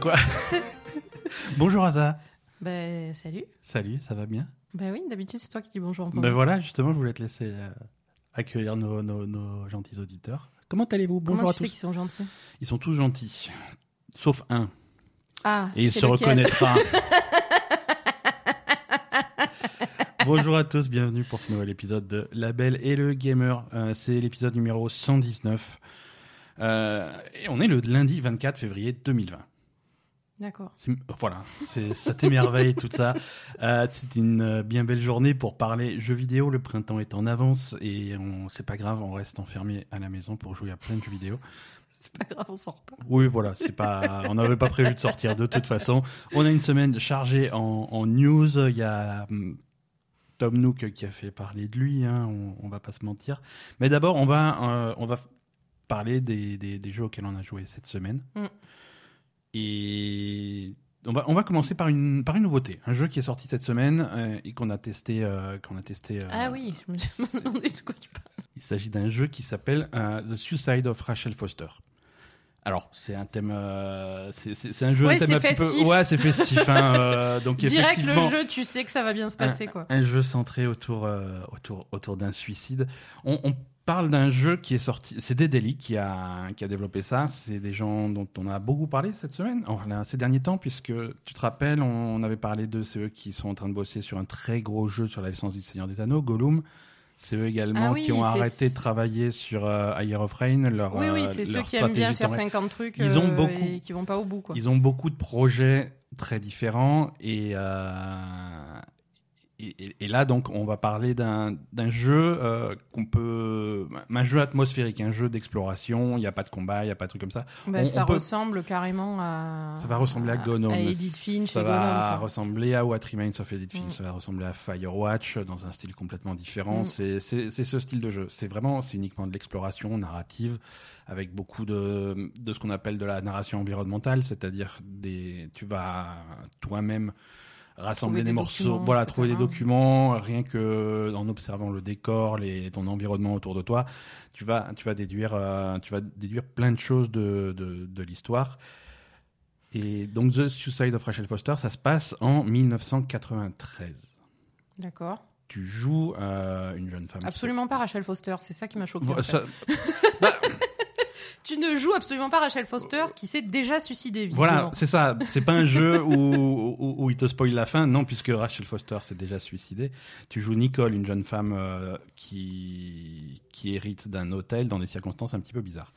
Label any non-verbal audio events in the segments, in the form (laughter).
Quoi (laughs) Bonjour Asa. Ben, salut. Salut, ça va bien Ben oui, d'habitude, c'est toi qui dis bonjour en. Ben voilà, justement, je voulais te laisser euh, accueillir nos, nos- nos gentils auditeurs. Comment allez-vous Bonjour Comment à tu sais tous. qu'ils sont gentils Ils sont tous gentils, sauf un. Ah, Et il se reconnaîtra. (laughs) Bonjour à tous, bienvenue pour ce nouvel épisode de La Belle et le Gamer. Euh, c'est l'épisode numéro 119. Euh, et on est le lundi 24 février 2020. D'accord. Voilà, ça t'émerveille tout ça. Euh, c'est une euh, bien belle journée pour parler jeux vidéo. Le printemps est en avance et c'est pas grave, on reste enfermé à la maison pour jouer à plein de jeux vidéo. C'est pas grave, on sort pas. Oui, voilà, c'est pas, on n'avait pas prévu de sortir de toute façon. On a une semaine chargée en, en news. Il y a hum, Tom Nook qui a fait parler de lui, hein, on, on va pas se mentir. Mais d'abord, on va, euh, on va parler des, des, des jeux auxquels on a joué cette semaine. Mm. Et on va, on va commencer par une, par une nouveauté, un jeu qui est sorti cette semaine euh, et qu'on a testé, euh, qu'on a testé. euh, Ah oui, je me demandé de quoi tu parles. il s'agit d'un jeu qui s'appelle euh, The Suicide of Rachel Foster. Alors, c'est un thème, c'est- un jeu, Ouais, un thème un petit peu, ouais, c'est festif. Hein, donc (laughs) Direct le jeu, tu sais que ça va bien se passer, quoi. un jeu centré autour, autour, autour d'un suicide. On, on parle d'un jeu qui est sorti, c'est Dedeli qui a, qui a développé ça. C'est des gens dont on a beaucoup parlé cette semaine, enfin ces derniers temps, puisque tu te rappelles, on, avait parlé de c'est eux qui sont en train de bosser sur un très gros jeu sur la licence du Seigneur des Anneaux, Gollum. C'est eux également Ah oui, qui ont arrêté de travailler sur euh, of Rain, leur, Oui, oui, euh, c'est ceux qui aiment bien faire temps réel. 50 trucs Ils ont euh, beaucoup- et qui vont pas au bout, quoi. Ils ont beaucoup de projets très différents et, euh, et, et- et là donc on va parler d'un jeu euh, qu'on peut un jeu atmosphérique, un jeu d'exploration. Il n'y a pas de combat, il n'y a pas de truc comme ça. Bah, on- ça on peut- ressemble carrément à. Ça va ressembler à. À Edith Finch ça va ressembler à What Remains of Edith Finch. Mm. Ça va ressembler à Firewatch dans un style complètement différent. Mm. C'est ce style de jeu. C'est vraiment, c'est uniquement de l'exploration narrative avec beaucoup de, de ce qu'on appelle de la narration environnementale, c'est-à-dire des, tu vas toi-même rassembler Trouver des, des morceaux, documents, voilà, etc. trouver des documents, rien que en observant le décor, les, ton environnement autour de toi, tu vas, tu vas déduire, euh, tu vas déduire plein de choses de, de, de l'histoire. Et donc The Suicide of Rachel Foster, ça se passe en 1993. D'accord. Tu joues euh, une jeune femme. qui Absolument pas Rachel Foster, c'est ça qui m'a choqué. Bon, fait. (laughs) Tu ne joues absolument pas Rachel Foster qui s'est déjà suicidée. Voilà, c'est ça. C'est pas un jeu où, où, où il te spoil la fin, non, puisque Rachel Foster s'est déjà suicidée. Tu joues Nicole, une jeune femme euh, qui, qui hérite d'un hôtel dans des circonstances un petit peu bizarres.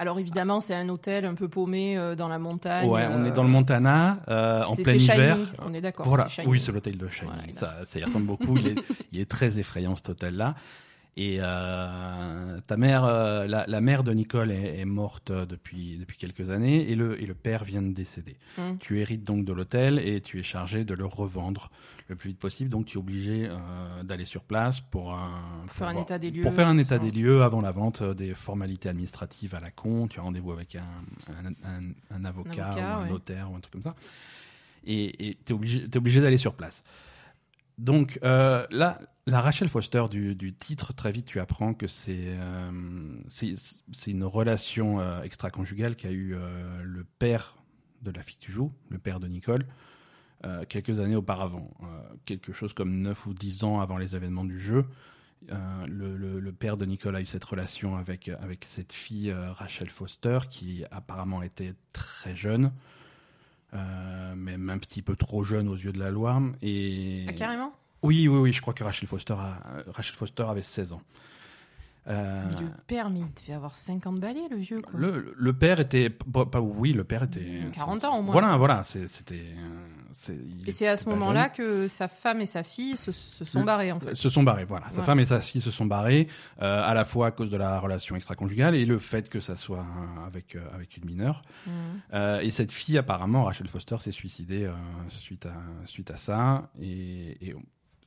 Alors évidemment, c'est un hôtel un peu paumé euh, dans la montagne. ouais, on euh, est dans le Montana, euh, en plein c'est hiver. Shining, on est d'accord. Voilà, oui, c'est l'hôtel de Shining. Voilà, ça, ça y (laughs) ressemble beaucoup. il, est, il est très effrayant cet hôtel-là. Et euh, ta mère, euh, la, la mère de Nicole est, est morte euh, depuis, depuis quelques années et le, et le père vient de décéder. Mm. Tu hérites donc de l'hôtel et tu es chargé de le revendre le plus vite possible. Donc tu es obligé euh, d'aller sur place pour, un, Pour faire un voir- état des lieux. Pour faire un état tout ça. des lieux avant la vente, des formalités administratives à la con. Tu as rendez-vous avec un, un, avocat, avocat, ou un ouais. notaire ou un truc comme ça. Et tu es obligé, t'es obligé d'aller sur place. Donc euh, là, la Rachel Foster du, titre, très vite tu apprends que c'est euh, c'est une relation euh, extra-conjugale qu'a eu euh, le père de la fille que tu joues, le père de Nicole, quelques années auparavant. Quelque chose comme 9 ou 10 ans avant les événements du jeu. Le, père de Nicole a eu cette relation avec, cette fille, Rachel Foster, qui apparemment était très jeune, euh, même un petit peu trop jeune aux yeux de la loi. Et... Ah, carrément? Oui, oui, oui, je crois que Rachel Foster, a- Rachel Foster avait 16 ans. Euh, Le père, mais il devait avoir 50 balais, le vieux. Quoi. le, le père était pas, pas- oui le père était 40 ans, au moins. voilà voilà c'était euh, Et c'est à ce moment-là que sa femme et sa fille se, se sont barrés, en fait. se sont barrés voilà sa Voilà. femme et sa fille se sont barrés euh, à la fois à cause de la relation extra-conjugale et le fait que ça soit avec euh, avec une mineure. Euh, et cette fille apparemment Rachel Foster s'est suicidée suite à suite à ça et, et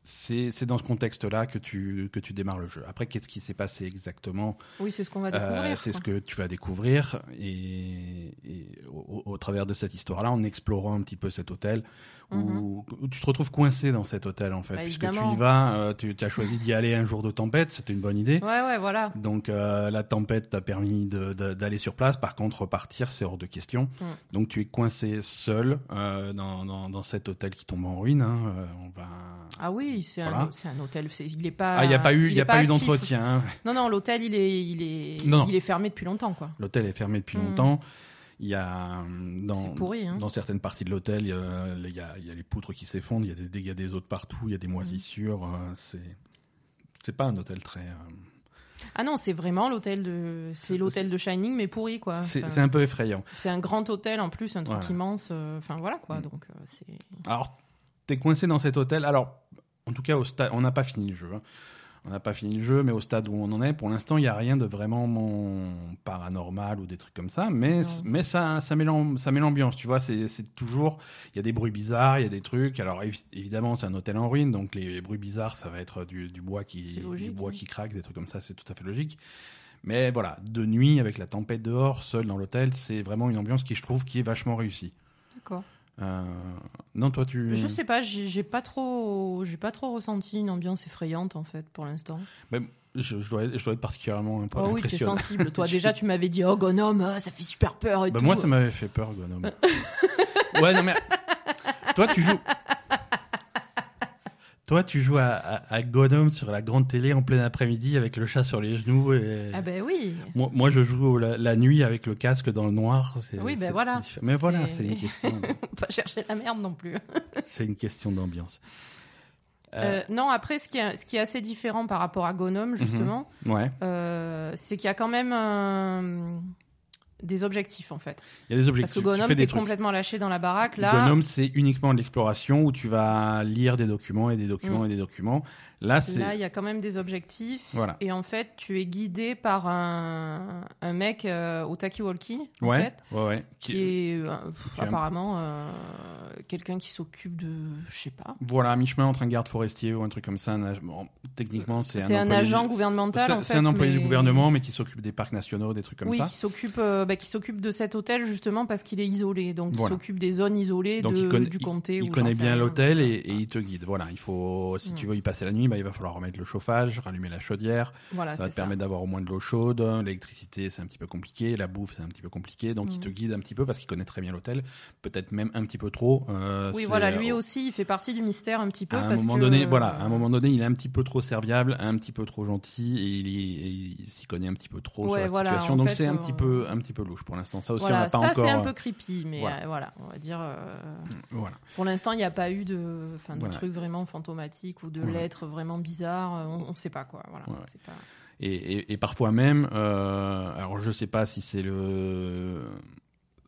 c'est c'est dans ce contexte-là que tu, que tu démarres le jeu. Après, qu'est-ce qui s'est passé exactement? Oui, c'est ce qu'on va Euh, découvrir. C'est quoi. ce que tu vas découvrir et, et au, au travers de cette histoire-là, en explorant un petit peu cet hôtel où, où tu te retrouves coincé dans cet hôtel en fait. Bah, puisque tu y vas, euh, tu, tu as choisi d'y aller un jour de tempête, c'était une bonne idée. Ouais, ouais, voilà. Donc euh, la tempête t'a permis d'aller sur place. Par contre, repartir, c'est hors de question. Mm. Donc tu es coincé seul euh, dans, dans, dans cet hôtel qui tombe en ruine. hein. Euh, on va. Ah oui, c'est Voilà. un, hôtel. c'est- Il est pas. Ah, il n'y a pas eu, il y est a pas eu d'entretien. hein. Non, non, l'hôtel, il est, il est, Non, non. il est fermé depuis longtemps, quoi. L'hôtel est fermé depuis Mm. longtemps. Il y a euh, dans, pourri, hein. dans certaines parties de l'hôtel, il y a, il il y a les poutres qui s'effondrent, il y a des dégâts des autres partout, il y a des moisissures. Mm. euh, c'est c'est pas un hôtel très. euh, Ah non, c'est vraiment l'hôtel de, c'est l'hôtel de Shining, mais pourri, quoi. c'est Enfin, c'est un peu effrayant. c'est un grand hôtel en plus, un truc Voilà. immense. euh, Enfin voilà, quoi. Mm. Donc c'est. Alors, t'es coincé dans cet hôtel. Alors, en tout cas, au on n'a pas fini le jeu. hein. On n'a pas fini le jeu, mais au stade où on en est, pour l'instant, il n'y a rien de vraiment mon- paranormal ou des trucs comme ça. Mais, mais ça, ça met l'ambiance, tu vois. C'est toujours, il y a des bruits bizarres, il y a des trucs. Alors évi- évidemment, c'est un hôtel en ruine, donc les, les bruits bizarres, ça va être du, du bois qui, logique, du bois oui. qui craque, des trucs comme ça. C'est tout à fait logique. Mais voilà, de nuit, avec la tempête dehors, seul dans l'hôtel, c'est vraiment une ambiance qui, je trouve, qui est vachement réussie. D'accord. Euh, Non, toi, tu. Je sais pas, j'ai pas trop, j'ai pas trop ressenti une ambiance effrayante en fait pour l'instant. Je, je dois, être, je dois être particulièrement Oh oui, t'es sensible. Toi (laughs) déjà, tu m'avais dit, oh Gonome, ah, ça fait super peur et Bah, tout. moi, ça m'avait fait peur, Gonome. (laughs) ouais, non, mais. (laughs) Toi, tu joues. Toi, tu joues à, à, sur la grande télé en plein après-midi avec le chat sur les genoux. Et... Ah ben oui. moi, moi, je joue la, la nuit avec le casque dans le noir. Oui, ben voilà. Mais voilà, C'est- une question, (laughs) pas chercher la merde non plus. (laughs) c'est une question d'ambiance. Euh, Euh, non, après, ce qui, est, ce qui est assez différent par rapport à Mhm. Gonome, justement, ouais. euh, c'est qu'il y a quand même euh, des objectifs, en fait. Il y a des Parce objectifs. que Gonome, fais des t'es complètement lâché dans la baraque. Là, Gonome, c'est uniquement de l'exploration où tu vas lire des documents et des documents et des documents. Là, il y a quand même des objectifs. Voilà. Et en fait, tu es guidé par un, un mec euh, au talkie-walkie, en Ouais, fait, ouais, ouais. qui est euh, pff, qui apparemment euh, quelqu'un qui s'occupe de... Je sais pas. Voilà, à mi-chemin entre un garde forestier ou un truc comme ça. un ag- bon, techniquement, c'est un, C'est un, agent du- gouvernemental, c'est- en fait. C'est un employé du gouvernement, mais qui s'occupe des parcs nationaux, des trucs comme oui, ça. qui s'occupe, euh, bah, qui s'occupe de cet hôtel justement parce qu'il est isolé, donc Voilà. il s'occupe des zones isolées Donc de, il connaît, du il- comté. il ou connaît bien l'hôtel et, il te guide. Voilà, il faut, si Mm. tu veux y passer la nuit, bah, il va falloir remettre le chauffage, rallumer la chaudière. Voilà, Ça va te ça. permettre d'avoir au moins de l'eau chaude. L'électricité, c'est un petit peu compliqué. La bouffe, c'est un petit peu compliqué. Donc il Mm. te guide un petit peu parce qu'il connaît très bien l'hôtel. Peut-être même un petit peu trop. Euh, Oui, voilà, lui aussi, il fait partie du mystère un petit peu. à un parce moment que, donné, euh, voilà, à un moment donné, il est un petit peu trop serviable, un petit peu trop gentil, et il, s'y connaît un petit peu trop sur Ouais, la voilà, situation. Donc c'est un euh, petit peu, un petit peu louche pour l'instant. Ça aussi, on n'a pas ça encore. c'est un euh, peu creepy, mais voilà. euh, voilà, on va dire. euh. Pour l'instant, il n'y a pas eu de, enfin, de trucs vraiment fantomatiques ou de lettres vraiment bizarres. euh, On ne sait pas quoi. Voilà, Ouais, ouais. c'est pas. Et, et- et parfois même, euh, alors je sais pas si c'est le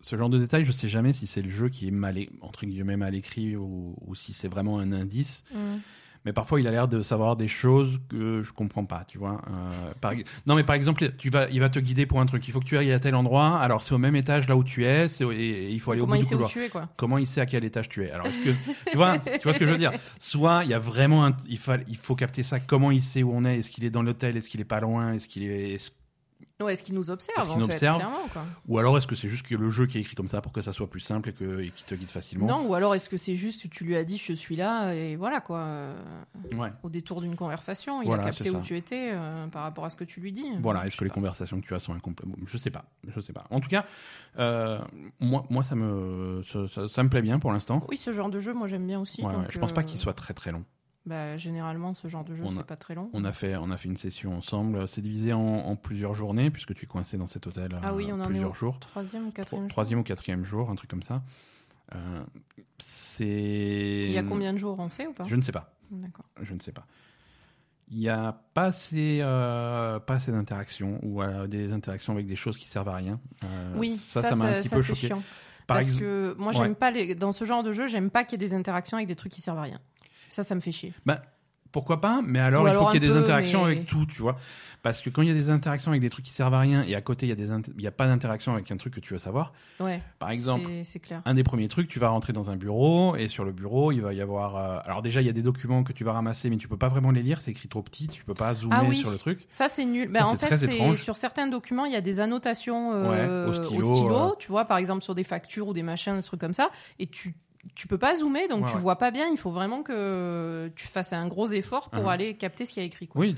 ce genre de détail, je sais jamais si c'est le jeu qui est mal entre guillemets mal écrit ou, ou si c'est vraiment un indice. Mm. Mais parfois, il a l'air de savoir des choses que je comprends pas, tu vois. Euh, par... Non, mais par exemple, tu vas, il va te guider pour un truc. Il faut que tu ailles à tel endroit. Alors, c'est au même étage là où tu es. C'est... Et, et il faut aller Comment au bout il du sait où tu es quoi? Comment il sait à quel étage tu es? Alors, est-ce que tu vois, (laughs) tu vois ce que je veux dire? Soit il y a vraiment, un... il faut, il faut capter ça. Comment il sait où on est? Est-ce qu'il est dans l'hôtel? Est-ce qu'il est pas loin? Est-ce qu'il est Ouais, est-ce qu'il nous observe en fait, quoi. Ou alors est-ce que c'est juste que le jeu qui est écrit comme ça pour que ça soit plus simple et que et qu'il te guide facilement Non, ou alors est-ce que c'est juste que tu lui as dit je suis là et voilà quoi. Ouais. Au détour d'une conversation, il Voilà, a capté où tu étais euh, par rapport à ce que tu lui dis. Voilà, est-ce que les conversations que tu as sont incomplètes Je sais pas, je sais pas. En tout cas, euh, moi, moi, ça me, ça, ça- ça me plaît bien pour l'instant. Oui, ce genre de jeu, moi j'aime bien aussi. Ouais, ouais, donc, je pense pas euh, qu'il soit très très long. Bah, généralement, ce genre de jeu, c'est pas très long. On a fait, on a fait une session ensemble. C'est divisé en, en plusieurs journées puisque tu es coincé dans cet hôtel Ah oui, euh, on en est plusieurs au jours. Troisième ou quatrième. Tro- Troisième ou quatrième jour, un truc comme ça. Euh, c'est. Il y a combien de jours, on sait ou pas? Je ne sais pas. D'accord. Je ne sais pas. Il n'y a pas assez, euh, pas assez d'interactions ou euh, des interactions avec des choses qui servent à rien. Euh, Oui, ça, ça, m'a un petit ça, peu choqué. chiant. Par Parce exemple, que moi, Ouais. pas les... dans ce genre de jeu, j'aime pas qu'il y ait des interactions avec des trucs qui servent à rien. Ça, ça me fait chier. pourquoi pas Mais alors, Ou il alors faut qu'il y ait des peu, interactions mais- avec tout, tu vois. Parce que quand il y a des interactions avec des trucs qui servent à rien et à côté il y a des int- il y a pas d'interaction avec un truc que tu veux savoir. Ouais. Par exemple, c'est- clair. un des premiers trucs, tu vas rentrer dans un bureau et sur le bureau, il va y avoir. euh, alors déjà, il y a des documents que tu vas ramasser, mais tu peux pas vraiment les lire. C'est écrit trop petit, tu peux pas zoomer Ah oui. sur le truc. Ça, c'est nul. Ben, Ça, en c'est fait, sur certains documents, il y a des annotations euh, Ouais, au stylo, euh. tu vois, par exemple sur des factures ou des machins, des trucs comme ça, et tu tu peux pas zoomer, donc Ouais, tu ouais. vois pas bien. Il faut vraiment que tu fasses un gros effort pour aller capter ce qu'il y a écrit. Quoi. Oui,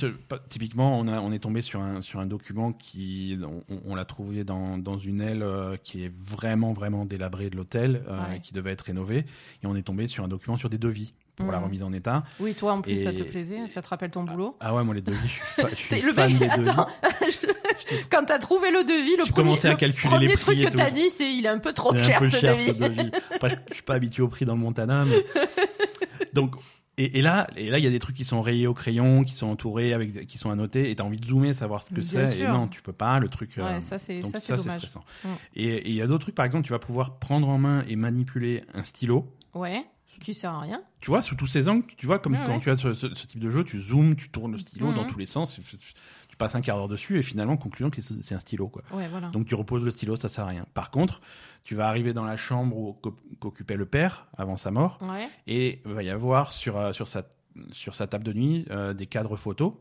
typiquement, on, a, on est tombé sur un, sur un document qui, on, on l'a trouvé dans, dans une aile euh, qui est vraiment, vraiment délabrée de l'hôtel, euh, Ouais. qui devait être rénovée. Et on est tombé sur un document sur des devis pour la Mhm. remise en état. Oui, toi en plus, ça te plaisait, ça te rappelle ton boulot. Ah ouais, moi, les devis, je suis, le fan mec, (laughs) des devis. (laughs) attends, Quand t'as trouvé le devis, le premier, à le calculer les truc prix et que t'as dit, c'est il est un peu trop cher un peu ce cher devis. ce devis. Après, je je suis pas habitué au prix dans le Montana, mais (laughs) donc. Et, et là, et là, il y a des trucs qui sont rayés au crayon, qui sont entourés avec, qui sont annotés, et t'as envie de zoomer, savoir ce que c'est. Et non, tu peux pas. Le truc. euh, Ouais, ça c'est ça c'est dommage. stressant. Mm. Et il y a d'autres trucs, par exemple, tu vas pouvoir prendre en main et manipuler un stylo. Ouais, qui sert à rien. Tu vois, sous tous ces angles, tu vois, comme Ouais, quand ouais. tu as ce, ce- ce type de jeu, tu zoomes, tu tournes le stylo Mhm. dans tous les sens, tu passes un quart d'heure dessus, et finalement, conclusion, que c'est un stylo, quoi. Ouais, voilà. Donc tu reposes le stylo, ça sert à rien. Par contre, tu vas arriver dans la chambre qu'occupait le père avant sa mort, et il va y avoir sur, euh, sur, sa, sur sa table de nuit euh, des cadres photos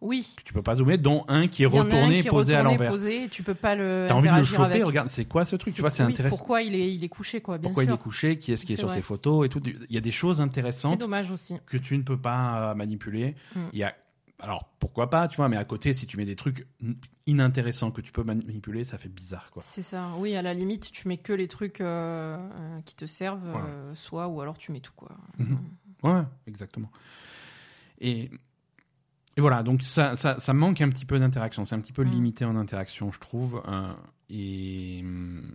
Oui. que tu peux pas zoomer, dont un qui est retourné, qui est posé à l'envers. posé, tu peux pas le T'as envie de le choper, avec. regarde, c'est quoi ce truc Tu vois, c'est oui, intéressant. Pourquoi il est, il est couché, quoi, bien Pourquoi sûr. il est couché Qui est-ce qui est sur ses photos et tout Il y a des choses C'est intéressantes dommage aussi. que tu ne peux pas euh, manipuler. Mm. Il y a alors pourquoi pas, tu vois, mais à côté, si tu mets des trucs inintéressants que tu peux manipuler, ça fait bizarre, quoi. C'est ça. Oui, à la limite, tu mets que les trucs euh, euh, qui te servent, euh, soit, ou alors tu mets tout, quoi. Mhm. Ouais, exactement. Et, et voilà, donc ça, ça, ça manque un petit peu d'interaction. C'est un petit peu Mm. limité en interaction, je trouve. euh, et hum,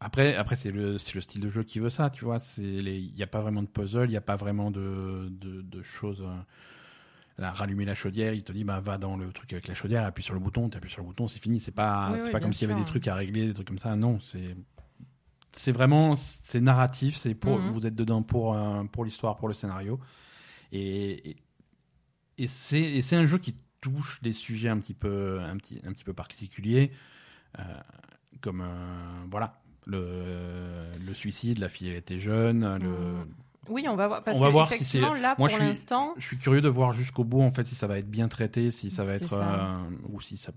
après, après c'est le, c'est le style de jeu qui veut ça, tu vois. Il n'y a pas vraiment de puzzle, il n'y a pas vraiment de, de, de choses. euh, Là, rallumer la chaudière, il te dit bah va dans le truc avec la chaudière, appuie sur le bouton, tu appuies sur le bouton, c'est fini. C'est pas, Oui, c'est oui, pas comme s'il y avait des trucs à régler, des trucs comme ça. Non, c'est c'est vraiment c'est narratif, c'est pour Mhm. vous êtes dedans pour euh, pour l'histoire, pour le scénario. Et et, et c'est un jeu qui touche des sujets un petit peu un petit un petit peu particuliers euh, comme euh, voilà le le suicide, la fille elle était jeune, le Mhm. Oui, on va voir. Parce On va que voir si c'est- là, Moi, pour je suis- l'instant, je suis curieux de voir jusqu'au bout en fait si ça va être bien traité, si ça va être ça. euh, ou si ça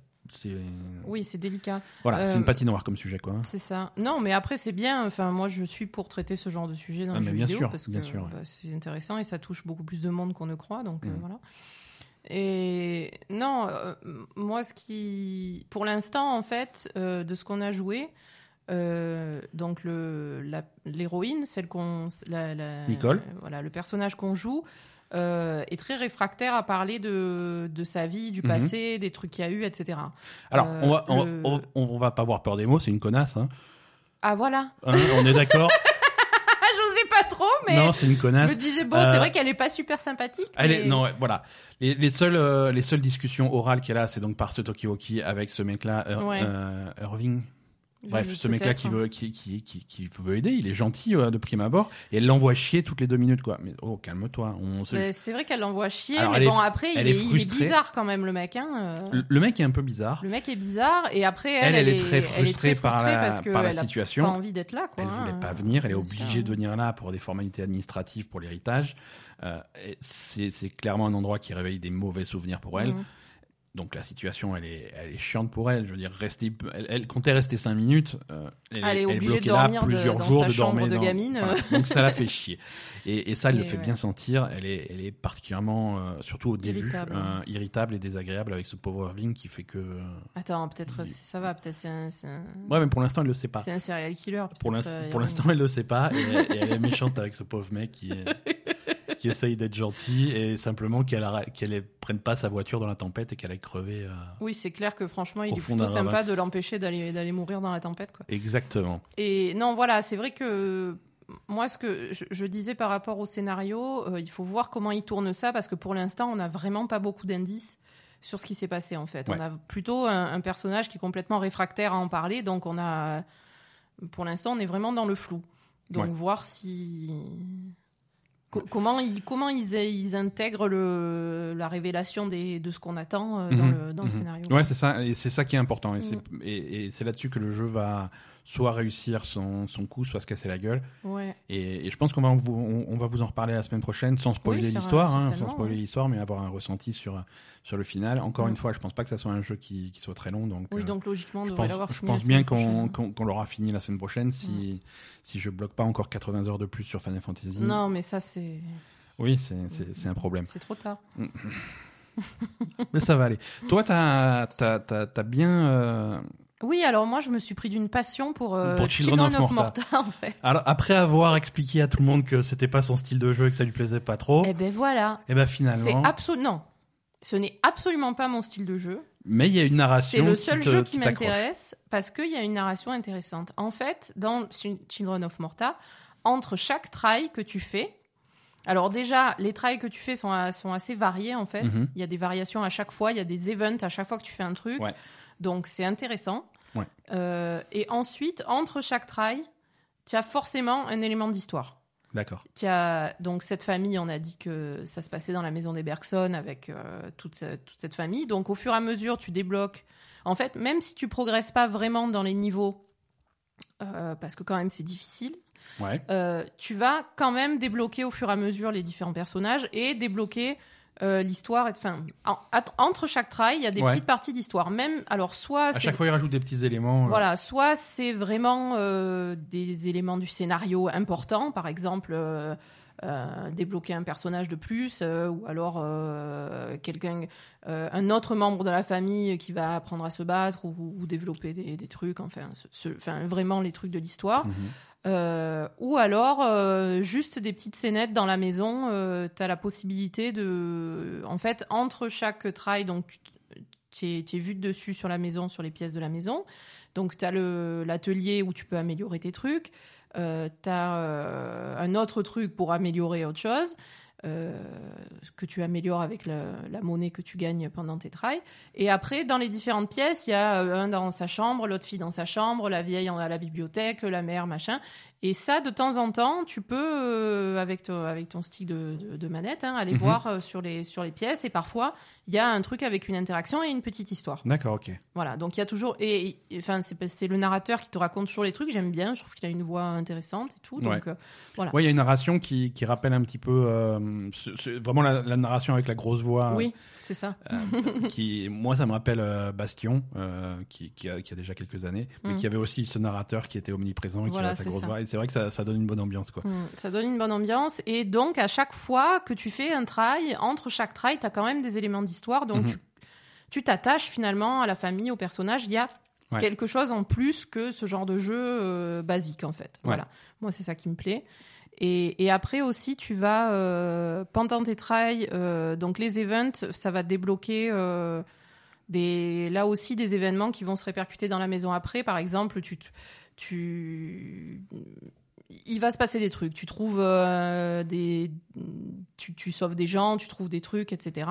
oui, c'est délicat. voilà, c'est Euh, une patinoire comme sujet quoi. C'est ça. Non, mais après, c'est bien. Enfin, moi, je suis pour traiter ce genre de sujet dans Ah, les jeux bien vidéo sûr, parce bien que sûr, ouais. bah, c'est intéressant et ça touche beaucoup plus de monde qu'on ne croit. Donc euh, Mm. voilà. Et non, euh, moi, ce qui, pour l'instant, en fait, euh, de ce qu'on a joué, euh, donc l'héroïne, celle qu'on, la, la- Nicole. voilà, le personnage qu'on joue. euh, est très réfractaire à parler de, de sa vie, du Mhm. passé, des trucs qu'il y a eu, etc. Alors Euh, on va on, le- on, on va pas avoir peur des mots, c'est une connasse hein. Ah voilà. Hein, on est d'accord (laughs) Ah, je sais pas trop, mais Non, c'est une je connasse. me disais bon, Euh, c'est vrai qu'elle est pas super sympathique. Elle mais- est, non, ouais, voilà. Les, les seules, euh, les seules discussions orales qu'elle a, c'est donc par ce Tokiwoki avec ce mec-là, Ir- Ouais. euh, Irving. Bref, ce mec-là qui hein. veut, qui, qui, qui, qui veut aider, il est gentil euh, de prime abord, et elle l'envoie chier toutes les deux minutes, quoi. Mais oh, calme-toi. On C'est vrai qu'elle l'envoie chier, Alors, mais est bon, après, il est, il bizarre quand même, le mec. Hein. euh. Le, le mec est un peu bizarre. Le mec est bizarre, et après, Elle, elle, elle, est très elle frustrée, par la, parce que par la elle a situation. pas envie d'être là, quoi. Elle voulait hein. pas venir, elle est obligée de venir là pour des formalités administratives pour l'héritage. Euh, c'est clairement un endroit qui réveille des mauvais souvenirs pour elle. Mhm. Donc la situation, elle est, elle est chiante pour elle. Je veux dire, rester, elle, elle comptait rester cinq minutes. euh, elle, Elle est obligée de dormir là de- plusieurs dans jours sa de chambre de dans- gamine. Donc ça la fait chier. Et, et ça, elle le fait ouais. bien sentir. Elle est, elle est particulièrement, euh, surtout au début, Irritable. euh, irritable et désagréable avec ce pauvre Irving qui fait que. euh, Attends, peut-être Il- ça va, peut-être c'est un, Ouais, mais pour l'instant, elle le sait pas. c'est un serial killer. Pour l'instant, euh, pour l'instant, elle le sait pas et, et elle est méchante avec ce pauvre mec qui, est- (laughs) qui essaye d'être gentil et simplement qu'elle qu'elle prenne pas sa voiture dans la tempête et qu'elle aille crever. euh, Oui, c'est clair que franchement, il est plutôt sympa de l'empêcher d'aller d'aller mourir dans la tempête, quoi. Exactement. Et non, voilà, c'est vrai que moi, ce que je, je disais par rapport au scénario, euh, il faut voir comment il tourne ça, parce que pour l'instant, on n'a vraiment pas beaucoup d'indices sur ce qui s'est passé, en fait. Ouais. On a plutôt un, un personnage qui est complètement réfractaire à en parler, donc on a, pour l'instant, on est vraiment dans le flou. Donc Ouais. voir si comment ils, comment ils, ils intègrent le, la révélation des, de ce qu'on attend euh, dans, Mhm, le, dans le mhm. scénario. Ouais, c'est ça, et c'est ça qui est important. Et c'est là-dessus que le jeu va soit réussir son, son coup, soit se casser la gueule. Ouais. Et, et je pense qu'on va, vous, on, on va vous en reparler la semaine prochaine, sans spoiler Oui, l'histoire, hein, sans spoiler ouais. l'histoire, mais avoir un ressenti sur, sur le final. Encore Mm. une fois, je pense pas que ça soit un jeu qui, qui soit très long, donc. Oui, euh, donc logiquement, on je pense, je fini la pense bien qu'on qu'on qu'on l'aura fini la semaine prochaine si, si je bloque pas encore 80 heures de plus sur Final Fantasy. Non, mais ça, c'est Oui, c'est- un problème. c'est trop tard. (laughs) Mais ça va aller. Toi, t'as as, bien. euh, Oui, alors moi, je me suis pris d'une passion pour, euh, Pour Children of Morta. Morta, (laughs) en fait. Alors, après avoir expliqué à tout le monde que c'était pas son style de jeu et que ça lui plaisait pas trop, Eh ben voilà. et ben C'est finalement. absolument. Non. Ce n'est absolument pas mon style de jeu. Mais il y a une narration. C'est le qui seul te- jeu qui m'intéresse parce qu'il y a une narration intéressante. En fait, dans Ch- Children of Morta, entre chaque try que tu fais, alors déjà, les tries que tu fais sont, a- sont assez variés en fait. Mhm. Il y a des variations à chaque fois, il y a des events à chaque fois que tu fais un truc. Ouais. Donc c'est intéressant. Ouais. Euh, et ensuite, entre chaque try, tu as forcément un élément d'histoire. D'accord. Tu as donc cette famille, on a dit que ça se passait dans la maison des Bergson avec euh, toute, toute cette famille. Donc au fur et à mesure, tu débloques. En fait, même si tu progresses pas vraiment dans les niveaux, euh, parce que quand même c'est difficile, Ouais. tu vas quand même débloquer au fur et à mesure les différents personnages et débloquer euh, l'histoire. et- Enfin, en- entre chaque try, il y a des Ouais. petites parties d'histoire. Même alors, soit À chaque fois, il rajoute des petits éléments. euh, voilà, soit c'est vraiment euh, des éléments du scénario importants, par exemple débloquer un personnage de plus, ou alors quelqu'un, un autre membre de la famille qui va apprendre à se battre ou, ou développer des, des trucs, enfin, ce- ce- enfin, vraiment les trucs de l'histoire. mhm. Euh, ou alors euh, juste des petites scénettes dans la maison. Euh, tu as la possibilité de. En fait, entre chaque try, donc tu es, es vu de dessus sur la maison, sur les pièces de la maison. Donc tu as l'atelier où tu peux améliorer tes trucs. Euh, tu as un autre truc pour améliorer autre chose. Euh, que tu améliores avec la, monnaie que tu gagnes pendant tes tries. Et après, dans les différentes pièces, il y a euh, un dans sa chambre, l'autre fille dans sa chambre, la vieille à la bibliothèque, la mère, machin. Et ça, de temps en temps, tu peux, euh, avec, ton- avec ton stick de, de- de manette, hein, aller Mhm. voir euh, sur, les, sur les pièces. Et parfois, il y a un truc avec une interaction et une petite histoire. D'accord, ok. Voilà, donc il y a toujours. Et, enfin, c'est le narrateur qui te raconte toujours les trucs. J'aime bien, je trouve qu'il a une voix intéressante et tout. Donc, euh, Ouais, il y a une narration qui, qui rappelle un petit peu. ce- ce- vraiment la, la narration avec la grosse voix. oui, c'est ça. (laughs) qui, moi, ça me rappelle Bastion, qui, qui, a, qui a déjà quelques années, mais Mm. qui avait aussi ce narrateur qui était omniprésent et qui Voilà, avait sa grosse ça. voix. Et c'est vrai que ça, ça donne une bonne ambiance, quoi. Mm, Ça donne une bonne ambiance. Et donc, à chaque fois que tu fais un try, entre chaque try, tu as quand même des éléments d'histoire. Donc, Mhm. tu- t'attaches finalement à la famille, au personnage. Il y a Ouais. quelque chose en plus que ce genre de jeu euh, basique, en fait. Voilà. Moi, c'est ça qui me plaît. Et, et après aussi, tu vas, euh, pendant tes tries, euh, donc les events, ça va débloquer euh, des, là aussi des événements qui vont se répercuter dans la maison après. Par exemple, tu, te- tu, il va se passer des trucs. Tu trouves euh, des, tu, tu sauves des gens, tu trouves des trucs, etc.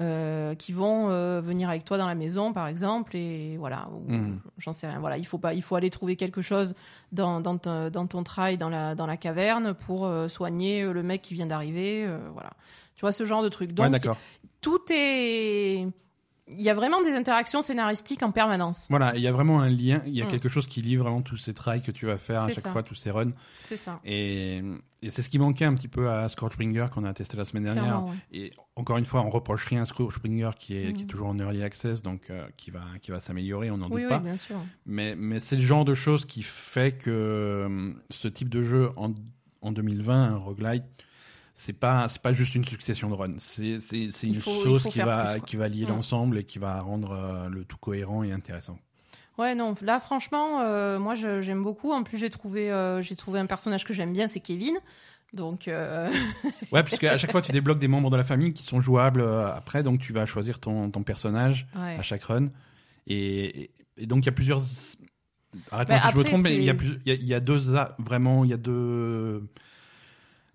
euh, qui vont euh, venir avec toi dans la maison, par exemple, et voilà. Mhm. J'en sais rien. Voilà, il faut pas, il faut aller trouver quelque chose dans, dans, ton- dans ton trail, dans la, dans la caverne, pour soigner le mec qui vient d'arriver. voilà. Tu vois ce genre de truc. ouais, Donc d'accord. tout est, il y a vraiment des interactions scénaristiques en permanence. Voilà, il y a vraiment un lien, il y a Mm. quelque chose qui lie vraiment tous ces trails que tu vas faire à chaque ça. fois, tous ces runs. C'est ça. Et, et c'est ce qui manquait un petit peu à Scorchbringer qu'on a testé la semaine dernière. Ouais. Et encore une fois, on reproche rien à Scorchbringer qui est, qui est Mhm. toujours en early access, donc euh, qui va, qui va s'améliorer, on n'en Oui, doute oui, pas. bien sûr. Mais, mais c'est le genre de choses qui fait que euh, ce type de jeu en, en 2020, un roguelite, c'est pas c'est pas juste une succession de runs. C'est une faut- sauce qui va plus, qui va lier Mm. l'ensemble et qui va rendre euh, le tout cohérent et intéressant. Ouais, non, là, franchement, euh, moi, j'aime beaucoup. En plus, j'ai trouvé, euh, j'ai trouvé un personnage que j'aime bien, c'est Kevin. Donc, (laughs) Ouais, puisque à chaque fois tu débloques des membres de la famille qui sont jouables après, donc tu vas choisir ton, ton personnage ouais. à chaque run. Et, donc il y a plusieurs. Arrête-moi Bah, si je me trompe, mais il y a, c'est- plus- il y a- il y a deux a- vraiment, il y a deux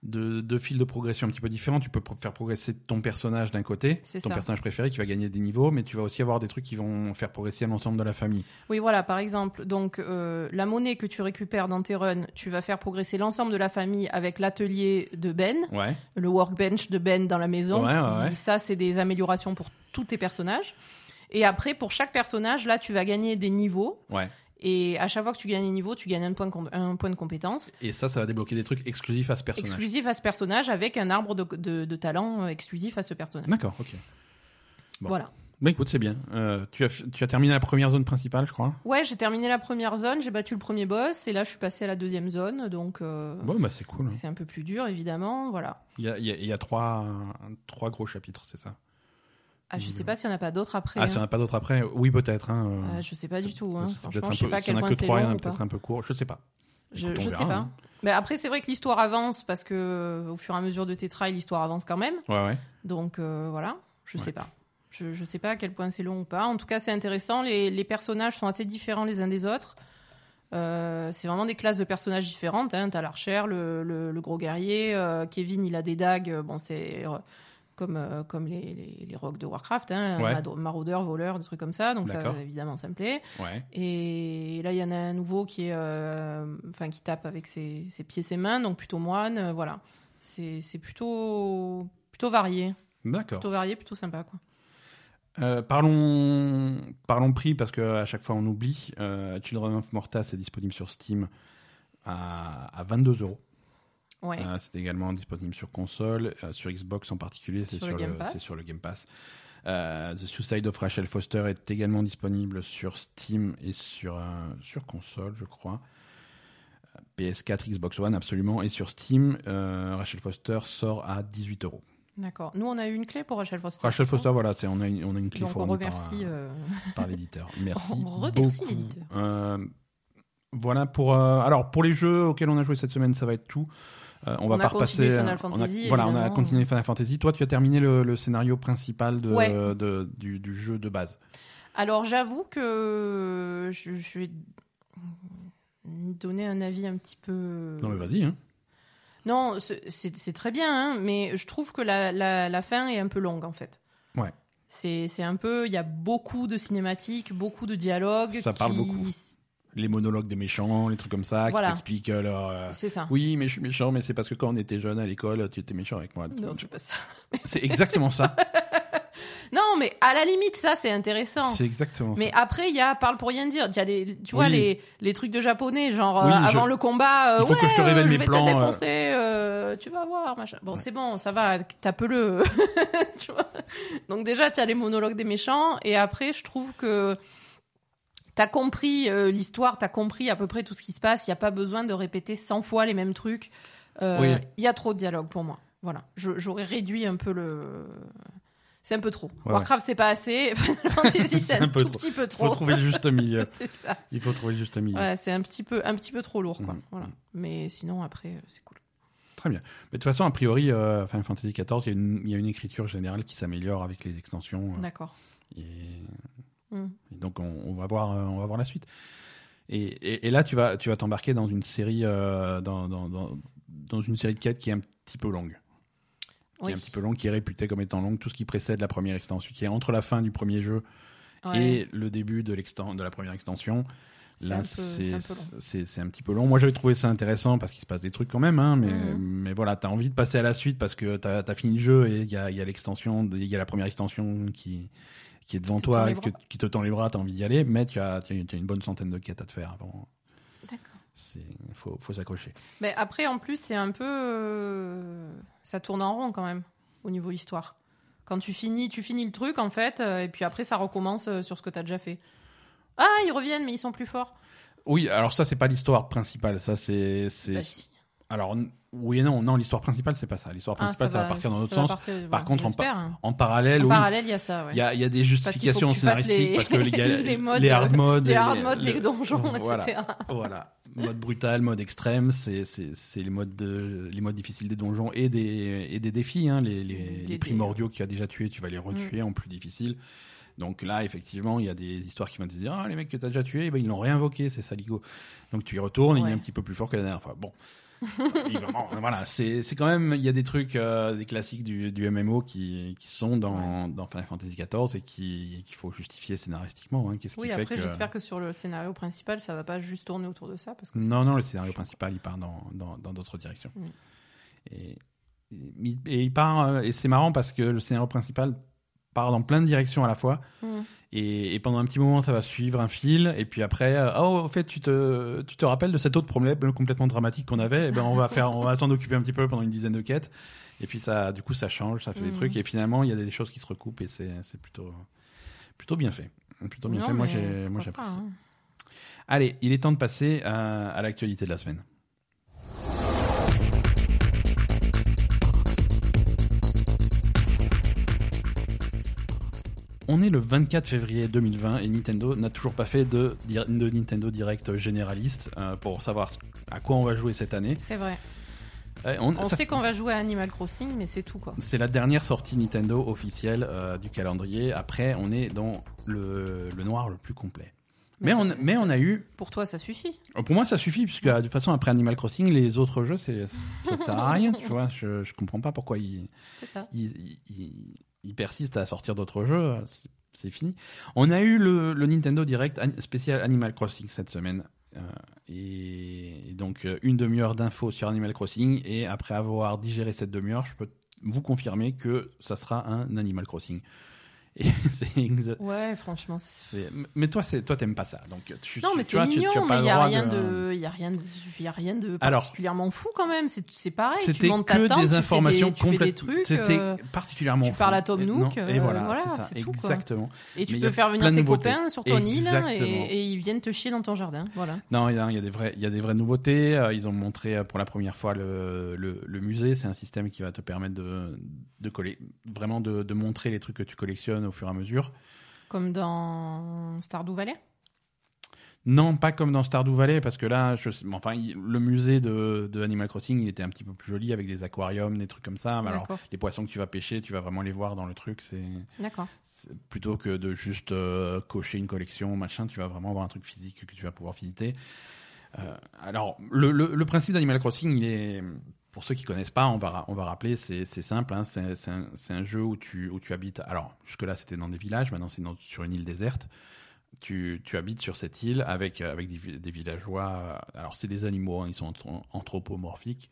de, de fils de progression un petit peu différents. Tu peux pro- faire progresser ton personnage d'un côté, C'est ton ça. personnage préféré qui va gagner des niveaux, mais tu vas aussi avoir des trucs qui vont faire progresser l'ensemble de la famille. Oui, voilà, par exemple, donc euh, la monnaie que tu récupères dans tes runs, tu vas faire progresser l'ensemble de la famille avec l'atelier de Ben, Ouais. le workbench de Ben dans la maison. Ouais, qui- ouais. Ça, c'est des améliorations pour tous tes personnages. Et après, pour chaque personnage, là, tu vas gagner des niveaux. Ouais. Et à chaque fois que tu gagnes un niveau, tu gagnes un point de, com- un point de compétence Et ça, ça va débloquer des trucs exclusifs à ce personnage. exclusif à ce personnage avec un arbre de, de, de talent euh, exclusif à ce personnage. D'accord, ok. Bon. Voilà. Bah écoute, c'est bien. Euh, tu, as, tu as terminé la première zone principale, je crois. Ouais, j'ai terminé la première zone, j'ai battu le premier boss, et là, je suis passé à la deuxième zone, donc euh, Bon, bah c'est cool. hein. c'est un peu plus dur, évidemment. Voilà. Il y a, y a- y a trois, trois gros chapitres, c'est ça? Ah, je sais pas s'il y en a pas d'autres après. Ah, hein. s'il n'y en a pas d'autres après Oui, peut-être. Hein. euh, Ah, je sais pas du tout. Hein. Franchement, je sais peu- pas quel a point que c'est trois, il y en long a peut-être un peu court. Je sais pas. Je, Écoute, je verra, sais pas. hein. Mais après, c'est vrai que l'histoire avance parce que euh, au fur et à mesure de tes trials, l'histoire avance quand même. Ouais, ouais. Donc euh, voilà, je Ouais. sais pas. Je, je sais pas à quel point c'est long ou pas. En tout cas, c'est intéressant. Les, les personnages sont assez différents les uns des autres. Euh, c'est vraiment des classes de personnages différentes. Hein. T'as l'archer, le, le, le gros guerrier. euh, Kevin, il a des dagues. Bon, c'est comme, euh, comme les, les, les rogues de Warcraft. Hein. Ouais. Mad- Maraudeur, voleur, des trucs comme ça. Donc ça, évidemment, ça me plaît. Ouais. Et là, il y en a un nouveau qui est, euh, enfin, qui tape avec ses, ses pieds, ses mains, donc plutôt moine. euh, voilà, c'est c'est plutôt plutôt varié, D'accord. plutôt varié, plutôt sympa, quoi. Euh, parlons, parlons prix parce que à chaque fois on oublie. Euh, Children of Morta c'est disponible sur Steam à, à 22 euros. Ouais. Euh, c'est également disponible sur console, euh, sur Xbox en particulier, c'est Sur sur, le Game Pass. c'est sur le Game Pass. Euh, The Suicide of Rachel Foster est également disponible sur Steam et sur, sur console, je crois. Euh, PS4, Xbox One, absolument. Et sur Steam, Rachel Foster sort à 18 euros. D'accord. Nous, on a eu une clé pour Rachel Foster. Rachel Foster, voilà, c'est, on, a une, on a une clé Donc on fournie remercie. par, par l'éditeur. (laughs) Merci. On remercie l'éditeur. Voilà pour. alors pour les jeux auxquels on a joué cette semaine, ça va être tout. Euh, on va pas repasser. Final euh, on a- Fantasy, voilà, on a continué Final Fantasy. Toi, tu as terminé le, le scénario principal de, Ouais. de- du, du jeu de base. Alors, j'avoue que je, je vais donner un avis un petit peu. Non, mais vas-y. Hein. Non, c'est très bien, hein, mais je trouve que la, la, la fin est un peu longue en fait. Ouais. C'est un peu, il y a beaucoup de cinématiques, beaucoup de dialogues. Ça parle beaucoup. Les monologues des méchants, les trucs comme ça, Voilà. qui t'expliquent euh, leur. euh, C'est ça. Oui, mais je suis méchant, mais c'est parce que quand on était jeune à l'école, tu étais méchant avec moi. Non, c'est pas ça. C'est exactement ça. (laughs) Non, mais à la limite, ça c'est intéressant. C'est exactement Mais ça. après, il y a parle pour rien dire. Il y a les, tu vois Oui. les, les trucs de japonais, genre Oui, euh, je- avant le combat. euh, Il faut que je te ouais, révèle euh, mes vais plans, te euh. défoncer, euh, tu vas voir, machin. Bon, Ouais. c'est bon, ça va, tape-le. (laughs) tu vois. Donc déjà, tu as les monologues des méchants, et après, je trouve que t'as compris euh, l'histoire, t'as compris à peu près tout ce qui se passe. Il y a pas besoin de répéter 100 fois les mêmes trucs. Euh, Il Oui. y a trop de dialogue pour moi. Voilà, j'aurais réduit un peu le. C'est un peu trop. Ouais, Warcraft, c'est pas assez. (laughs) (laughs) C'est un, tout trop. petit peu Il trop. faut trouver le juste milieu. (laughs) ça. Il faut trouver le juste milieu. Ouais, c'est un petit peu, un petit peu trop lourd, quoi. Mhm. Voilà. Mais sinon, après, euh, c'est cool. Très bien. Mais de toute façon, a priori, euh, Final Fantasy XIV, il y, a une- il y a une écriture générale qui s'améliore avec les extensions. euh, D'accord. et, Et donc, on, on va voir, euh, on va voir la suite. Et, et- et là, tu vas, tu vas t'embarquer dans une série, euh, dans, dans, dans, dans une série de quêtes qui est un petit peu longue. Qui Oui. est un petit peu longue, qui est réputée comme étant longue. Tout ce qui précède la première extension, qui est entre la fin du premier jeu Ouais. et le début de, de la première extension. Là, c'est un un petit peu long. Moi, j'avais trouvé ça intéressant parce qu'il se passe des trucs quand même, hein, mais, Mhm. mais voilà, t'as envie de passer à la suite parce que t'as as fini le jeu et il y a, y a l'extension, il y a la première extension qui, qui est devant Qui toi, et que- qui te tend les bras, t'as envie d'y aller, mais tu as, tu as une bonne centaine de quêtes à te faire avant. D'accord. Il faut, faut s'accrocher. Mais après, en plus, c'est un peu. euh, Ça tourne en rond quand même, au niveau histoire. Quand tu finis, tu finis le truc, en fait, euh, et puis après, ça recommence euh, sur ce que tu as déjà fait. Ah, ils reviennent, mais ils sont plus forts. Oui, alors ça, c'est pas l'histoire principale. Ça, c'est. c'est- Bah, si. Alors, oui et non. Non, l'histoire principale, c'est pas ça. L'histoire Ah, principale, ça, va partir dans l'autre sens. partir- Par contre, en, pa- hein. en parallèle, En oui, parallèle, il y a ça, ouais. Il y a, il y a des justifications fasses scénaristiques les- parce que (laughs) les modes, les hard modes, les hard modes donjons, (laughs) voilà, etc. Voilà, (laughs) mode brutal, mode extrême, c'est les modes de, les modes difficiles des donjons et des et des défis, hein, les Des- primordiaux que tu as déjà tués, tu vas les retuer en plus difficile. Donc là, effectivement, il y a des histoires qui vont te dire ah les mecs que tu as déjà tués, eh ben, ils l'ont réinvoqué, c'est saligo. Donc tu y retournes, il est un petit peu plus fort que la dernière fois. Bon. Voilà, c'est quand même il y a des trucs euh, des classiques du, du MMO qui, qui sont dans, dans Final Fantasy XIV et qui qu'il faut justifier scénaristiquement. Hein. Qu'est-ce qui Oui, fait après, que j'espère que sur le scénario principal, ça va pas juste tourner autour de ça. Parce que non non le scénario principal il part dans dans dans d'autres directions. Mm. Et, et, et il part euh, et c'est marrant parce que le scénario principal part dans plein de directions à la fois. Mm. Et, et pendant un petit moment, ça va suivre un fil. Et puis après, euh, oh, au fait, tu te, tu te rappelles de cet autre problème complètement dramatique qu'on avait? Et ben, on va (laughs) faire, on va s'en occuper un petit peu pendant une dizaine de quêtes. Et puis ça, du coup, ça change, ça fait des Mhm. trucs. Et finalement, il y a des choses qui se recoupent et c'est, c'est plutôt, plutôt bien fait. Plutôt bien Non, fait. Moi, j'ai, moi, j'apprécie. hein. Allez, il est temps de passer à, à l'actualité de la semaine. On est le 24 février 2020 et Nintendo n'a toujours pas fait de, de Nintendo Direct généraliste euh, pour savoir à quoi on va jouer cette année. C'est vrai. On- On ça- sait qu'on va jouer à Animal Crossing, mais c'est tout quoi. c'est la dernière sortie Nintendo officielle euh, du calendrier. Après, on est dans le, le noir le plus complet. Mais, ça- on, mais ça- on a eu Pour toi, ça suffit. Oh, Pour moi, ça suffit, puisque de toute façon, après Animal Crossing, les autres jeux, c'est, ça sert à rien, tu vois. Je, je comprends pas pourquoi ils, C'est ça. ils, ils- ils persistent à sortir d'autres jeux. C'est, fini. On a eu le, Nintendo Direct spécial Animal Crossing cette semaine. Euh, et, et donc, euh, une demi-heure d'infos sur Animal Crossing. Et après avoir digéré cette demi-heure, je peux vous confirmer que ça sera un Animal Crossing. Et (laughs) Ouais, franchement. Mais toi, c'est, toi, t'aimes pas ça. Donc, tu, Non, mais c'est vois, tu- tu mignon, mais il y a rien de- y a rien de, y a rien de Alors- particulièrement fou quand même. C'est, pareil. C'était que tente, des informations complètes. C'était euh, particulièrement. tu parles à Tom Et Nook, non, et euh, voilà, c'est tout, quoi. exactement. Et tu Mais peux faire venir tes copains sur ton île et, et ils viennent te chier dans ton jardin. Voilà. Non, il y, a, il y a des vrais, il y a des vraies nouveautés. Euh, Ils ont montré euh, pour la première fois le, le, le musée. C'est un système qui va te permettre de, de coller, vraiment de, de montrer les trucs que tu collectionnes au fur et à mesure. Comme dans Stardew Valley? Non, pas comme dans Stardew Valley, parce que là, je, enfin, il- le musée de, de Animal Crossing, il était un petit peu plus joli avec des aquariums, des trucs comme ça. Alors, les poissons que tu vas pêcher, tu vas vraiment les voir dans le truc. C'est D'accord. Plutôt que de juste euh, cocher une collection machin tu vas vraiment avoir un truc physique que tu vas pouvoir visiter Euh, alors le, le, le principe d'Animal Crossing il est pour ceux qui connaissent pas on va on va rappeler c'est simple hein, c'est un, jeu où tu où tu habites alors jusque là c'était dans des villages maintenant c'est sur une île déserte tu, tu habites sur cette île avec avec des, vi- des villageois alors c'est des animaux hein, ils sont anthro- anthropomorphiques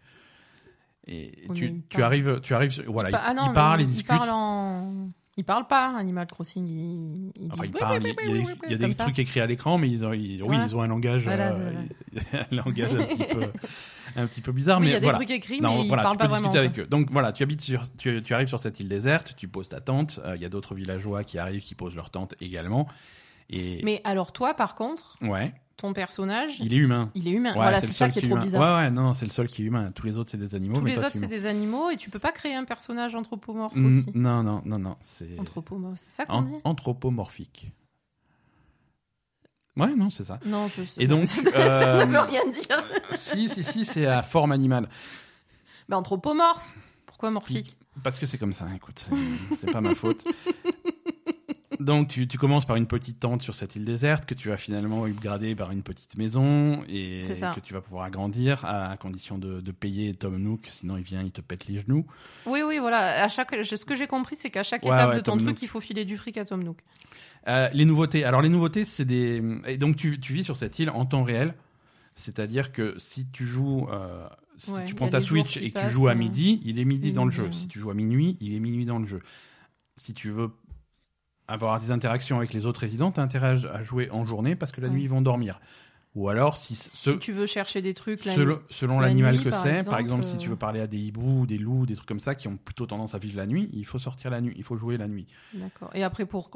et tu, ils tu parlent. arrives tu arrives voilà Il pa- ah non, ils parlent ils il discutent parle en... Il parle pas, Animal Crossing. Enfin, ils oui, parlent, oui, il y a, oui, des- oui, il y a comme des ça. trucs écrits à l'écran, mais ils ont, ils- oui, ils ont un langage, Voilà, euh, voilà. (laughs) un langage un petit peu, un petit peu bizarre, Oui, il mais y a des trucs écrits, Non, mais ils parlent tu peux pas vraiment. avec eux. Donc voilà, tu habites sur, tu, tu arrives sur cette île déserte, tu poses ta tente. euh, Il y a d'autres villageois qui arrivent, qui posent leur tente également. Et Mais alors toi, par contre, ouais, ton personnage, il est humain. il est humain. Ouais, voilà, c'est ça qui est trop humain. bizarre. Ouais, ouais, non, non, c'est le seul qui est humain. Tous les autres, c'est des animaux. Tous mais les toi, autres, c'est des animaux et tu peux pas créer un personnage anthropomorphe aussi. Non, non, non, non, c'est Anthropomorphe, c'est ça qu'on dit anthropomorphique. Ouais, non, c'est ça. Non, je sais Et donc, (laughs) ça ne euh, veut (laughs) rien dire. si, si, si, c'est à forme animale. Mais anthropomorphe. Pourquoi morphique? Parce que c'est comme ça, écoute, c'est pas ma faute. (laughs) Donc tu, tu commences par une petite tente sur cette île déserte que tu vas finalement upgrader par une petite maison et que tu vas pouvoir agrandir à condition de, de payer Tom Nook, sinon il vient, il te pète les genoux. Oui, oui, voilà. À chaque, ce que j'ai compris, c'est qu'à chaque Ouais, étape ouais, de ton Tom truc, Nook. il faut filer du fric à Tom Nook. Euh, les nouveautés, alors les nouveautés c'est des... Et donc tu, tu vis sur cette île en temps réel, c'est-à-dire que si tu joues... euh, si Ouais, tu prends ta Switch et que tu joues à midi, il est midi dans le jeu. ouais. Si tu joues à minuit, il est minuit dans le jeu. Si tu veux avoir des interactions avec les autres résidents, tu as intérêt à jouer en journée parce que la Ouais. nuit ils vont dormir. Ou alors, si, ce- Si tu veux chercher des trucs, la selon, l'animal que c'est, par exemple, si euh, tu veux parler à des hiboux, des loups, des trucs comme ça qui ont plutôt tendance à vivre la nuit, il faut sortir la nuit, il faut jouer la nuit. D'accord. Et après, pour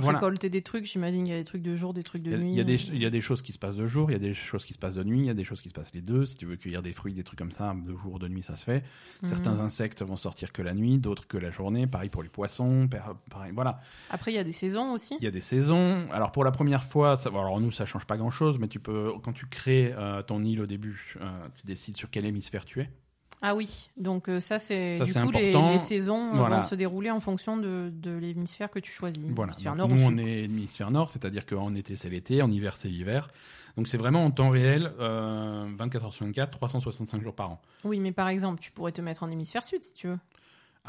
Voilà. récolter des trucs, j'imagine qu'il y a des trucs de jour, des trucs de Il y, a, nuit. il y a des, euh. il y a des choses qui se passent de jour, il y a des choses qui se passent de nuit, il y a des choses qui se passent les deux. Si tu veux cueillir des fruits, des trucs comme ça, de jour, de nuit, ça se fait. Mhm. Certains insectes vont sortir que la nuit, d'autres que la journée. Pareil pour les poissons, par- pareil, voilà. Après, il y a des saisons aussi. Il y a des saisons. Alors pour la première fois, ça, alors nous ça change pas grand chose, mais tu peux, quand tu crées euh, ton île au début, euh, tu décides sur quel hémisphère tu es. Ah oui. Donc euh, ça, c'est du coup les, important. les saisons euh, Voilà. vont se dérouler en fonction de, de l'hémisphère que tu choisis. Voilà. L'hémisphère Donc, nord nous ou on est hémisphère nord, c'est-à-dire qu'en été c'est l'été, en hiver c'est l'hiver. Donc c'est vraiment en temps réel, euh, 24 heures sur 24, 365 jours par an. Oui, mais par exemple, tu pourrais te mettre en hémisphère sud si tu veux.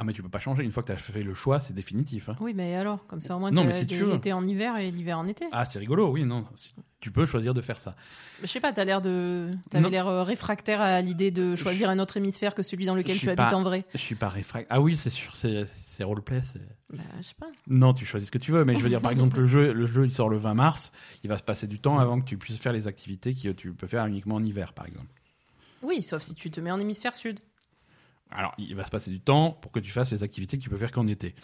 Ah mais tu peux pas changer, une fois que tu as fait le choix, c'est définitif. hein. Oui, mais alors, comme ça au moins Non, t'as mais si tu veux. l'été en hiver et l'hiver en été. Ah c'est rigolo, oui, non. si- Tu peux choisir de faire ça. Je sais pas, t'as l'air de, t'avais l'air euh, réfractaire à l'idée de choisir un autre hémisphère que celui dans lequel Je tu suis habites pas- en vrai. Je suis pas réfract. Ah oui, c'est sûr, c'est c'est roleplay. c'est- Bah, je sais pas. Non, tu choisis ce que tu veux, mais je veux dire, par (laughs) exemple, le jeu, le jeu, il sort le 20 mars, il va se passer du temps avant que tu puisses faire les activités que tu peux faire uniquement en hiver, par exemple. Oui, sauf si tu te mets en hémisphère sud. Alors, il va se passer du temps pour que tu fasses les activités que tu peux faire qu'en été.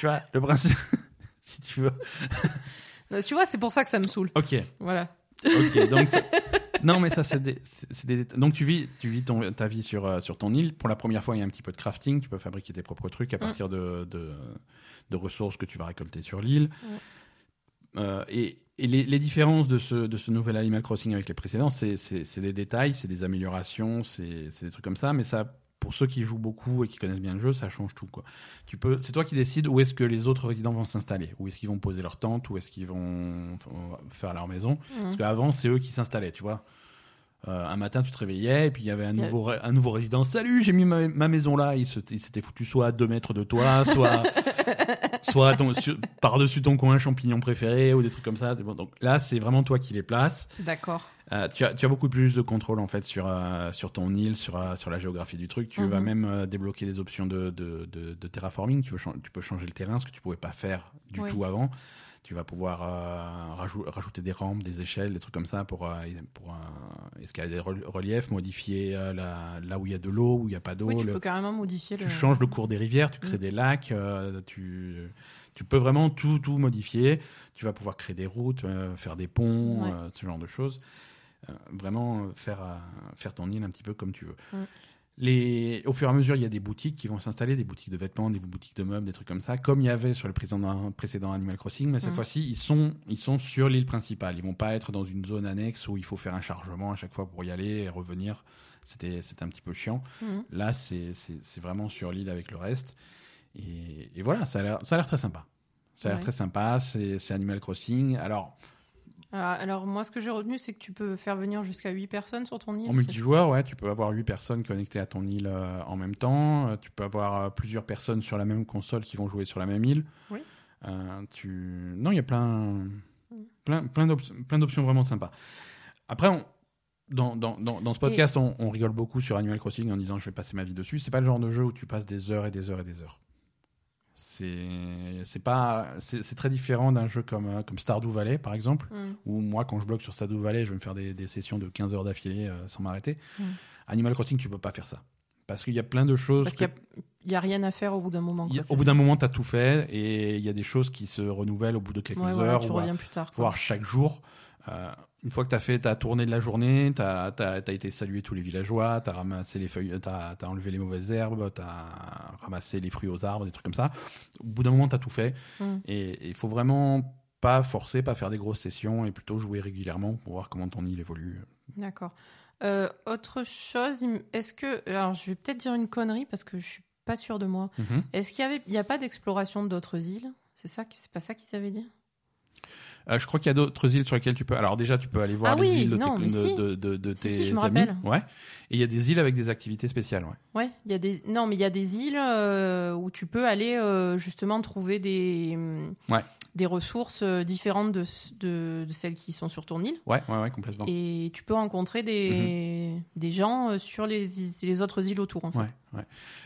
tu vois, le principe, (laughs) si tu veux. Euh, Tu vois, c'est pour ça que ça me saoule. Ok, Voilà. ok, donc (laughs) non, mais ça c'est des, des donc tu vis, tu vis ton, ta vie sur euh, sur ton île. Pour la première fois, il y a un petit peu de crafting. Tu peux fabriquer tes propres trucs à partir de, de de ressources que tu vas récolter sur l'île. Euh, et et les, les différences de ce, de ce nouvel Animal Crossing avec les précédents, c'est des détails, c'est des améliorations, c'est des trucs comme ça, mais ça, pour ceux qui jouent beaucoup et qui connaissent bien le jeu, ça change tout. quoi. Tu peux, c'est toi qui décides où est-ce que les autres résidents vont s'installer, où est-ce qu'ils vont poser leur tente, où est-ce qu'ils vont faire leur maison. Parce Mhm. qu'avant, c'est eux qui s'installaient, tu vois. Euh, un matin, tu te réveillais, et puis il y avait un nouveau, ré- un nouveau résident. Salut, j'ai mis ma, ma maison là. Il s'était foutu soit à 2 mètres de toi, soit, (laughs) par-dessus ton coin champignon préféré, ou des trucs comme ça. Bon, donc là, c'est vraiment toi qui les places. D'accord. Euh, tu, as, tu as beaucoup plus de contrôle en fait sur, euh, sur ton île, sur, sur la géographie du truc. Tu Mhm. vas même euh, débloquer des options de, de, de, de terraforming. Tu, veux chan- tu peux changer le terrain, ce que tu pouvais pas faire du Oui. tout avant. Tu vas pouvoir euh, rajou- rajouter des rampes, des échelles, des trucs comme ça pour, euh, pour euh, escalader des rel- reliefs, modifier euh, la- là où il y a de l'eau, où il n'y a pas d'eau. Oui, tu le- peux carrément modifier tu le. changes le cours des rivières, tu crées Mm. des lacs, euh, tu, tu peux vraiment tout, tout modifier. Tu vas pouvoir créer des routes, faire des ponts, Ouais. ce genre de choses. Vraiment faire, faire ton île un petit peu comme tu veux. Mm. Les, au fur et à mesure, il y a des boutiques qui vont s'installer, des boutiques de vêtements, des boutiques de meubles, des trucs comme ça, comme il y avait sur le précédent, précédent Animal Crossing, mais cette Mm. fois-ci, ils sont, ils sont sur l'île principale. Ils vont pas être dans une zone annexe où il faut faire un chargement à chaque fois pour y aller et revenir. C'était, un petit peu chiant. Mhm. Là, c'est vraiment sur l'île avec le reste. Et, et voilà, ça a l'air très sympa. Ça a l'air très sympa, c'est Animal Crossing. Alors, alors, moi, ce que j'ai retenu, c'est que tu peux faire venir jusqu'à 8 personnes sur ton île. en multijoueur, ouais, tu peux avoir 8 personnes connectées à ton île euh, en même temps. Euh, tu peux avoir euh, plusieurs personnes sur la même console qui vont jouer sur la même île. Oui. Euh, tu... Non, il y a plein, plein, plein d'op- plein d'options vraiment sympas. Après, on- dans, dans, dans, dans ce podcast, on, on rigole beaucoup sur Animal Crossing en disant je vais passer ma vie dessus. C'est pas le genre de jeu où tu passes des heures et des heures et des heures. C'est pas c'est très différent d'un jeu comme euh, comme Stardew Valley par exemple Mhm. où moi quand je bloque sur Stardew Valley je vais me faire des, des sessions de 15 heures d'affilée euh, sans m'arrêter. Mm. Animal Crossing tu peux pas faire ça parce qu'il y a plein de choses Parce qu'il n'y a, rien à faire au bout d'un moment. y a- au bout d'un moment tu as tout fait et il y a des choses qui se renouvellent au bout de quelques Ouais, heures voilà, tu reviens plus tard. quoi. voire chaque jour. Euh, une fois que tu as fait ta tournée de la journée, tu as, été saluer tous les villageois, tu as ramassé les feuilles, tu as, enlevé les mauvaises herbes, tu as ramassé les fruits aux arbres, des trucs comme ça. Au bout d'un moment, tu as tout fait. Mm. Et il faut vraiment pas forcer, pas faire des grosses sessions et plutôt jouer régulièrement pour voir comment ton île évolue. D'accord. Euh, autre chose, est-ce que. Alors, je vais peut-être dire une connerie parce que je suis pas sûre de moi. Mhm. Est-ce qu'il y avait, il y a pas d'exploration d'autres îles? C'est ça, c'est pas ça qu'ils avaient dit? Euh, je crois qu'il y a d'autres îles sur lesquelles tu peux. Alors déjà, tu peux aller voir Ah les oui, îles de, non, tes, si. de- de- de Si, tes si, je me amis. rappelle. Ouais. Et il y a des îles avec des activités spéciales. Ouais. Ouais, il y a des non, mais il y a des îles euh, où tu peux aller euh, justement trouver des Ouais. Des ressources euh, différentes de, de, de celles qui sont sur ton île Ouais, ouais, ouais, complètement. et tu peux rencontrer des des gens euh, sur les autres îles autour en fait. Ouais, ouais.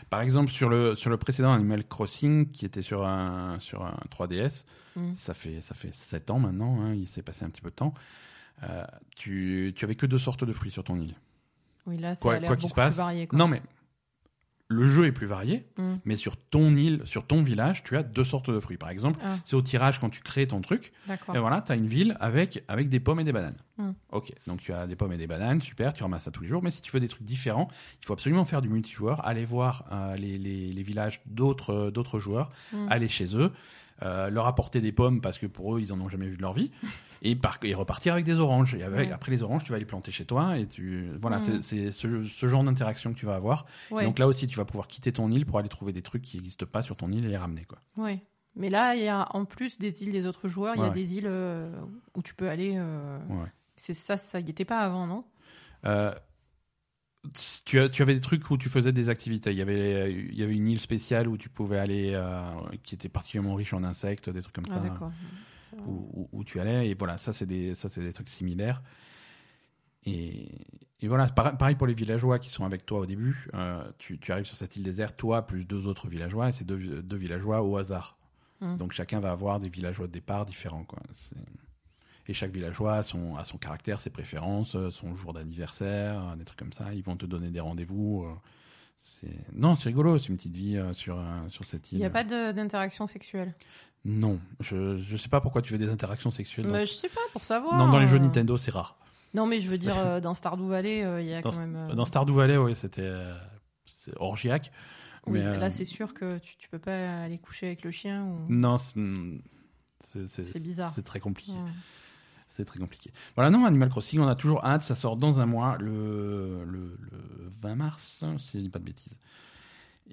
Par exemple, sur le, sur le précédent Animal Crossing, qui était sur un, sur un 3DS, Mm. ça, fait, ça fait 7 ans maintenant, hein, il s'est passé un petit peu de temps, euh, tu, tu avais que deux sortes de fruits sur ton île. Oui, là ça Quoi- a l'air quoi beaucoup se passe. plus varié. quoi. Non, mais le jeu est plus varié, Mm. mais sur ton île, sur ton village, tu as deux sortes de fruits. Par exemple, Ah, c'est au tirage quand tu crées ton truc, et voilà, tu as une ville avec, avec des pommes et des bananes. Mm. Ok, donc tu as des pommes et des bananes, super, tu ramasses ça tous les jours. Mais si tu veux des trucs différents, il faut absolument faire du multijoueur, aller voir euh, les, les, les villages d'autres d'autres joueurs, Mm. aller chez eux, euh, leur apporter des pommes parce que pour eux, ils en ont jamais vu de leur vie, (laughs) et, par, et repartir avec des oranges. Et avec, Ouais. après les oranges, tu vas les planter chez toi, et tu voilà, Mm. c'est- ce, ce genre d'interaction que tu vas avoir. Ouais, Donc là aussi, tu vas pouvoir quitter ton île pour aller trouver des trucs qui n'existent pas sur ton île et les ramener. Quoi. ouais. Mais là, il y a en plus des îles des autres joueurs, il y a des îles euh, où tu peux aller. euh. C'est ça, ça y était pas avant, non? Tu, as- tu avais des trucs où tu faisais des activités. Il y avait, il y avait une île spéciale où tu pouvais aller, euh, qui était particulièrement riche en insectes, des trucs comme Ah ça, d'accord. où, où- où tu allais. Et voilà, ça c'est des, ça c'est des trucs similaires. Et, et voilà, pareil, pour les villageois qui sont avec toi au début. Euh, tu, tu arrives sur cette île déserte, toi plus deux autres villageois, et c'est deux, deux villageois au hasard. Hmm. Donc chacun va avoir des villageois de départ différents. Quoi. C'est- Et chaque villageois a son, a son caractère, ses préférences, euh, son jour d'anniversaire, euh, des trucs comme ça. Ils vont te donner des rendez-vous. euh. Non, c'est rigolo, c'est une petite vie euh, sur, euh, sur cette île. Il n'y a pas d'interaction sexuelle? Non, je je sais pas pourquoi tu veux des interactions sexuelles. dans- Mais je sais pas, pour savoir. Non, dans les jeux Nintendo, c'est rare. Non, mais je veux dire, (laughs) dans Stardew Valley, il y a Dans, quand même. dans Stardew Valley, oui, c'était orgiaque. Oui, mais, là, c'est sûr que tu, tu peux pas aller coucher avec le chien. Ou... Non, c'est, C'est bizarre. C'est très compliqué. Hmm. Très compliqué. Voilà, non, Animal Crossing, on a toujours hâte. Ça sort dans un mois, le, le, le 20 mars, si je dis pas de bêtises.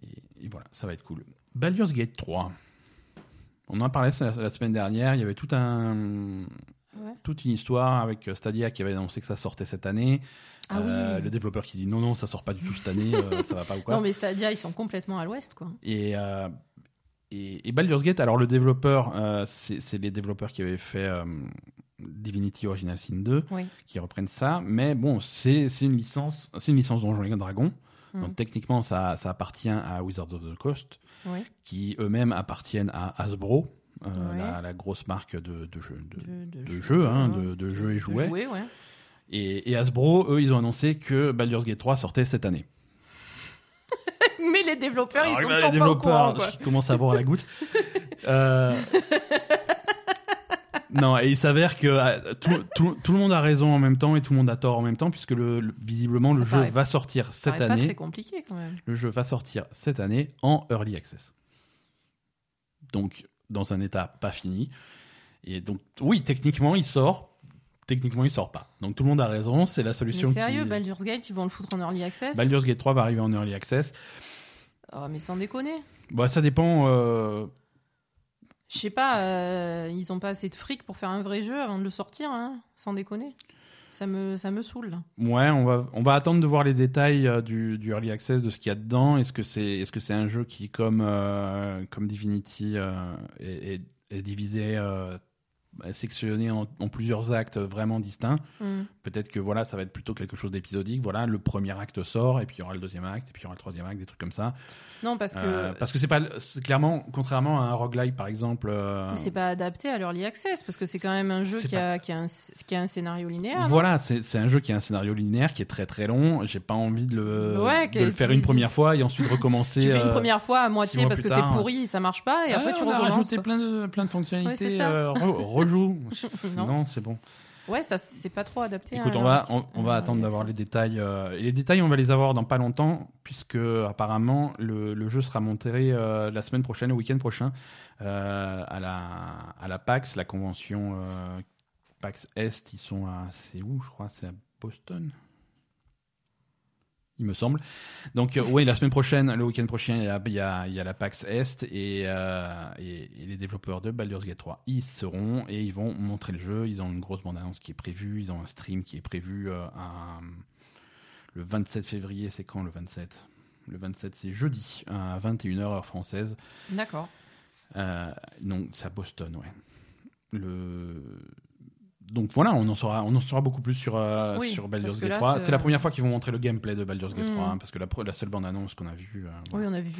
Et, et voilà, ça va être cool. Baldur's Gate 3. On en parlait la, la semaine dernière. Il y avait tout un, Ouais. toute une histoire avec Stadia qui avait annoncé que ça sortait cette année. Ah Euh, oui. Le développeur qui dit non, non, ça sort pas du tout cette année, euh, ça va pas ou quoi. (laughs) Non, mais Stadia, ils sont complètement à l'ouest, quoi. Et, euh, et, et Baldur's Gate, alors le développeur, euh, c'est les développeurs qui avaient fait euh, Divinity Original Sin 2, Oui. qui reprennent ça. Mais bon, c'est c'est une licence, c'est une licence Donjons et Dragons. Mm. Donc techniquement, ça, ça appartient à Wizards of the Coast, Oui. qui eux-mêmes appartiennent à Hasbro, euh, Ouais. la, la grosse marque de, de jeux, de, De, de jeux, hein, de, de jeux et jouets. jouets, ouais. Et, et Hasbro, eux, ils ont annoncé que Baldur's Gate 3 sortait cette année. (laughs) Mais les développeurs, ils Alors sont là, toujours les pas au développeurs courant, quoi. qui commencent à boire la goutte. (laughs) Euh, Non, et il s'avère que euh, tout, tout- tout le monde a raison en même temps et tout le monde a tort en même temps, puisque le, le- visiblement Ça le jeu va sortir Ça cette pas année. très compliqué, quand même. Le jeu va sortir cette année en early access. Donc, dans un état pas fini. Et donc, oui, techniquement, il sort. Techniquement, il sort pas. Donc, tout le monde a raison. C'est la solution Mais sérieux, qui... Baldur's Gate, ils vont le foutre en early access? Baldur's Gate 3 va arriver en early access. Oh, mais sans déconner. Bon, ça dépend. euh, Je sais pas, euh, ils ont pas assez de fric pour faire un vrai jeu avant de le sortir, hein, sans déconner. Ça me, ça me saoule. Ouais, on va, on va attendre de voir les détails euh, du, du early access, de ce qu'il y a dedans. Est-ce que c'est est -ce un jeu qui, comme, euh, comme Divinity, est, est- divisé, sectionné en, en plusieurs actes vraiment distincts Hmm. Peut-être que voilà, ça va être plutôt quelque chose d'épisodique. Voilà, le premier acte sort, et puis il y aura le deuxième acte, et puis il y aura le troisième acte, des trucs comme ça. Non, parce que Euh, parce que c'est pas, clairement, contrairement à un roguelike par exemple. euh, mais c'est pas adapté à l'early access, parce que c'est quand même un jeu qui a, qui, a un, qui a un scénario linéaire. Voilà, c'est un jeu qui a un scénario linéaire qui est très très long. J'ai pas envie de le, Ouais, de le faire une première fois et ensuite recommencer. (laughs) tu fais une euh, première fois à moitié parce que c'est pourri, ça marche pas, et après tu on a recommences. rajouté plein de, plein de fonctionnalités. Ouais, (laughs) euh, rejoue. (laughs) Non. non, c'est bon. Ouais, ça c'est pas trop adapté. Écoute, à on va, on, va early attendre d'avoir les détails. euh, et les détails, on va les avoir dans pas longtemps, puisque apparemment le, le jeu sera monté euh, la semaine prochaine, le week-end prochain, euh, à la à la PAX, la convention euh, PAX Est. Ils sont à, c'est où, je crois, c'est à Boston? Il me semble. Donc, euh, oui, la semaine prochaine, le week-end prochain, il y a, il y a- il y a la PAX Est et, euh, et, et les développeurs de Baldur's Gate 3 y seront et ils vont montrer le jeu. Ils ont une grosse bande-annonce qui est prévue. Ils ont un stream qui est prévu euh, à- le 27 février. C'est quand le 27 Le 27, c'est jeudi à 21h heure française. D'accord. Euh, non, c'est à Boston, ouais. Le... Donc voilà, on en saura, on en saura beaucoup plus sur, euh, Oui, sur Baldur's Gate là, 3. c'est- la première fois qu'ils vont montrer le gameplay de Baldur's Gate Mm. 3, hein, parce que la, seule bande-annonce qu'on a vue. euh, Oui, on a vu.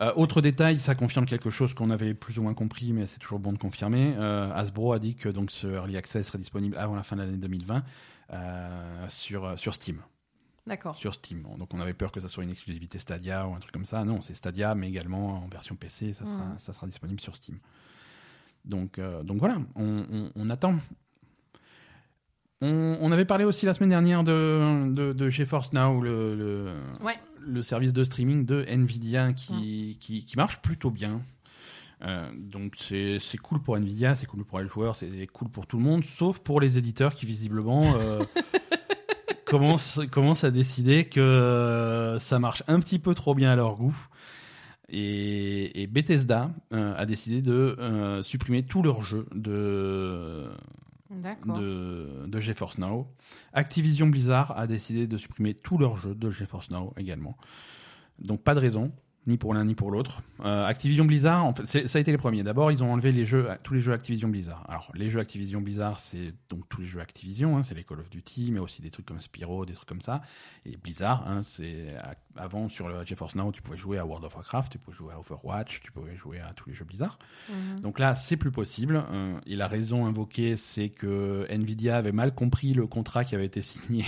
euh, autre détail, ça confirme quelque chose qu'on avait plus ou moins compris, mais c'est toujours bon de confirmer. Hasbro a dit que donc ce early access serait disponible avant la fin de l'année 2020 euh, sur, sur Steam D'accord. sur Steam. Donc on avait peur que ça soit une exclusivité Stadia ou un truc comme ça. Non, c'est Stadia, mais également en version PC, ça sera, Mhm. ça sera disponible sur Steam. Donc, donc voilà, on, on- on attend. On, on avait parlé aussi la semaine dernière de, de, de GeForce Now, le, le, Ouais. le service de streaming de Nvidia qui, qui, qui marche plutôt bien. Euh, donc c'est cool pour Nvidia, c'est cool pour les joueurs, c'est cool pour tout le monde, sauf pour les éditeurs qui visiblement euh, (laughs) commencent, commencent à décider que ça marche un petit peu trop bien à leur goût. Et, Et, et Bethesda euh, a décidé de supprimer tous leurs jeux de. De, de GeForce Now. Activision Blizzard a décidé de supprimer tous leurs jeux de GeForce Now également. Donc pas de raison, ni pour l'un ni pour l'autre. Euh, Activision Blizzard, en fait, ça a été les premiers. D'abord, ils ont enlevé les jeux, tous les jeux Activision Blizzard. Alors, les jeux Activision Blizzard, c'est donc tous les jeux Activision, hein, c'est les Call of Duty, mais aussi des trucs comme Spyro, des trucs comme ça. Et Blizzard, hein, c'est avant sur le GeForce Now, tu pouvais jouer à World of Warcraft, tu pouvais jouer à Overwatch, tu pouvais jouer à tous les jeux Blizzard. Mhm. Donc là, c'est plus possible. Euh, et la raison invoquée, c'est que Nvidia avait mal compris le contrat qui avait été signé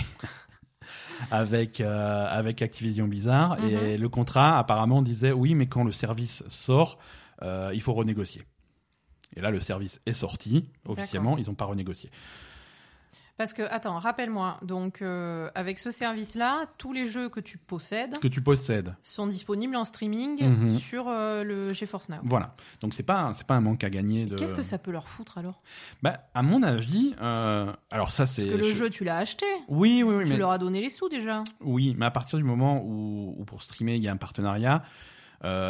avec, euh, avec Activision Blizzard. Et le contrat, apparemment, disait oui, mais quand le service sort, euh, il faut renégocier. Et là, le service est sorti. Officiellement, ils n'ont pas renégocié. Parce que, attends, rappelle-moi, donc euh, avec ce service-là, tous les jeux que tu possèdes Que tu possèdes. sont disponibles en streaming Mhm. sur euh, le GeForce Now. Voilà. Donc, c'est pas, pas un manque à gagner. De... Qu'est-ce que ça peut leur foutre alors? Bah, À mon avis, euh, alors ça, c'est. Parce que le je- jeu, tu l'as acheté. Oui, oui, oui. Tu mais... leur as donné les sous déjà. Oui, mais à partir du moment où, où pour streamer, il y a un partenariat,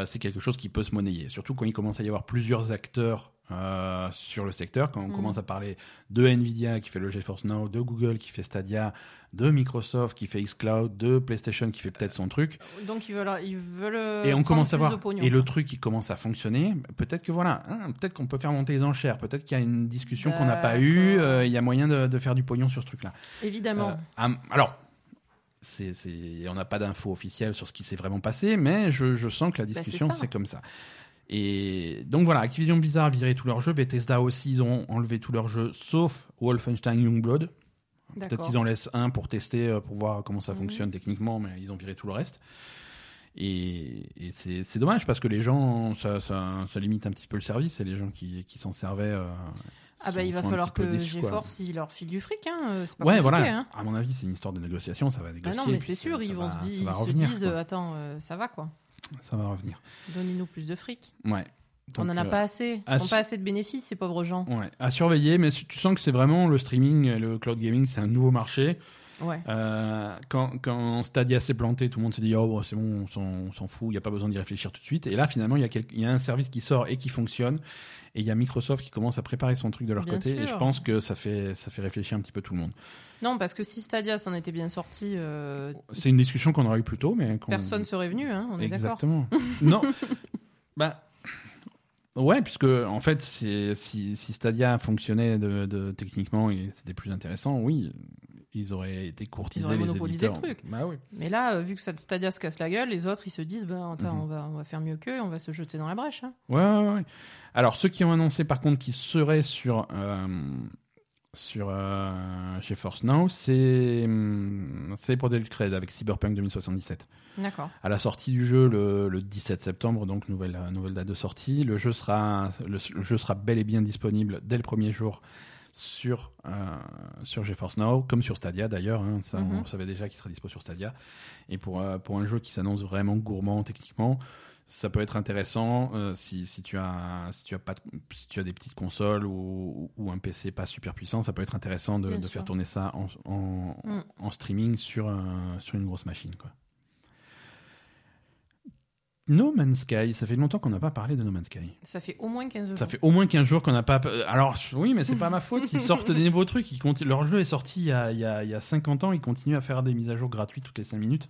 c'est quelque chose qui peut se monnayer. Surtout quand il commence à y avoir plusieurs acteurs euh, sur le secteur, quand on Mhm. commence à parler de Nvidia qui fait le GeForce Now, de Google qui fait Stadia, de Microsoft qui fait xCloud, de PlayStation qui fait peut-être son truc, Donc ils veulent, ils veulent. euh, et on commence à voir, pognon, et le truc qui commence à fonctionner, peut-être que voilà, hein, peut-être qu'on peut faire monter les enchères, peut-être qu'il y a une discussion qu'on n'a pas eue, euh, il y a moyen de, de faire du pognon sur ce truc-là. Évidemment. Euh, alors, on n'a pas d'infos officielles sur ce qui s'est vraiment passé, mais je, je sens que la Bah, discussion, c'est comme ça. Et donc voilà, Activision Blizzard a viré tous leurs jeux, Bethesda aussi, ils ont enlevé tous leurs jeux, sauf Wolfenstein Youngblood. Peut-être qu'ils en laissent un pour tester, euh, pour voir comment ça Mhm. fonctionne techniquement, mais ils ont viré tout le reste. Et, et c'est, dommage parce que les gens, ça, ça, ça limite un petit peu le service et les gens qui, qui s'en servaient. euh, Ah bah il va falloir que. GeForce il leur file du fric, hein. euh, pas Ouais, voilà. hein. À mon avis, c'est une histoire de négociation, ça va Bah négocier. non, mais c'est sûr, ça ils vont va- se, va ils se disent, euh, attends, euh, ça va quoi. Ça va revenir. Donnez-nous plus de fric. Ouais. On Donc, en a euh, pas assez. Ils n'ont pas assez de bénéfices, ces pauvres gens. Ouais, à surveiller, mais tu sens que c'est vraiment le streaming, et le cloud gaming, c'est un nouveau marché. Ouais. Euh, quand, quand Stadia s'est planté, tout le monde s'est dit oh c'est bon, on s'en- fout, il n'y a pas besoin d'y réfléchir tout de suite. Et là, finalement, il y, a y un service qui sort et qui fonctionne, et il y a Microsoft qui commence à préparer son truc de leur Bien côté. Et je pense que ça fait ça fait réfléchir un petit peu tout le monde. Non, parce que si Stadia s'en était bien sorti, euh, C'est une discussion qu'on aurait eu plus tôt, mais personne serait venu, hein, on est d'accord. Exactement. (laughs) non. Bah. Ouais, puisque en fait, si, si Stadia fonctionnait de, de- techniquement et c'était plus intéressant, oui, ils auraient été courtisés Ils auraient les monopolisé le truc. Bah oui. Mais là, euh, vu que Stadia se casse la gueule, les autres ils se disent, bah, attends, Mhm. on, va, on va faire mieux qu'eux, on va se jeter dans la brèche. hein. Ouais, ouais, ouais. Alors, ceux qui ont annoncé par contre qu'ils seraient sur, euh, sur euh, chez Force Now, c'est hum, Project Red avec Cyberpunk 2077. D'accord. À la sortie du jeu le, le 17 septembre, donc nouvelle, euh, nouvelle date de sortie, le jeu, sera, le, le jeu sera bel et bien disponible dès le premier jour sur, euh, sur GeForce Now, comme sur Stadia d'ailleurs. hein. ça, Mhm. On savait déjà qu'il serait dispo sur Stadia. Et pour, euh, pour un jeu qui s'annonce vraiment gourmand techniquement, ça peut être intéressant euh, si, si, tu as, si, tu as pas, si tu as des petites consoles ou, ou un PC pas super puissant, ça peut être intéressant de, faire tourner ça en, en, Mm. en streaming sur, un- sur une grosse machine. Quoi. No Man's Sky, ça fait longtemps qu'on n'a pas parlé de No Man's Sky. Ça fait au moins 15 jours. Ça fait au moins 15 jours qu'on n'a pas. Alors oui, mais c'est pas ma faute. Ils sortent (laughs) des nouveaux trucs. Ils continuent... Leur jeu est sorti il y, a, il, y a, il y a 50 ans. Ils continuent à faire des mises à jour gratuites toutes les 5 minutes.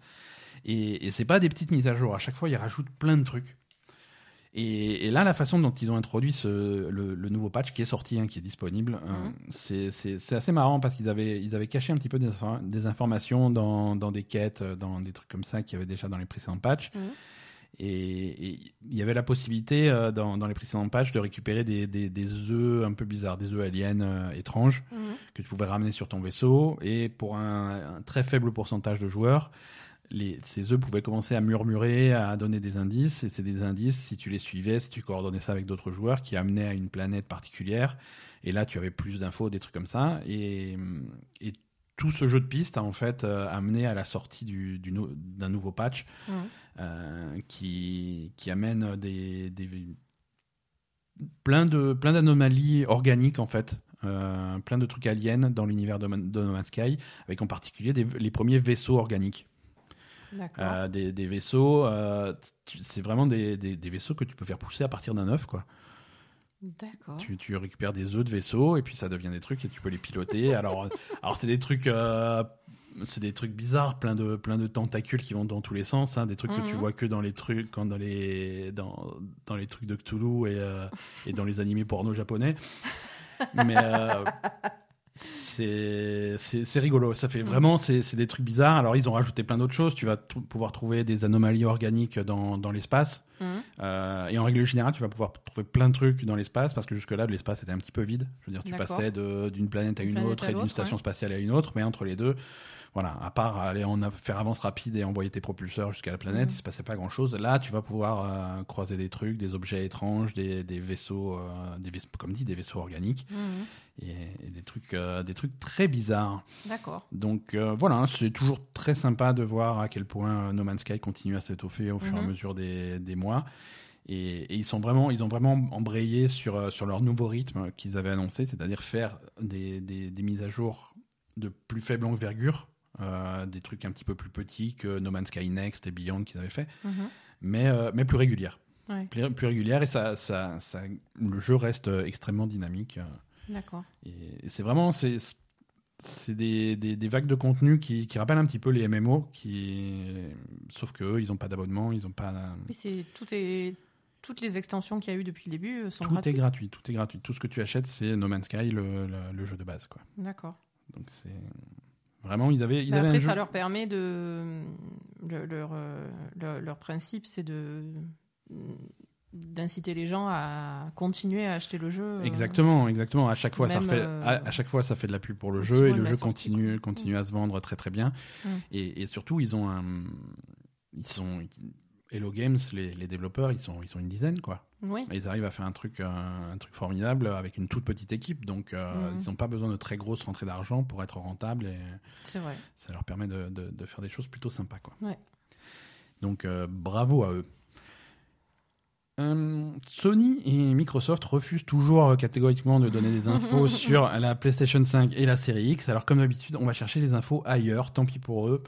Et, et c'est pas des petites mises à jour. À chaque fois, ils rajoutent plein de trucs. Et, et là, la façon dont ils ont introduit ce, le, le nouveau patch qui est sorti, hein, qui est disponible, euh, Mhm. c'est- assez marrant parce qu'ils avaient, ils avaient caché un petit peu des, infor- des informations dans, dans des quêtes, euh, dans des trucs comme ça qu'il y avait déjà dans les précédents patchs. Mhm. Et il y avait la possibilité euh, dans, dans les précédents patchs de récupérer des, des, des œufs un peu bizarres, des œufs aliens euh, étranges Mhm. que tu pouvais ramener sur ton vaisseau. Et pour un, un très faible pourcentage de joueurs, les, ces œufs pouvaient commencer à murmurer, à donner des indices. Et c'est des indices, si tu les suivais, si tu coordonnais ça avec d'autres joueurs, qui amenaient à une planète particulière. Et là, tu avais plus d'infos, des trucs comme ça. Et, et tout ce jeu de piste a en fait euh, amené à la sortie du- du nou- d'un nouveau patch euh, qui, qui amène des, des plein de plein d'anomalies organiques en fait, euh, plein de trucs aliens dans l'univers de, de No Man's Sky, avec en particulier des- les premiers vaisseaux organiques. Euh, des, des vaisseaux. euh, c'est vraiment des, des, des vaisseaux que tu peux faire pousser à partir d'un œuf, quoi. D'accord. Tu, tu récupères des œufs de vaisseaux et puis ça devient des trucs et tu peux les piloter. (laughs) alors, alors c'est des trucs, euh, c'est des trucs bizarres, plein de plein de tentacules qui vont dans tous les sens, hein, des trucs que tu Mhm. vois que dans les trucs, quand dans les dans, dans les trucs de Cthulhu et euh, et dans les animés porno japonais. (laughs) Mais euh, c'est rigolo. Ça fait Mhm. vraiment c'est des trucs bizarres. Alors ils ont rajouté plein d'autres choses. Tu vas pouvoir trouver des anomalies organiques dans dans l'espace. Mhm. Euh, et en règle générale, tu vas pouvoir trouver plein de trucs dans l'espace parce que jusque-là, l'espace était un petit peu vide. Je veux dire, tu passais d'une planète à Une une planète autre à et d'une station ouais. spatiale à une autre, mais entre les deux, voilà, à part aller en faire avance rapide et envoyer tes propulseurs jusqu'à la planète, Mhm. il se passait pas grand-chose. Là, tu vas pouvoir euh, croiser des trucs, des objets étranges, des, des vaisseaux, euh, des vaisseaux, comme dit, des vaisseaux organiques Mhm. et, et des trucs, euh, des trucs très bizarres. D'accord. Donc voilà, hein, c'est toujours très sympa de voir à quel point No Man's Sky continue à s'étoffer au fur et à Mhm. mesure des, des mois. Et, et ils sont vraiment, ils ont vraiment embrayé sur sur leur nouveau rythme qu'ils avaient annoncé, c'est-à-dire faire des, des, des mises à jour de plus faible envergure, euh, des trucs un petit peu plus petits que No Man's Sky Next et Beyond qu'ils avaient fait, Mhm. mais euh, mais plus régulières, Ouais. plus, plus régulières et ça, ça, ça, le jeu reste euh, extrêmement dynamique. D'accord. et et c'est vraiment c'est c'est des, des, des vagues de contenu qui, qui rappellent un petit peu les MMO, qui sauf que eux, ils n'ont pas d'abonnement, ils ont pas Oui, c'est tout est toutes les extensions qu'il y a eu depuis le début sont tout gratuites. est gratuit, tout est gratuit. Tout ce que tu achètes, c'est No Man's Sky, le, le, le jeu de base quoi. D'accord. Donc c'est vraiment ils avaient ils Bah avaient après, un jeu. ça leur permet de le- leur euh, leur, leur principe, c'est de d'inciter les gens à continuer à acheter le jeu. euh, Exactement, exactement. À chaque fois, ça fait, euh, à, à chaque fois, ça fait de la pub pour le jeu et le jeu sortie, continue, quoi. continue à se vendre très très bien. Mm. Et, et surtout, ils ont un, ils sont Hello Games, les, les développeurs, ils sont, ils sont une dizaine quoi. Oui. Ils arrivent à faire un truc, un, truc formidable avec une toute petite équipe, donc euh, Mhm. ils n'ont pas besoin de très grosses rentrées d'argent pour être rentables et C'est vrai. ça leur permet de, de- de faire des choses plutôt sympas. Quoi. Ouais. Donc euh, bravo à eux. Euh, Sony et Microsoft refusent toujours euh, catégoriquement de donner des infos (laughs) sur la PlayStation 5 et la série X. Alors comme d'habitude, on va chercher les infos ailleurs, tant pis pour eux.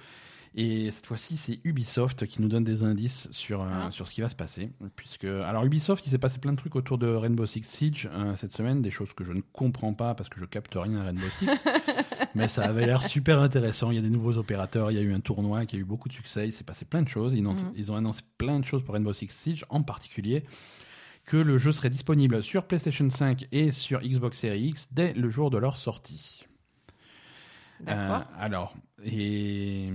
Et cette fois-ci, c'est Ubisoft qui nous donne des indices sur, euh, Ah. sur ce qui va se passer. Puisque, alors Ubisoft, il s'est passé plein de trucs autour de Rainbow Six Siege euh, cette semaine, des choses que je ne comprends pas parce que je capte rien à Rainbow Six. (laughs) Mais ça avait l'air super intéressant. Il y a des nouveaux opérateurs, il y a eu un tournoi qui a eu beaucoup de succès, il s'est passé plein de choses. Ils, ont- Mhm. ils ont annoncé plein de choses pour Rainbow Six Siege, en particulier que le jeu serait disponible sur PlayStation 5 et sur Xbox Series X dès le jour de leur sortie. D'accord. Euh, alors, et,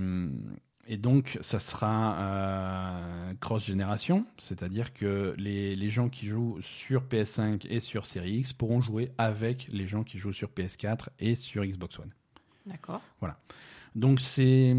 et donc, ça sera euh, cross-génération, c'est-à-dire que les, les gens qui jouent sur PS5 et sur Series X pourront jouer avec les gens qui jouent sur PS4 et sur Xbox One. D'accord. Donc, c'est.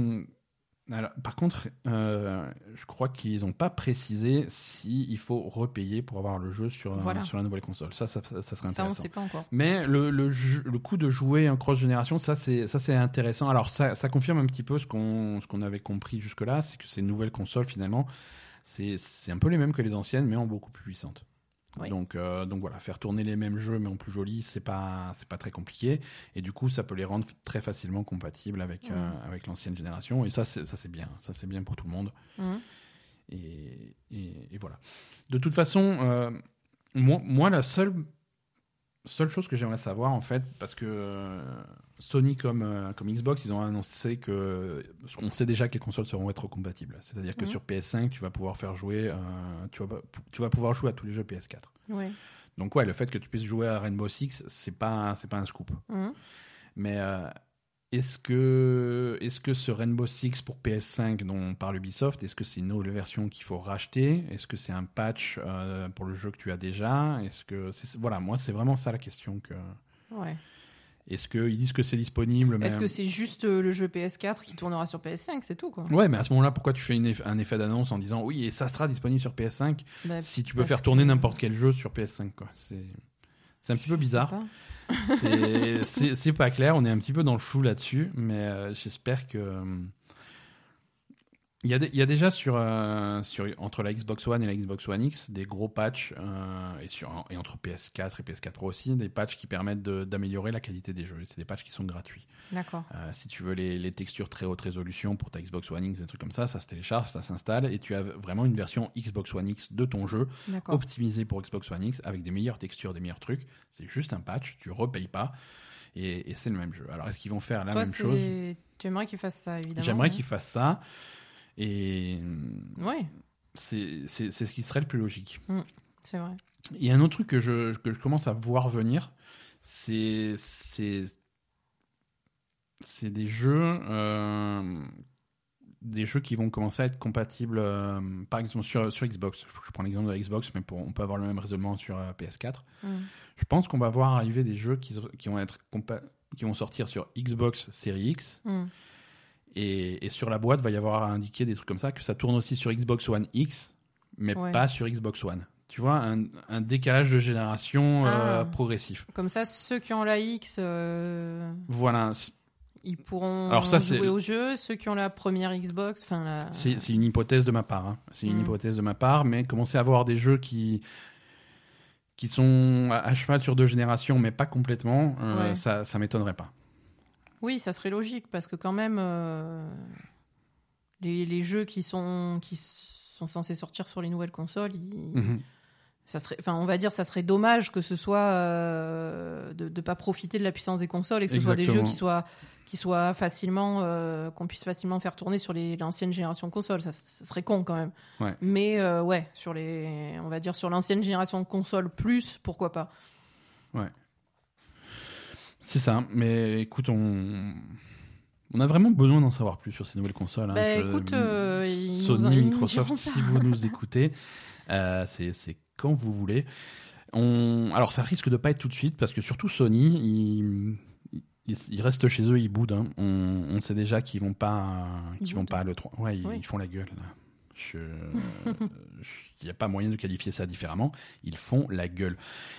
Alors, par contre, euh, je crois qu'ils n'ont pas précisé s'il faut repayer pour avoir le jeu sur, Voilà. sur la nouvelle console. Ça, ça, ça, ça serait Ça, on intéressant. sait pas encore. Mais le, le, le coup de jouer en cross-génération, ça c'est intéressant. Alors ça, ça confirme un petit peu ce qu'on avait compris jusque-là, c'est que ces nouvelles consoles finalement, c'est un peu les mêmes que les anciennes, mais en beaucoup plus puissantes. Oui. Donc euh, donc voilà, faire tourner les mêmes jeux mais en plus jolis, c'est pas c'est pas très compliqué et du coup ça peut les rendre très facilement compatibles avec euh, avec l'ancienne génération et ça c'est ça c'est bien, ça c'est bien pour tout le monde. Mhm. Et, et- et voilà. De toute façon, euh, moi, moi, la seule, seule chose que j'aimerais savoir, en fait, parce que euh, Sony comme, euh, comme Xbox, ils ont annoncé que. On sait déjà que les consoles seront rétrocompatibles. C'est-à-dire que Mhm. sur PS5, tu vas pouvoir faire jouer. euh, tu, vas, tu vas pouvoir jouer à tous les jeux PS4. Oui. Donc, ouais, le fait que tu puisses jouer à Rainbow Six, c'est pas, c'est pas un scoop. Mhm. Mais est-ce que, est que ce Rainbow Six pour PS5 dont parle Ubisoft, est-ce que c'est une nouvelle version qu'il faut racheter? Est-ce que c'est un patch euh, pour le jeu que tu as déjà? Est-ce que voilà, moi c'est vraiment ça la question que. Ouais. Est-ce qu'ils disent que c'est disponible. Est-ce que c'est juste euh, le jeu PS4 qui tournera sur PS5 C'est tout, quoi? Ouais, mais à ce moment-là, pourquoi tu fais une eff- un effet d'annonce en disant oui, et ça sera disponible sur PS5 Bah, si tu peux faire que- tourner n'importe quel jeu sur PS5 quoi? C'est c'est un petit peu bizarre. C'est- pas clair, on est un petit peu dans le flou là-dessus, mais euh, j'espère que. Il y, a, il y a déjà sur, euh, sur, entre la Xbox One et la Xbox One X des gros patchs, euh, et, sur, et entre PS4 et PS4 Pro aussi, des patchs qui permettent d'améliorer la qualité des jeux. C'est des patchs qui sont gratuits. D'accord. Euh, si tu veux les, les textures très haute résolution pour ta Xbox One X, des trucs comme ça, ça se télécharge, ça s'installe, et tu as vraiment une version Xbox One X de ton jeu, optimisée pour Xbox One X, avec des meilleures textures, des meilleurs trucs. C'est juste un patch, tu repayes pas, et, et c'est le même jeu. Alors est-ce qu'ils vont faire la Toi, même chose? Tu aimerais qu'ils fassent ça, évidemment. J'aimerais hein. qu'ils fassent ça, et Oui, c'est ce qui serait le plus logique. c'est vrai. Il y a un autre truc que je, que je commence à voir venir, c'est des jeux euh, des jeux qui vont commencer à être compatibles euh, par exemple sur, sur Xbox. Je prends l'exemple de la Xbox, mais pour, on peut avoir le même raisonnement sur euh, PS4. Mm. Je pense qu'on va voir arriver des jeux qui, qui vont être qui vont sortir sur Xbox Series X Mm. Et, et sur la boîte va y avoir indiqué des trucs comme ça que ça tourne aussi sur Xbox One X, mais Ouais. pas sur Xbox One. Tu vois, un, un décalage de génération euh, Ah. progressif. Comme ça, ceux qui ont la X, euh, Voilà, ils pourront Alors ça, c'est- jouer au jeu. Ceux qui ont la première Xbox, enfin la. c'est une hypothèse de ma part. hein. C'est une Mm. hypothèse de ma part, mais commencer à avoir des jeux qui qui sont à à cheval sur deux générations, mais pas complètement, euh, Ouais. ça, ça m'étonnerait pas. Oui, ça serait logique parce que quand même, euh, les, les jeux qui sont qui sont censés sortir sur les nouvelles consoles, ils- Mhm. ça serait, enfin, on va dire, ça serait dommage que ce soit euh, de ne pas profiter de la puissance des consoles et que ce soit des jeux Exactement. qui soient qui soient facilement euh, qu'on puisse facilement faire tourner sur l'ancienne génération de consoles. Ça, ça serait con quand même. Ouais. Mais euh, ouais, sur les, on va dire sur l'ancienne génération de consoles plus, pourquoi pas. C'est ça, mais écoute, on... on a vraiment besoin d'en savoir plus sur ces nouvelles consoles. hein. Bah, Je- écoute, euh, Sony, en- Microsoft, si vous nous (laughs) écoutez, euh, c'est c'est quand vous voulez. On... Alors ça risque de pas être tout de suite, parce que surtout Sony, ils, restent chez eux, ils boudent. hein. On, on sait déjà qu'ils vont pas, Ils qu'ils vont pas à l'E3. Ouais, ils, Oui. ils font la gueule. Il n'y (laughs) a pas moyen de qualifier ça différemment. Ils font la gueule.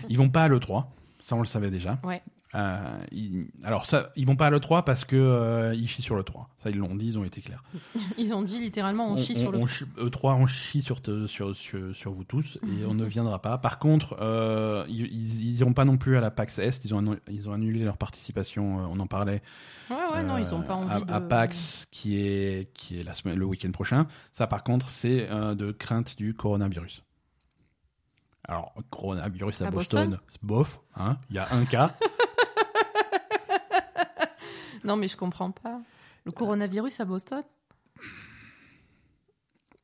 Ils vont pas à l'E3. Ça, on le savait déjà. Ouais. Euh, ils- Alors, ça, ils vont pas à l'E3 parce que euh, ils chient sur l'E3. Ça, ils l'ont dit, ils ont été clairs. (laughs) Ils ont dit littéralement on, chie sur le. on chie- E3, on chie sur, te- sur, sur, sur vous tous et on ne viendra pas. Par contre, euh, ils, ils iront pas non plus à la PAX Est. Ils ont, annu- ils ont annulé leur participation. euh, on en parlait. Ouais, ouais, non, ils ont euh, pas envie à, de. à PAX, qui est, qui est la semaine, le week-end prochain. Ça, par contre, c'est de crainte du coronavirus. Alors, coronavirus à, À Boston, Boston? c'est bof. hein. Il y a un cas. (laughs) Non, mais je comprends pas. Le coronavirus à Boston?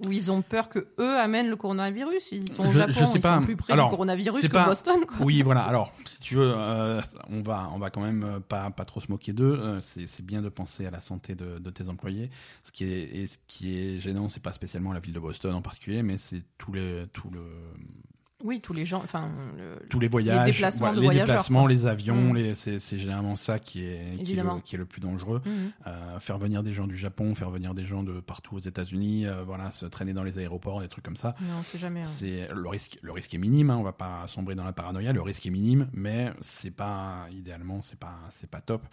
Ou ils ont peur que eux amènent le coronavirus? Ils sont au Japon, je sais ils pas. sont plus près Alors, du coronavirus que pas- Boston. Quoi. Oui, voilà. (laughs) Alors, si tu veux, euh, on va, on va quand même euh, pas, pas trop se moquer d'eux. Euh, c'est, c'est bien de penser à la santé de, de tes employés. Ce qui est, et ce qui est gênant, c'est pas spécialement la ville de Boston en particulier, mais c'est tout les, tout le, Oui, tous les gens. Enfin, le- tous les voyages, déplacements voilà, de les voyageurs, déplacements, les avions, Mm. les, c'est, c'est généralement ça qui est, qui est, le, qui est le plus dangereux. Mhm. Euh, faire venir des gens du Japon, faire venir des gens de partout aux États-Unis, euh, voilà, se traîner dans les aéroports, des trucs comme ça. Non, c'est jamais. hein. C'est le risque, le risque est minime. Hein, on va pas sombrer dans la paranoïa. Le risque est minime, mais c'est pas idéalement, c'est pas, c'est pas top.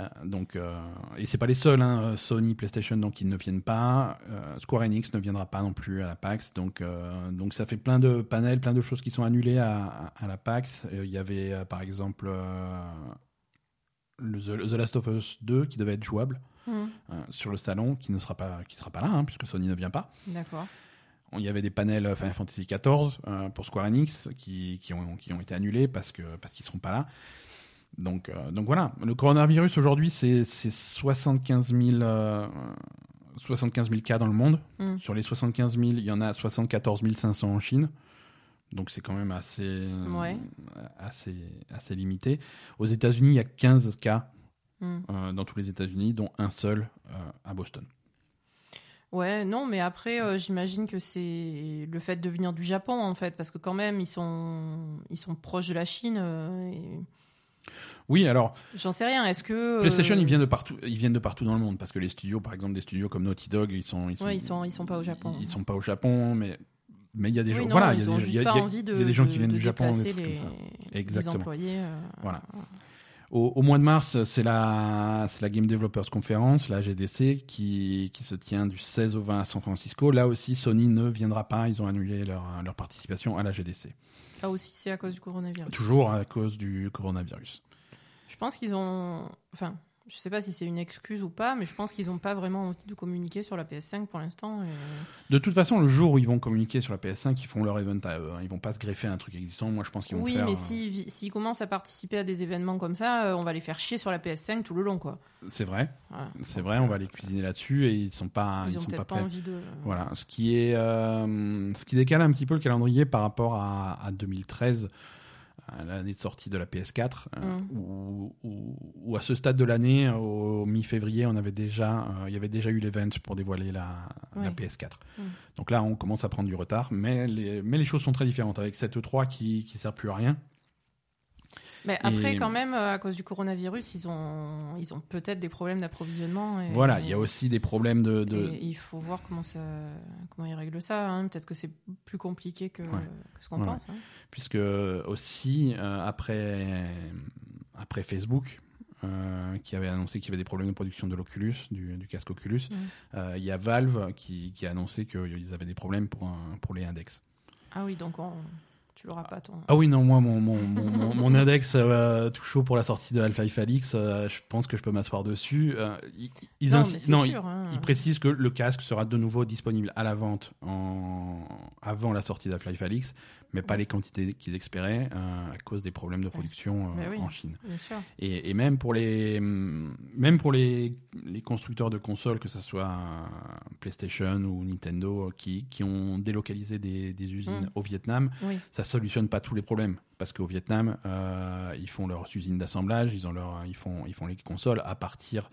Euh, donc, euh, et c'est pas les seuls. Hein, Sony, PlayStation, donc ils ne viennent pas. Euh, Square Enix ne viendra pas non plus à la PAX. Donc, euh, donc ça fait plein de panels, plein de choses qui sont annulées à, à, à la PAX. Euh, Il y avait euh, par exemple euh, le The, The Last of Us 2 qui devait être jouable euh, sur le salon, qui ne sera pas, qui sera pas là, hein, puisque Sony ne vient pas. D'accord. Il y avait des panels euh, Final Fantasy XIV euh, pour Square Enix qui, qui, ont, qui ont été annulés parce que parce qu'ils seront pas là. Donc, euh, donc voilà, le coronavirus aujourd'hui, c'est c'est 75 000, euh, 75 000 cas dans le monde. Mm. Sur les 75 000, il y en a 74 500 en Chine. Donc c'est quand même assez, Ouais. assez, assez limité. Aux États-Unis, il y a 15 cas Mhm. euh, dans tous les États-Unis, dont un seul euh, à Boston. Ouais, non, mais après, euh, j'imagine que c'est le fait de venir du Japon, en fait, parce que quand même, ils sont, ils sont proches de la Chine. euh, et... Oui, alors J'en sais rien. Est-ce que euh, PlayStation, ils viennent de partout. Ils viennent de partout dans le monde parce que les studios, par exemple, des studios comme Naughty Dog, ils sont, ils sont, Ouais, ils sont- ils sont pas au Japon. Ils, sont pas au Japon, mais mais il y a des oui, gens. non, voilà, il y a des, y y y a gens de- qui viennent de du Japon, des trucs les, comme ça. les Exactement. employés. euh, Voilà. Au, au mois de mars, c'est la, c'est la Game Developers Conference, la GDC, qui, qui se tient du 16 au 20 à San Francisco. Là aussi, Sony ne viendra pas. Ils ont annulé leur, leur participation à la GDC. Là aussi, c'est à cause du coronavirus. Toujours à cause du coronavirus. Je pense qu'ils ont. Enfin, je sais pas si c'est une excuse ou pas, mais je pense qu'ils n'ont pas vraiment envie de communiquer sur la PS5 pour l'instant. et- De toute façon, le jour où ils vont communiquer sur la PS5, ils font leur event à eux. hein. Ils vont pas se greffer à un truc existant. Moi, je pense qu'ils vont Oui, faire. mais euh, s'ils commencent à participer à des événements comme ça, euh, on va les faire chier sur la PS5 tout le long, quoi. C'est vrai, Voilà. c'est vrai. On va les cuisiner là-dessus et ils sont pas, Ils, ils, ont sont peut-être pas pas, envie de. Voilà, ce qui est, euh, ce qui décale un petit peu le calendrier par rapport à, à 2013, à l'année de sortie de la PS4, euh, Mm. où, où- où à ce stade de l'année, au mi-février, on avait déjà, euh, il y avait déjà eu l'event pour dévoiler la, la Ouais. PS4. Mm. Donc là, on commence à prendre du retard, mais les, mais les choses sont très différentes avec cette E3 qui qui sert plus à rien. Mais après, Et- quand même, euh, à cause du coronavirus, ils ont, ils ont peut-être des problèmes d'approvisionnement. et- Voilà, il y a aussi des problèmes de, de- et il faut voir comment, ça, comment ils règlent ça. hein. Peut-être que c'est plus compliqué que, Ouais. que ce qu'on Ouais, pense. hein. puisque aussi euh, après après Facebook euh, qui avait annoncé qu'il y avait des problèmes de production de l'Oculus du, du casque Oculus euh, il y a Valve qui, qui a annoncé qu'ils avaient des problèmes pour un- pour les index Ah oui, donc on- tu l'auras pas ton. ah oui non moi mon mon, mon, (laughs) index euh, tout chaud pour la sortie de Half-Life Alix euh, je pense que je peux m'asseoir dessus Euh, ils, ils non, insi- mais c'est non, sûr, hein. Il précise que le casque sera de nouveau disponible à la vente en... avant la sortie d'Half-Life Alix, mais pas les quantités qu'ils espéraient euh, à cause des problèmes de production euh, Bah oui. en Chine. Bien sûr. Et, et même pour les même pour les, les constructeurs de consoles, que ce soit PlayStation ou Nintendo, qui, qui ont délocalisé des, des usines Mm. au Vietnam, Oui. ça solutionne pas tous les problèmes parce qu'au Vietnam euh, ils font leurs usines d'assemblage ils ont leur ils font ils font les consoles à partir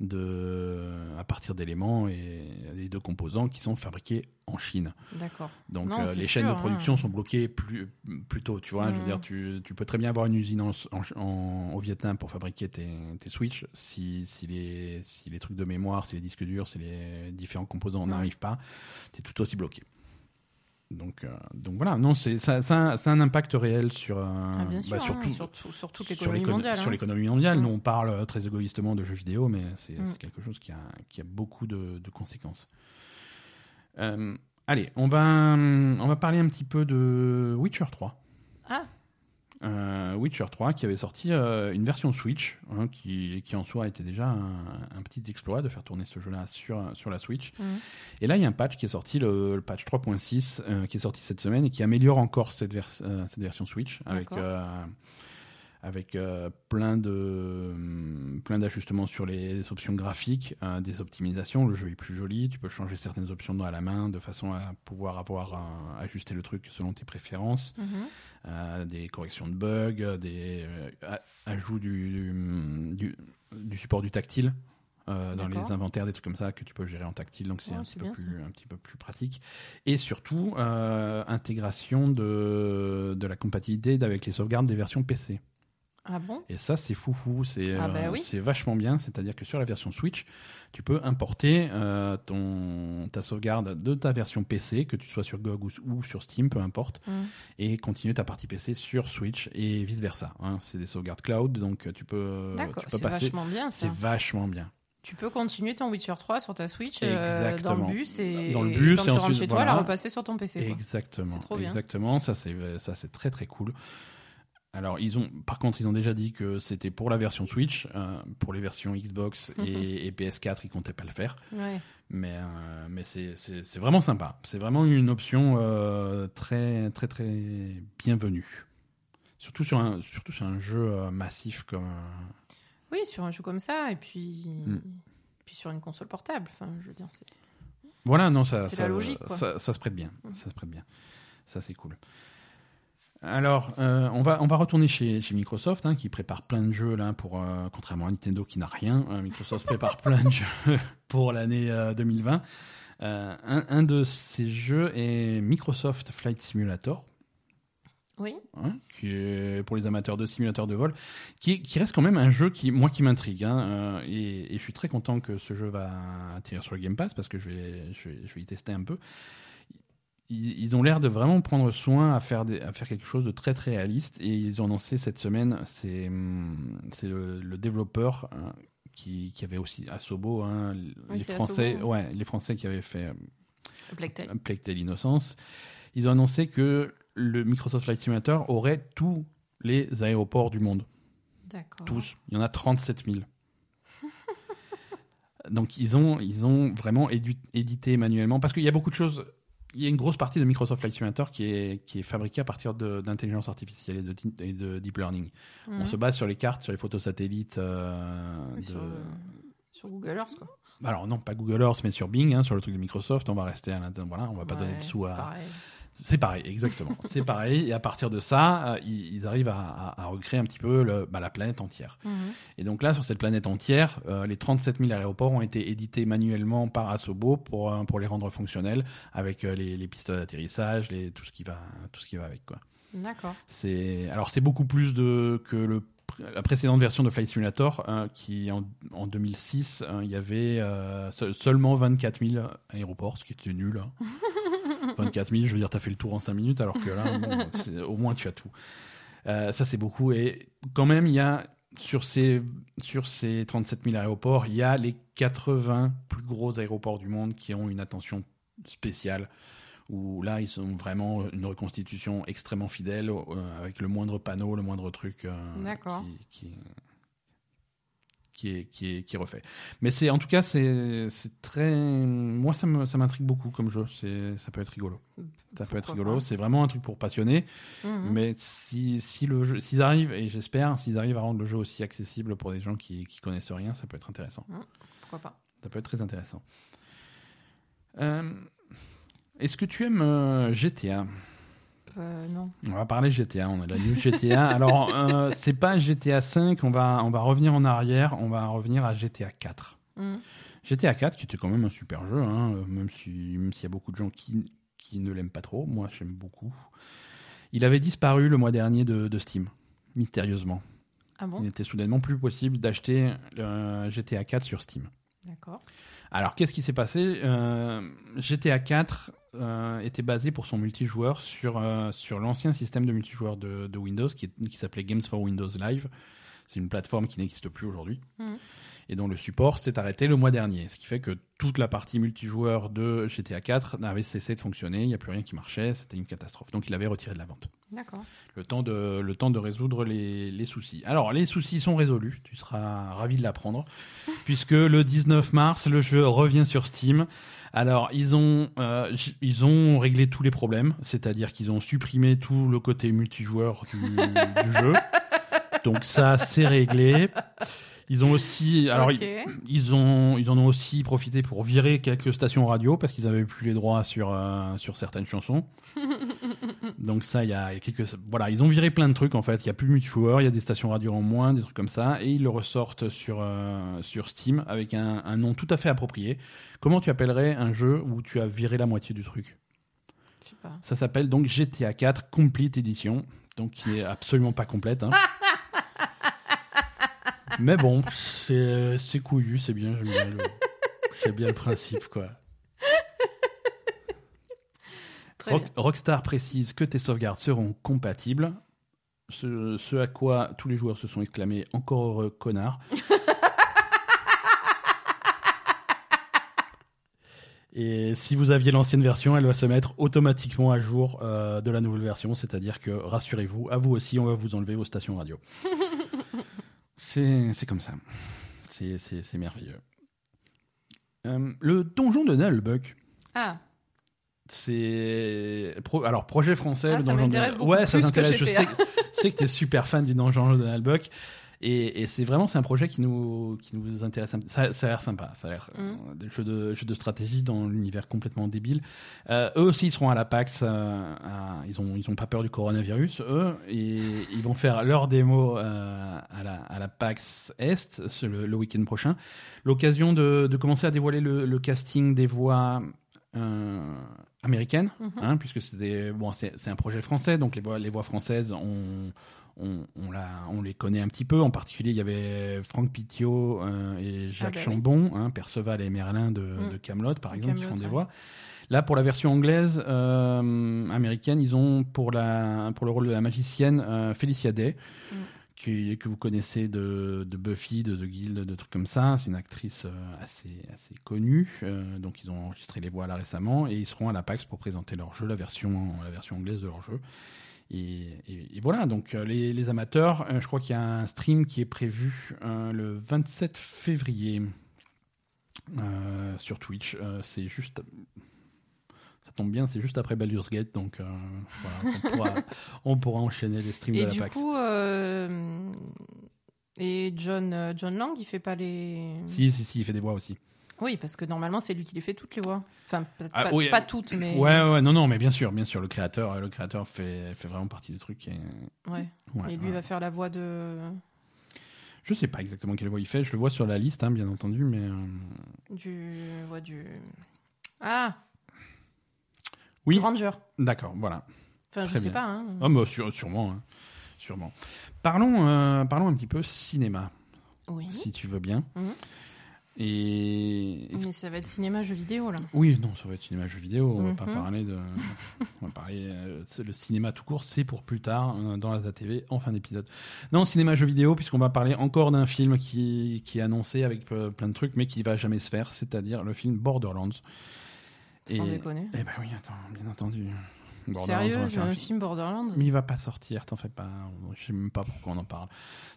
de à partir d'éléments et, et de composants qui sont fabriqués en Chine D'accord. donc Non, euh, les chaînes de sûr, production hein. sont bloquées plus plus tôt tu vois je veux Mhm. dire tu, tu peux très bien avoir une usine en, en- en- au Vietnam pour fabriquer tes, tes Switch si, si les si les trucs de mémoire si les disques durs si les différents composants n'arrivent pas tu es tout aussi bloqué donc, euh, donc voilà, non, c'est ça, ça, a- ça a un impact réel sur, euh, Ah, sûr, bah, hein, toute sur l'économie l'écono- mondiale. Sur hein. l'économie mondiale, nous on parle euh, très égoïstement de jeux vidéo, mais c'est Mm. quelque chose qui a, qui a beaucoup de, de conséquences. Euh, allez, on va, on va parler un petit peu de Witcher 3. Ah, Euh, Witcher 3 qui avait sorti euh, une version Switch, hein, qui, qui en soi était déjà un, un petit exploit de faire tourner ce jeu-là sur, sur la Switch. Mhm. Et là, il y a un patch qui est sorti, le, le patch 3.6, euh, qui est sorti cette semaine et qui améliore encore cette, vers- cette version Switch avec, avec euh, plein de hum, plein d'ajustements sur les options graphiques, euh, des optimisations. Le jeu est plus joli, tu peux changer certaines options dans la main de façon à pouvoir avoir ajusté le truc selon tes préférences mhm. euh, des corrections de bugs, des euh, ajouts du, du, du support du tactile dans les inventaires, des trucs comme ça que tu peux gérer en tactile, donc c'est Ouais, un, petit peu plus- un petit peu plus pratique. Et surtout, intégration de, de la compatibilité avec les sauvegardes des versions PC. Ah bon? Et ça, c'est foufou, c'est Ah bah euh, oui. c'est vachement bien. C'est-à-dire que sur la version Switch, tu peux importer euh, ton, ta sauvegarde de ta version PC, que tu sois sur GOG ou, ou sur Steam, peu importe, Mhm. et continuer ta partie PC sur Switch et vice versa. hein. C'est des sauvegardes cloud, donc tu peux, D'accord, tu peux c'est passer. vachement bien C'est ça. vachement bien. Tu peux continuer ton Witcher 3 sur ta Switch euh, dans le bus et, Dans le et bus, quand et tu rentres chez toi, voilà. la repasser sur ton PC. quoi. Exactement. C'est trop bien. Exactement. Ça, c'est ça, c'est très très cool. Alors, ils ont, par contre, ils ont déjà dit que c'était pour la version Switch, euh, pour les versions Xbox Mhm. et, et PS4, ils comptaient pas le faire. Ouais. Mais, euh, mais c'est- vraiment sympa. C'est vraiment une option euh, très, très, très bienvenue. Surtout sur un, surtout sur un jeu massif comme. Oui, sur un jeu comme ça, et puis, Mm. puis sur une console portable. Enfin, je veux dire, c'est. Voilà, non, ça, ça, la logique, ça, ça se prête bien. Mhm. Ça se prête bien. Ça, c'est cool. Alors, euh, on, va, on va retourner chez, chez Microsoft, hein, qui prépare plein de jeux, là, pour, euh, contrairement à Nintendo qui n'a rien. euh, Microsoft (laughs) prépare plein de jeux pour l'année euh, 2020. Euh, un, un de ces jeux est Microsoft Flight Simulator. Oui. hein, qui est pour les amateurs de simulateurs de vol, qui, qui reste quand même un jeu qui, moi, qui m'intrigue. hein, et, et je suis très content que ce jeu va atterrir sur le Game Pass parce que je vais, je vais, je vais y tester un peu. Ils, ils ont l'air de vraiment prendre soin à faire, des, à faire quelque chose de très très réaliste. Et ils ont annoncé cette semaine, c'est hum, le, le développeur hein, qui, qui avait aussi Asobo, hein, Oui, les Français, Asobo. ouais, les Français qui avaient fait Tale. euh, Plague Tale Innocence. Ils ont annoncé que le Microsoft Flight Simulator aurait tous les aéroports du monde. D'accord. Tous. Il y en a 37 000. (laughs) Donc ils ont, ils ont vraiment édité manuellement parce qu'il y a beaucoup de choses. Il y a une grosse partie de Microsoft Flight Simulator qui est, qui est fabriquée à partir d'intelligence artificielle et de, ti- et de deep learning. On Mhm. se base sur les cartes, sur les photos satellites. euh, Oui, de- sur, euh, sur Google Earth, quoi. Alors non, pas Google Earth, mais sur Bing, hein, sur le truc de Microsoft. On va rester à l'intérieur. Voilà, on va pas donner de sous à, pareil. C'est pareil, exactement. c'est (laughs) pareil. Et à partir de ça, euh, ils, ils arrivent à, à- à recréer un petit peu le- bah, la planète entière. Mhm. Et donc là, sur cette planète entière, euh, les 37 000 aéroports ont été édités manuellement par Asobo pour, euh, pour les rendre fonctionnels avec les, les pistes d'atterrissage, les, tout, ce qui va, tout ce qui va avec. Quoi. D'accord. C'est, alors c'est beaucoup plus de, que le, la précédente version de Flight Simulator, hein, qui en, en 2006, hein, il y avait euh, se- seulement 24 000 aéroports, ce qui était nul. hein. (laughs) 24 000, je veux dire, tu as fait le tour en 5 minutes, alors que là, bon, (laughs) au moins tu as tout. Euh, ça, c'est beaucoup. Et quand même, il y a, sur ces, sur ces 37 000 aéroports, il y a les 80 plus gros aéroports du monde qui ont une attention spéciale. Où là, ils sont vraiment une reconstitution extrêmement fidèle, euh, avec le moindre panneau, le moindre truc euh, qui, qui est, qui, est, qui est refait. Mais c'est en tout cas, c'est c'est très. Moi, ça me- ça m'intrigue beaucoup comme jeu. C'est- Ça peut être rigolo. Ça peut être rigolo. C'est vraiment un truc pour passionnés. Mhm. Mais si, si le jeu, s'ils arrivent, et j'espère, s'ils arrivent à rendre le jeu aussi accessible pour des gens qui, qui connaissent rien, ça peut être intéressant. Pourquoi pas Ça peut être très intéressant. Euh, Est-ce que tu aimes euh, GTA Euh, Non. On va parler GTA. On a la news GTA. (laughs) Alors, euh, c'est pas GTA 5. On va, on va revenir en arrière. On va revenir à GTA 4. Mhm. GTA 4, qui était quand même un super jeu, hein, euh, même si même s'il y a beaucoup de gens qui, qui ne l'aiment pas trop. Moi, j'aime beaucoup. Il avait disparu le mois dernier de, de Steam, mystérieusement. Ah Il n'était soudainement plus possible d'acheter le GTA 4 sur Steam. D'accord. Alors, qu'est-ce qui s'est passé? Euh, GTA 4 euh, était basé pour son multijoueur sur, euh, sur l'ancien système de multijoueur de, Windows qui, s'appelait Games for Windows Live. C'est une plateforme qui n'existe plus aujourd'hui Mhm. Et dont le support s'est arrêté le mois dernier. Ce qui fait que toute la partie multijoueur de GTA 4 avait cessé de fonctionner, il n'y a plus rien qui marchait, c'était une catastrophe. Donc il avait retiré de la vente. D'accord. Le temps de, le temps de résoudre les, les soucis. Alors, les soucis sont résolus, tu seras ravi de l'apprendre, (laughs) puisque le 19 mars, le jeu revient sur Steam. Alors, ils ont, euh, ils ont réglé tous les problèmes, c'est-à-dire qu'ils ont supprimé tout le côté multijoueur du, du jeu. (laughs) Donc ça, c'est réglé. Ils ont aussi, alors ils, ils ont, ils en ont aussi profité pour virer quelques stations radio parce qu'ils avaient plus les droits sur euh, sur certaines chansons. (laughs) Donc ça, il y a quelques, voilà, ils ont viré plein de trucs en fait. Il y a plus de multijoueurs, il y a des stations radio en moins, des trucs comme ça, et ils le ressortent sur euh, sur Steam avec un, un nom tout à fait approprié. Comment tu appellerais un jeu où tu as viré la moitié du truc? Ça s'appelle donc GTA 4 Complete Edition, donc qui est absolument pas complète. hein. (laughs) Mais bon, c'est c'est couillu, c'est bien, j'aime bien le- c'est bien le principe quoi. Rock-. Rockstar précise que tes sauvegardes seront compatibles. Ce, ce à quoi tous les joueurs se sont exclamés encore heureux connard. (laughs) Et si vous aviez l'ancienne version, elle va se mettre automatiquement à jour euh, de la nouvelle version, c'est-à-dire que rassurez-vous, à vous aussi, on va vous enlever vos stations radio. (laughs) C'est comme ça. C'est- merveilleux. Euh, le donjon de Nullbuck. Ah, C'est pro- alors projet français Ah, le ça donjon de Nullbuck. beaucoup Ouais, ça t'intéresse. Je sais, sais que tu es super fan du donjon de Nullbuck. Et, et c'est vraiment c'est un projet qui nous qui nous intéresse. Ça, ça a l'air sympa. Ça a l'air Mm. euh, des jeux de jeux de stratégie dans l'univers complètement débile. Euh, eux aussi ils seront à la PAX. euh, à- ils ont ils ont pas peur du coronavirus. Eux et ils vont faire leur démo euh, à la à la PAX Est le, le week-end prochain. L'occasion de, de commencer à dévoiler le, le casting des voix. américaines, Mhm. hein, puisque c'était bon, c'est un projet français, donc les voix, les voix françaises, on, on, on, la, on les connaît un petit peu. En particulier, il y avait Franck Pitiot euh, et Jacques bah. Chambon, hein, Perceval et Merlin de, Mm. de Camelot, par exemple, qui font des ouais. voix. Là, pour la version anglaise, euh, américaine, ils ont pour, la, pour le rôle de la magicienne euh, Felicia Day, Mm. qui- que vous connaissez de, de Buffy, de The Guild, de trucs comme ça. C'est une actrice euh, assez, assez connue. donc, ils ont enregistré les voix là récemment et ils seront à la PAX pour présenter leur jeu, la version, la version anglaise de leur jeu. Et, et- et voilà, donc euh, les, les amateurs, euh, je crois qu'il y a un stream qui est prévu euh, le 27 février sur Twitch. C'est juste. Ça tombe bien, c'est juste après Baldur's Gate, donc euh, voilà, on, pourra, (laughs) on pourra enchaîner les streams Et de la du PAX. coup, euh, et John, John Lang, il fait pas les. Si, si, si, il fait des voix aussi. Oui, parce que normalement, c'est lui qui les fait toutes les voix. Enfin, Ah, pas, oui, pas toutes, mais. Ouais, ouais, non, non, mais bien sûr, bien sûr, le créateur, le créateur fait, fait vraiment partie du truc. Et, Ouais. ouais, Et lui ouais. va faire la voix de. Je sais pas exactement quelle voix il fait, je le vois sur la liste, hein, bien entendu, mais. euh, Du. Ouais, du. Ah Oui, Ranger. d'accord, voilà. Enfin, je Très sais bien. pas. Hein. Ah, bah, sûre- sûrement, hein, sûrement. Parlons, euh, parlons un petit peu cinéma, Oui. si tu veux bien. Mhm. Et Mais ça va être cinéma, jeu vidéo, là. oui, non, ça va être cinéma jeu vidéo. On va pas Mhm. parler de, (laughs) on va parler euh, le cinéma tout court. C'est pour plus tard euh, dans la ZTV en fin d'épisode. Non, cinéma jeu vidéo, puisqu'on va parler encore d'un film qui, qui est annoncé avec euh, plein de trucs, mais qui va jamais se faire, c'est-à-dire le film Borderlands. Sans Et- déconner. Eh ben oui, attends, bien entendu. Sérieux, j'ai un film Borderlands mais il va pas sortir, t'en fais pas. Je sais même pas pourquoi on en parle.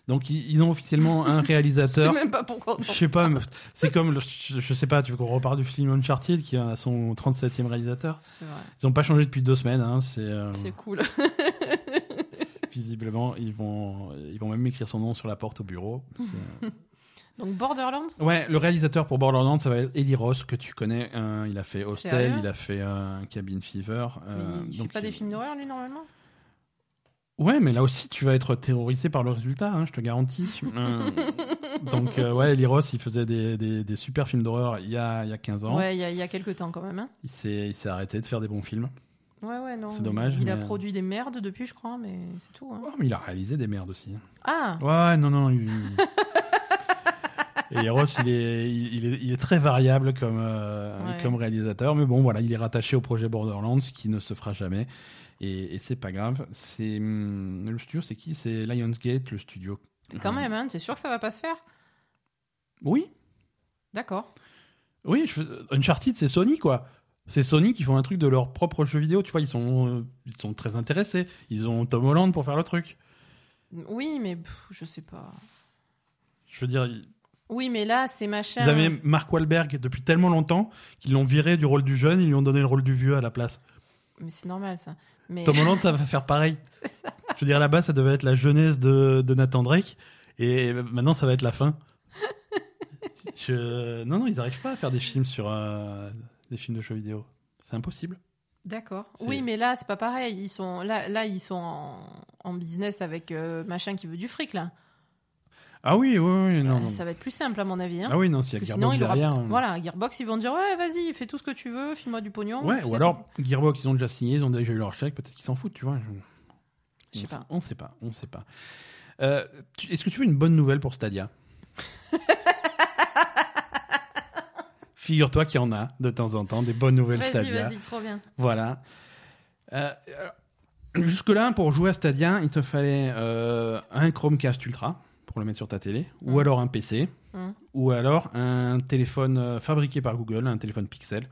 Donc ils ont officiellement un (laughs) Je sais réalisateur. même pas pourquoi. Je sais pas, c'est comme, le- je je sais pas, tu veux qu'on repart du film Uncharted qui a son 37e réalisateur? C'est vrai. Ils ont pas changé depuis deux semaines, hein, c'est euh, C'est cool. (laughs) visiblement ils vont, ils vont même écrire son nom sur la porte au bureau. (laughs) Donc Borderlands ouais, le réalisateur pour Borderlands, ça va être Eli Ross que tu connais. hein, il a fait Hostel, il a fait euh, Cabin Fever. euh, Mais il fait donc pas des il- films d'horreur, lui, normalement? Ouais, mais là aussi, tu vas être terrorisé par le résultat, hein, je te garantis. (laughs) Euh, donc, euh, ouais, Eli Ross, il faisait des, des, des super films d'horreur il y a, il y a 15 ans. Ouais, il y, a- il y a quelques temps quand même. Hein. Il s'est arrêté de faire des bons films. Ouais, ouais, non. C'est dommage, Il a produit des merdes depuis, je crois, mais c'est tout. Hein. Oh, mais il a réalisé des merdes aussi. Ah Ouais, non, non. Il... (laughs) Ross, il est, il, il est, il est très variable comme, euh, Ouais. comme réalisateur. Mais bon, voilà, il est rattaché au projet Borderlands qui ne se fera jamais. Et, et c'est pas grave. C'est hum, Le studio, c'est qui? C'est Lionsgate, le studio. Quand même, hein, t'es sûr que ça va pas se faire? Oui, D'accord. Oui, je Uncharted, c'est Sony, quoi. C'est Sony qui font un truc de leur propre jeu vidéo, tu vois, ils sont, euh, ils sont très intéressés. Ils ont Tom Holland pour faire le truc. Oui, mais pff, je sais pas. Je veux dire, Oui, mais là, c'est machin. ils avaient Mark Wahlberg depuis tellement longtemps qu'ils l'ont viré du rôle du jeune, ils lui ont donné le rôle du vieux à la place. Mais c'est normal, ça. Mais... Tom Holland, (laughs) ça va faire pareil. Je veux dire, là-bas, ça devait être la jeunesse de, de Nathan Drake, et maintenant, ça va être la fin. (laughs) Je... Non, non, ils n'arrivent pas à faire des films sur euh, des films de jeux vidéo. C'est impossible. D'accord. Oui, mais là, c'est pas pareil. Ils sont là, là ils sont en, en business avec euh, machin qui veut du fric là. Ah oui, oui, oui, non. Euh, non. ça va être plus simple à mon avis. Hein. Ah oui, non, s'il y a que sinon, Gearbox il aura... derrière. Voilà, Gearbox, ils vont dire ouais, vas-y, fais tout ce que tu veux, file-moi du pognon. Ouais, ou alors tout. Gearbox, ils ont déjà signé, ils ont déjà eu leur chèque, peut-être qu'ils s'en foutent, tu vois. Je sais on pas. sait- On sait pas, on sait pas. Euh, Est-ce que tu veux une bonne nouvelle pour Stadia? (laughs) Figure-toi qu'il y en a de temps en temps des bonnes nouvelles Vas-y, Stadia. vas-y, trop bien. Voilà. Euh, Jusque-là, pour jouer à Stadia, il te fallait euh, un Chromecast Ultra pour le mettre sur ta télé, ou Mhm. alors un PC, Mhm. ou alors un téléphone euh, fabriqué par Google, un téléphone Pixel.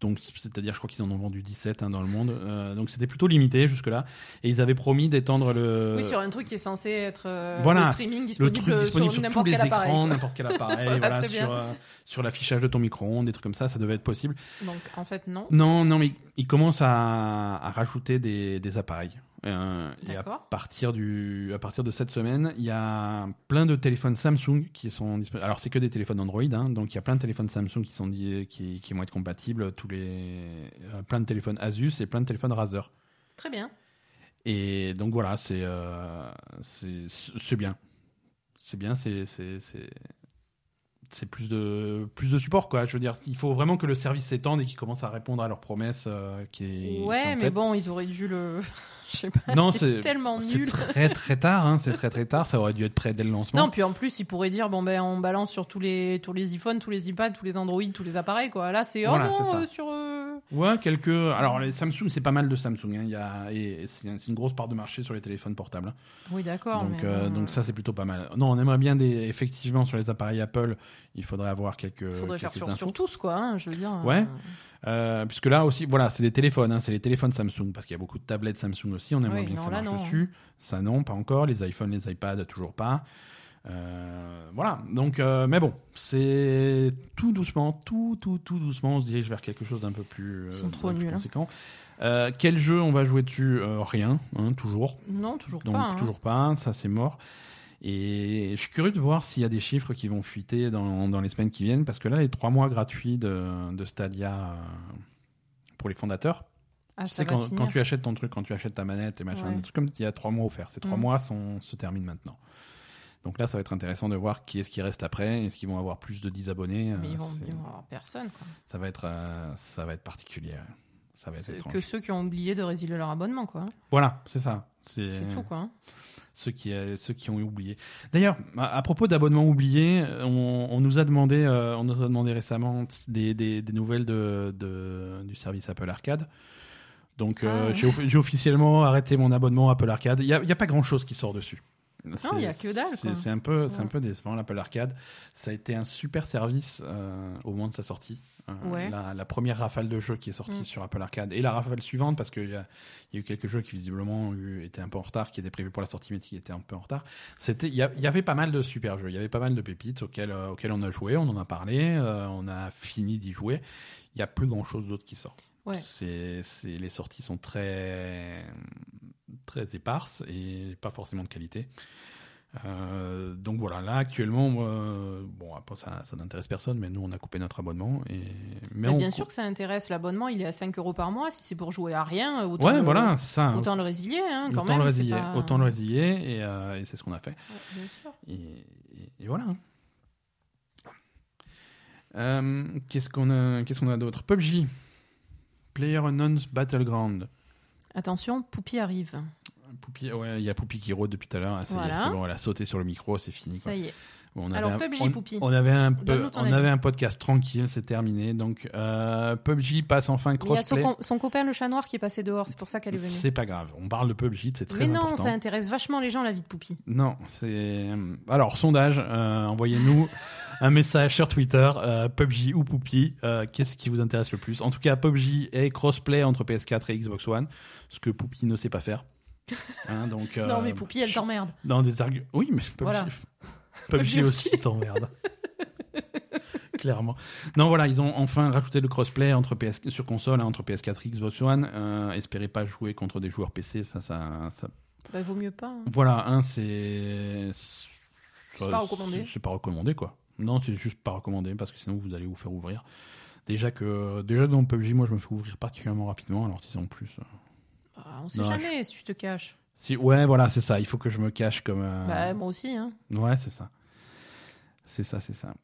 Donc, c'est-à-dire, je crois qu'ils en ont vendu 17 hein, dans le monde. Euh, donc, c'était plutôt limité jusque-là. Et ils avaient promis d'étendre le, Oui, sur un truc qui est censé être euh, voilà, le streaming le disponible, sur n'importe quel appareil. (laughs) n'importe quel appareil, Voilà, sur, euh, sur l'affichage de ton micro-ondes, des trucs comme ça, ça devait être possible. Donc, en fait, non. Non, non, mais ils commencent à, à rajouter des, des appareils. Euh, et à partir, du, à partir de cette semaine, il y a plein de téléphones Samsung qui sont disponibles. Alors, c'est que des téléphones Android, hein, donc il y a plein de téléphones Samsung qui, sont qui, qui vont être compatibles, tous les, euh, plein de téléphones Asus et plein de téléphones Razer. Très bien. Et donc voilà, c'est euh, c'est bien. C'est bien, c'est c'est- plus de plus de support quoi. Je veux dire, il faut vraiment que le service s'étende et qu'il commence à répondre à leurs promesses euh, qui est Ouais, mais fait- bon, ils auraient dû le. (laughs) Je sais pas. Non, c'est tellement nul. très très tard. Hein, c'est très très tard. Ça aurait dû être prêt dès le lancement. Non, puis en plus, ils pourraient dire bon ben on balance sur tous les tous les iPhones, tous les iPads, tous les Android, tous les appareils quoi. Là, c'est oh Voilà, non euh, sur euh, Ouais, quelques. Alors, les Samsung, c'est pas mal de Samsung. hein. Il y a... et c'est une grosse part de marché sur les téléphones portables. hein. Oui, d'accord. Donc, mais euh, donc ça, c'est plutôt pas mal. Non, on aimerait bien des. Effectivement, sur les appareils Apple, il faudrait avoir quelques. faudrait faire sur, sur tous, quoi. hein, je veux dire. Ouais. euh, Euh, puisque là aussi, voilà, c'est des téléphones, hein, c'est les téléphones Samsung, parce qu'il y a beaucoup de tablettes Samsung aussi, on aimerait Oui, bien que non, ça là, marche dessus. Ça non, pas encore. Les iPhones, les iPads, toujours pas. Euh, voilà, donc, euh, mais bon, c'est tout doucement, tout, tout, tout doucement, on se dirige vers quelque chose d'un peu plus, Ils sont d'un trop peu plus nuls, conséquent. Quel jeu on va jouer dessus Euh, Rien, hein, toujours. Non, toujours Donc pas. hein. toujours pas, ça c'est mort. Et je suis curieux de voir s'il y a des chiffres qui vont fuiter dans, dans les semaines qui viennent, parce que là, les trois mois gratuits de, de Stadia pour les fondateurs, Ah, tu sais, quand, tu achètes ton truc, quand tu achètes ta manette et machin, Ouais. des trucs comme il y a trois mois offerts. Ces trois Mm. mois sont, se terminent maintenant. Donc là, ça va être intéressant de voir qui est-ce qui reste après. Est-ce qu'ils vont avoir plus de 10 abonnés Mais Euh, ils vont, c'est- ils vont avoir personne, quoi. Ça va être, euh, ça va être particulier. Ça va être étrange. que ceux qui ont oublié de résilier leur abonnement, quoi. Voilà, c'est ça. C'est tout, quoi. ceux qui, euh, ceux qui ont oublié. D'ailleurs, à, à propos d'abonnements oubliés, on, on nous a demandé, euh, on nous a demandé récemment des, des, des nouvelles de, de- du service Apple Arcade. Donc, Ah. j'ai off- j'ai officiellement arrêté mon abonnement Apple Arcade. Il n'y a, pas grand-chose qui sort dessus. Il y a que dalle, C'est un peu, c'est un Ouais. peu décevant l'Apple Arcade. Ça a été un super service euh, au moment de sa sortie. Euh, Ouais. la, la première rafale de jeux qui est sortie Mm. sur Apple Arcade et la rafale suivante parce qu'il y, y a eu quelques jeux qui visiblement eu- étaient un peu en retard, qui étaient prévus pour la sortie mais qui étaient un peu en retard. Il y, avait pas mal de super jeux, il y avait pas mal de pépites auxquelles, euh, auxquelles on a joué, on en a parlé, on a fini d'y jouer. Il y a plus grand chose d'autre qui sort. Ouais. C'est- les sorties sont très, très éparses et pas forcément de qualité. Euh, donc voilà, là actuellement, moi, bon, après, ça, ça n'intéresse personne, mais nous on a coupé notre abonnement. Et... Mais bien sûr que ça intéresse. L'abonnement, il est à 5 euros par mois. Si c'est pour jouer à rien, autant, Ouais, le, voilà, ça. autant le résilier, hein, quand autant même. le résilier, pas- autant le résilier, et, euh, et c'est ce qu'on a fait. Ouais, bien sûr. Et, voilà. Euh, qu'est-ce qu'on a, qu'est-ce qu'on a d'autre? PUBG, Player Unknown's Battleground. Attention, Poupie arrive. Poupie, ouais, il y a Poupie qui rôde depuis tout à l'heure. Ah, ça y est, Voilà. c'est bon, elle a sauté sur le micro, c'est fini. quoi. Ça y est. On Alors, avait un- PUBG, on, Poupie. on avait un peu, Donne-nous ton on avis. avait un podcast tranquille, c'est terminé. Donc euh, PUBG passe enfin Il y a son, crossplay. copain le chat noir qui est passé dehors, c'est pour ça qu'elle est venue. C'est pas grave. On parle de PUBG, c'est très Mais non, important. ça intéresse vachement les gens la vie de Poupie. Non, c'est alors sondage. euh, Envoyez-nous (laughs) un message sur Twitter, euh, PUBG ou Poupie. euh, Qu'est-ce qui vous intéresse le plus? En tout cas, PUBG est crossplay entre PS4 et Xbox One, ce que Poupie ne sait pas faire. (laughs) Hein, donc, non, euh, mais Poupie, elle t'emmerde. Dans des arguments. Oui, mais PUBG, Voilà. PUBG aussi (laughs) t'emmerde. Clairement. Non, voilà, ils ont enfin rajouté le crossplay entre PS sur console hein, entre PS4 et Xbox One. Euh, espérez pas jouer contre des joueurs PC, ça, ça, ça Bah, vaut mieux pas. hein. voilà, un, c'est. C'est pas recommandé. C'est pas recommandé, quoi. Non, c'est juste pas recommandé parce que sinon vous allez vous faire ouvrir. Déjà que déjà dans PUBG, moi je me fais ouvrir particulièrement rapidement. Alors si en plus, euh, Ah, on sait Non, jamais si tu te caches. si ouais, voilà, c'est ça. Il faut que je me cache comme. euh, Bah, moi aussi. Hein. Ouais, c'est ça. C'est ça, c'est ça.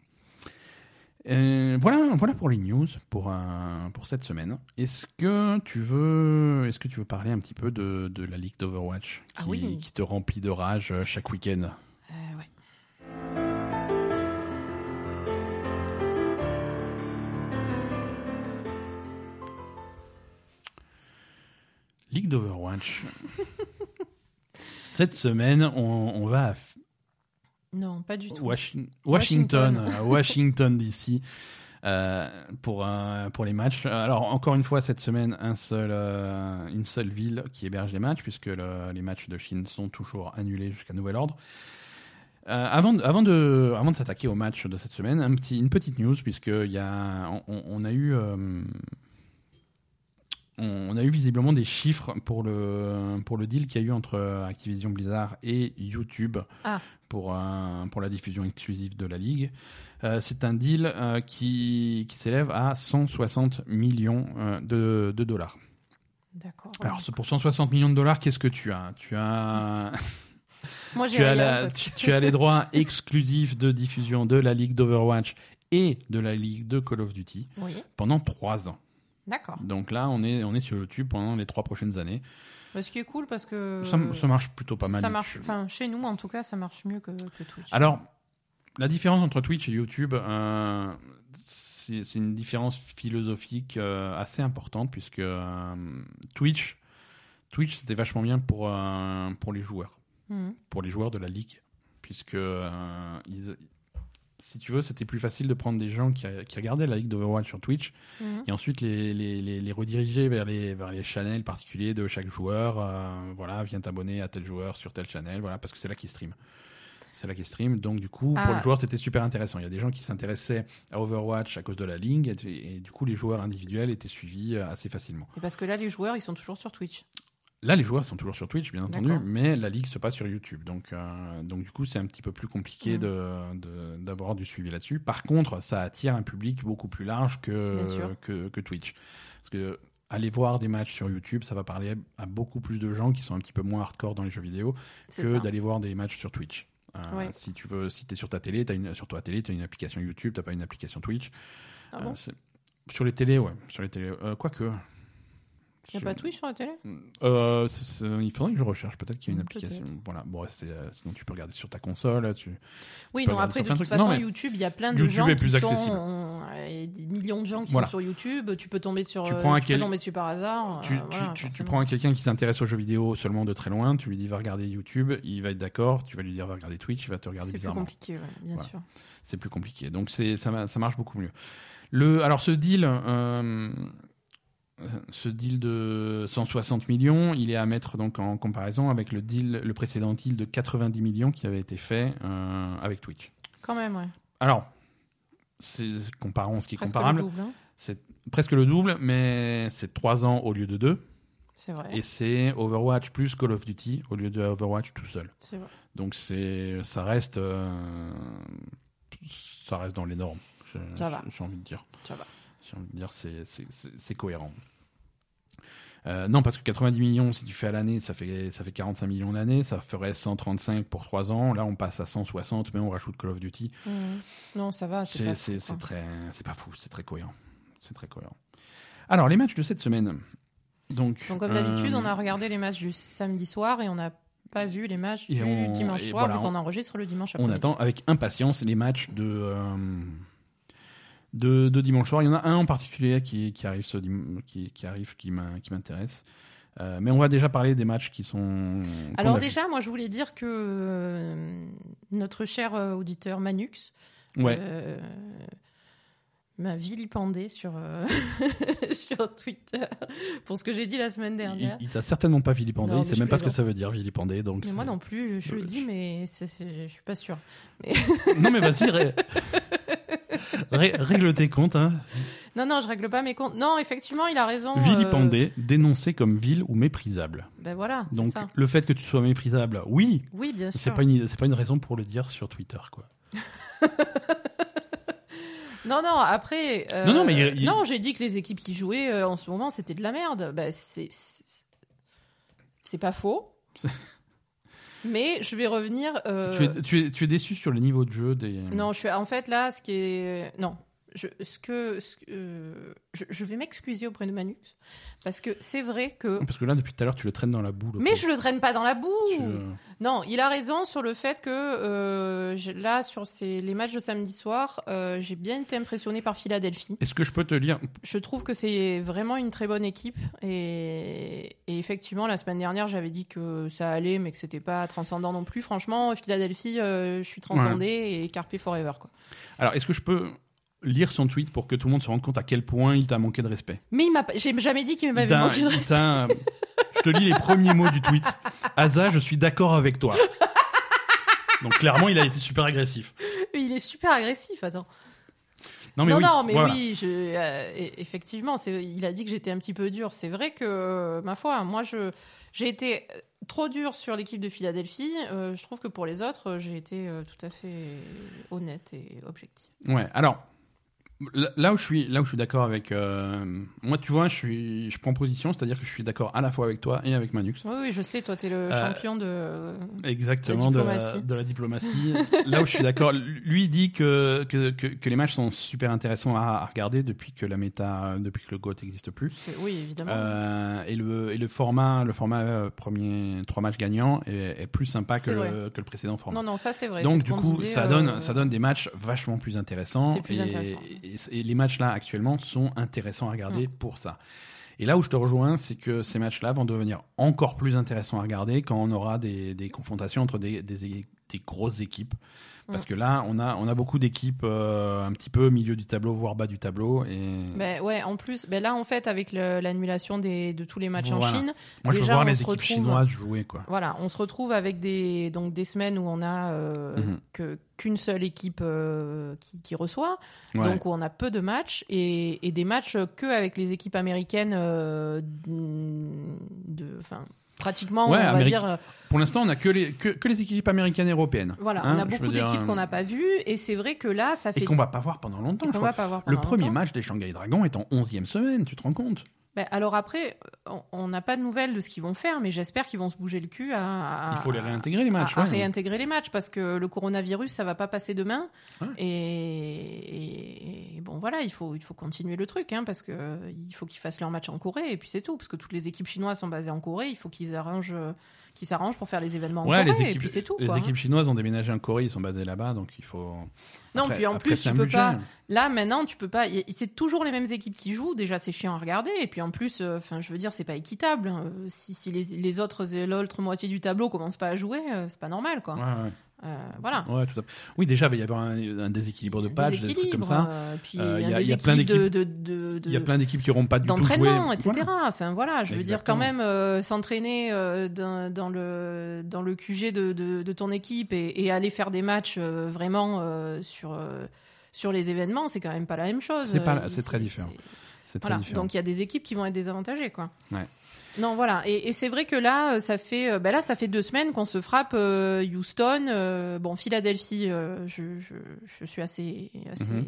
Euh, voilà, voilà pour les news pour un- pour cette semaine. Est-ce que tu veux, est-ce que tu veux parler un petit peu de, de la ligue d'Overwatch qui, Ah oui. qui te remplit de rage euh, chaque week-end? Euh, ouais. Ligue d'Overwatch. Cette semaine, on, on va à Non, pas du tout. Washi- Washington, Washington. Washington DC, euh, pour pour les matchs. Alors encore une fois cette semaine, un seul, euh, une seule ville qui héberge les matchs, puisque le- les matchs de Chine sont toujours annulés jusqu'à nouvel ordre. Euh, avant, de- avant de, avant de s'attaquer au match de cette semaine, un petit, une petite news, puisque il y a, on, on a eu, euh, on, a eu visiblement des chiffres pour le, pour le deal qu'il y a eu entre Activision Blizzard et YouTube Ah. pour, un- pour la diffusion exclusive de la ligue. Euh, c'est un deal euh, qui, qui s'élève à 160 millions euh, de, de dollars. D'accord. Alors, ce- pour 160 millions de dollars, qu'est-ce que tu as? Tu as (laughs) moi, j'ai tu as, rien. la- parce tu, que- tu as les droits (laughs) exclusifs de diffusion de la Ligue d'Overwatch et de la Ligue de Call of Duty Oui, pendant trois ans. D'accord. Donc là, on est, on est sur YouTube pendant les trois prochaines années. Bah, ce qui est cool parce que. Ça, ça marche plutôt pas mal. Ça marche. Enfin, chez nous, en tout cas, ça marche mieux que, que Twitch. Alors, la différence entre Twitch et YouTube, euh, c'est une différence philosophique euh, assez importante puisque euh, Twitch, Twitch c'était vachement bien pour, pour les joueurs, Mhm. pour les joueurs de la ligue, puisque ils- si tu veux, c'était plus facile de prendre des gens qui, qui regardaient la ligue d'Overwatch sur Twitch Mhm. et ensuite les, les, les, les rediriger vers les, vers les channels particuliers de chaque joueur. euh, voilà, viens t'abonner à tel joueur sur tel channel, voilà, parce que c'est là qu'ils stream. C'est là qu'ils stream. Donc, du coup, pour Ah. les joueurs, c'était super intéressant. Il y a des gens qui s'intéressaient à Overwatch à cause de la ligue, et, et du coup, les joueurs individuels étaient suivis euh, assez facilement. Et parce que là, les joueurs, ils sont toujours sur Twitch. Là, les joueurs sont toujours sur Twitch, bien entendu, mais la ligue se passe sur YouTube. Donc, euh, donc du coup, c'est un petit peu plus compliqué de- de- d'avoir du suivi là-dessus. Par contre, ça attire un public beaucoup plus large que, Twitch. Parce que aller voir des matchs sur YouTube, ça va parler à beaucoup plus de gens qui sont un petit peu moins hardcore dans les jeux vidéo que d'aller voir des matchs sur Twitch. Euh, Ouais. Si tu veux, si es sur ta télé, as une, sur ta télé, tu as une application YouTube, t'as pas une application Twitch. Ah Euh, bon sur les télés, ouais. Sur les télés, euh, quoique. Il n'y a pas Twitch sur la télé? Euh, il faudrait que je recherche. Peut-être qu'il y a une Mm, application. Voilà. Bon, euh, sinon tu peux regarder sur ta console. Tu... Oui, non, après, de toute trucs. façon, Non, YouTube, il y a plein de YouTube gens est qui plus accessible. sont... euh, des millions de gens qui Voilà. sont sur YouTube. Tu peux tomber sur... Tu euh, prends un tu quel- peux tomber dessus par hasard. Tu, voilà, tu- prends un quelqu'un qui s'intéresse aux jeux vidéo seulement de très loin, tu lui dis va regarder YouTube, il va être d'accord, tu vas lui dire va regarder Twitch, il va te regarder C'est plus bizarrement. compliqué, ouais, bien sûr. C'est plus compliqué. Donc ça, ça marche beaucoup mieux. Le, alors ce deal, ce deal de 160 millions, il est à mettre donc en comparaison avec le deal, le précédent deal de 90 millions qui avait été fait euh, avec Twitch. Quand même, ouais. Alors, comparons ce qui est Presque comparable. le double, hein. C'est presque le double, mais c'est 3 ans au lieu de 2. C'est vrai. Et c'est Overwatch plus Call of Duty au lieu de Overwatch tout seul. C'est vrai. Donc c'est, ça reste, euh, ça reste dans les normes. J'ai, Ça va. j'ai envie de dire. Ça va. J'ai envie de dire, c'est, c'est, c'est, c'est cohérent. Euh, non, parce que 90 millions, si tu fais à l'année, ça fait, ça fait 45 millions l'année, ça ferait 135 pour 3 ans. Là, on passe à 160, mais on rajoute Call of Duty. Mhm. Non, ça va. C'est, pas fou, c'est quoi. très, c'est pas fou, c'est très cohérent. C'est très cohérent. Alors, les matchs de cette semaine. Donc, Donc, comme d'habitude, euh, on a regardé les matchs du samedi soir et on n'a pas vu les matchs Et du on- dimanche soir, voilà, vu qu'on enregistre le dimanche On après. attend avec impatience les matchs de, euh, de, de dimanche soir. Il y en a un en particulier qui, qui arrive, ce qui, qui arrive, qui m'intéresse. Euh, mais on va déjà parler des matchs qui sont. Alors déjà, moi, je voulais dire que euh, notre cher euh, auditeur Manux Ouais. m'a vilipendé sur, (laughs) sur Twitter pour ce que j'ai dit la semaine il dernière. il t'a certainement pas vilipendé. Non, il mais sait même pas ce que ça veut dire vilipendé. Donc Mais moi non plus, je le dis, mais c'est- c'est- je suis pas sûre. non mais vas-y, (laughs) (laughs) règle tes comptes. Hein. Non, non, je règle pas mes comptes. Non, effectivement, il a raison. euh, Vilipendé, dénoncé comme vil ou méprisable. Ben voilà, c'est Donc ça. le fait que tu sois méprisable, oui, Oui, bien c'est sûr. pas une c'est pas une raison pour le dire sur Twitter quoi. (laughs) Non, non, après. euh, Non, non, mais il- il- Non, j'ai dit que les équipes qui jouaient euh, en ce moment, c'était de la merde. Ben, c'est. c'est- C'est pas faux. (laughs) mais je vais revenir. euh, Tu, es, tu, es, tu es déçu sur le niveau de jeu des. Non, je suis. En fait, là, ce qui est. Non. Je, ce que, ce euh, je, je vais m'excuser auprès de Manux. Parce que c'est vrai que. Parce que là, depuis tout à l'heure, tu le traînes dans la boue. Mais je le traîne pas dans la boue! Tu, euh, Non, il a raison sur le fait que euh, là, sur ces, les matchs de samedi soir, euh, j'ai bien été impressionné par Philadelphie. Est-ce que je peux te lire Je trouve que c'est vraiment une très bonne équipe. Et, et effectivement, la semaine dernière, j'avais dit que ça allait, mais que c'était pas transcendant non plus. Franchement, Philadelphie, je suis transcendé et Carpe Forever. Quoi. Alors, est-ce que je peux lire son tweet pour que tout le monde se rende compte à quel point il t'a manqué de respect Mais il m'a pas- j'ai jamais dit qu'il Il m'avait manqué de respect. Je te lis les premiers mots du tweet. (laughs) Asa, je suis d'accord avec toi. Donc clairement, il a été super agressif. Il est super agressif, attends. Non mais non, oui. non, mais voilà. oui, je, euh, e- effectivement, il a dit que j'étais un petit peu dur. C'est vrai que, euh, ma foi, moi, je, j'ai été euh, trop dur sur l'équipe de Philadelphie. Euh, je trouve que pour les autres, j'ai été tout à fait honnête et objective. Ouais. Alors là- où je suis, là où je suis d'accord avec euh, moi, tu vois, je suis, je prends position, c'est-à-dire que je suis d'accord à la fois avec toi et avec Manux. Oui, oui, je sais, toi, t'es le Euh, champion de. Exactement, de la, diplomatie. de la diplomatie. Là où je suis d'accord, lui dit que, que, que, que les matchs sont super intéressants à, à regarder depuis que la méta, depuis que le GOAT n'existe plus. Oui, évidemment. Euh, et le, et le format, le format euh, premier trois matchs gagnants est, est plus sympa que le, que le précédent format. non, non, ça c'est vrai. Donc du coup, disait, ça euh, donne, ça donne des matchs vachement plus intéressants. C'est plus et, intéressant. Et, et, et les matchs là actuellement sont intéressants à regarder Mm. pour ça. Et là où je te rejoins, c'est que ces matchs-là vont devenir encore plus intéressants à regarder quand on aura des, des confrontations entre des, des, des grosses équipes. Parce Mm. que là, on a, on a beaucoup d'équipes euh, un petit peu au milieu du tableau, voire bas du tableau. Et Ben ouais, en plus, ben là en fait avec l'annulation de tous les matchs Voilà. en Chine, moi, je veux voir on les se équipes retrouve- chinoises jouer. Quoi. voilà, on se retrouve avec des donc des semaines où on a euh, Mhm. que qu'une seule équipe euh, qui, qui reçoit, Ouais. donc où on a peu de matchs et, et des matchs que avec les équipes américaines euh, de, enfin pratiquement Ouais, on va Amérique- dire euh, Pour l'instant, on a que les, que, que les équipes américaines et européennes. voilà, Hein, on a je beaucoup dire, d'équipes qu'on n'a pas vues et c'est vrai que là ça Et fait qu'on va pas voir pendant longtemps. je crois. va pas voir Le premier longtemps. match des Shanghai Dragons est en 11e semaine, tu te rends compte? Ben, alors après, on- n'a pas de nouvelles de ce qu'ils vont faire, mais j'espère qu'ils vont se bouger le cul à, à- Il faut les réintégrer les matchs. à ouais. réintégrer les matchs parce que le coronavirus, ça va pas passer demain. Ouais. Et, et bon, voilà, il faut, il faut continuer le truc hein, parce que euh, il faut qu'ils fassent leur match en Corée et puis c'est tout. Parce que toutes les équipes chinoises sont basées en Corée, il faut qu'ils arrangent, qu'ils s'arrangent pour faire les événements en Ouais, Corée les et équipes, puis c'est tout. les quoi, hein. équipes chinoises ont déménagé en Corée, ils sont basés là-bas, donc il faut. Non, Après- puis en après, plus, tu peux budget. pas. Là, maintenant, tu peux pas. C'est toujours les mêmes équipes qui jouent. Déjà, c'est chiant à regarder. Et puis en plus, euh, je veux dire, c'est pas équitable. hein. Euh, Si, si les, les autres, et l'autre moitié du tableau commencent pas à jouer, euh, c'est pas normal, quoi. Ouais, ouais. Euh, voilà. Ouais, tout à fait. Oui, déjà, il va y avoir un, un déséquilibre de patch, des trucs comme ça. euh, puis Euh, il y a- il y a plein déséquilibre de, de, de, Il y a plein d'équipes qui n'auront pas du tout joué. d'entraînement, etc. Voilà. Enfin voilà, je veux dire quand même euh, s'entraîner euh, dans, dans le dans le QG de, ton équipe et, et aller faire des matchs vraiment sur sur les événements, c'est quand même pas la même chose. C'est pas- c'est très différent. Voilà, donc il y a des équipes qui vont être désavantagées, quoi. Ouais. Non, voilà, et, et c'est vrai que là, euh, ça fait, euh, ben là, ça fait deux semaines qu'on se frappe euh, Houston, euh, bon, Philadelphie, euh, je, je, je suis assez, assez Mhm.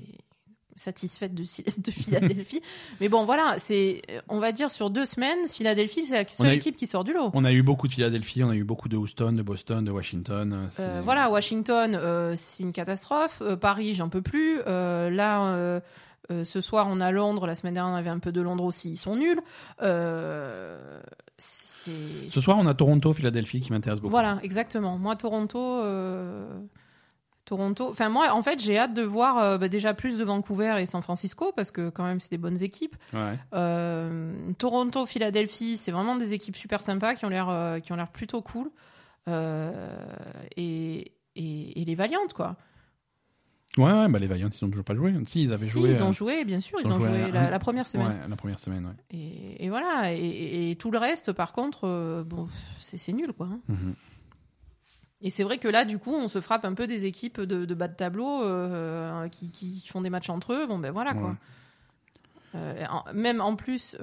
satisfaite de, de Philadelphie, (laughs) mais bon, voilà, c'est, on va dire sur deux semaines, Philadelphie, c'est la seule eu- équipe qui sort du lot. On a eu beaucoup de Philadelphie, on a eu beaucoup de Houston, de Boston, de Washington. voilà, Washington, c'est une catastrophe. Paris, j'en peux plus. Là, euh, ce soir, on a Londres. La semaine dernière, on avait un peu de Londres aussi. Ils sont nuls. Euh, c'est- Ce soir, on a Toronto, Philadelphie qui m'intéresse beaucoup. Voilà, exactement. Moi, Toronto. euh, Toronto. Enfin, moi, en fait, j'ai hâte de voir euh, bah, déjà plus de Vancouver et San Francisco parce que quand même, c'est des bonnes équipes. Ouais. Euh, Toronto, Philadelphie, c'est vraiment des équipes super sympas qui ont l'air euh, qui ont l'air plutôt cool et, et, et les valiantes quoi. Ouais, ouais, bah les Vaillants, ils ont toujours pas joué. Si, ils avaient si, joué. ils ont euh, joué, bien sûr, ils ils ont ont joué joué un- la, première semaine. Ouais, la première semaine, ouais. Et, et voilà, et, tout le reste, par contre, euh, bon, c'est nul quoi. hein. Mhm. Et c'est vrai que là, du coup, on se frappe un peu des équipes de, de bas de tableau euh, qui, qui font des matchs entre eux. Bon, ben voilà quoi. Ouais. En- même en plus,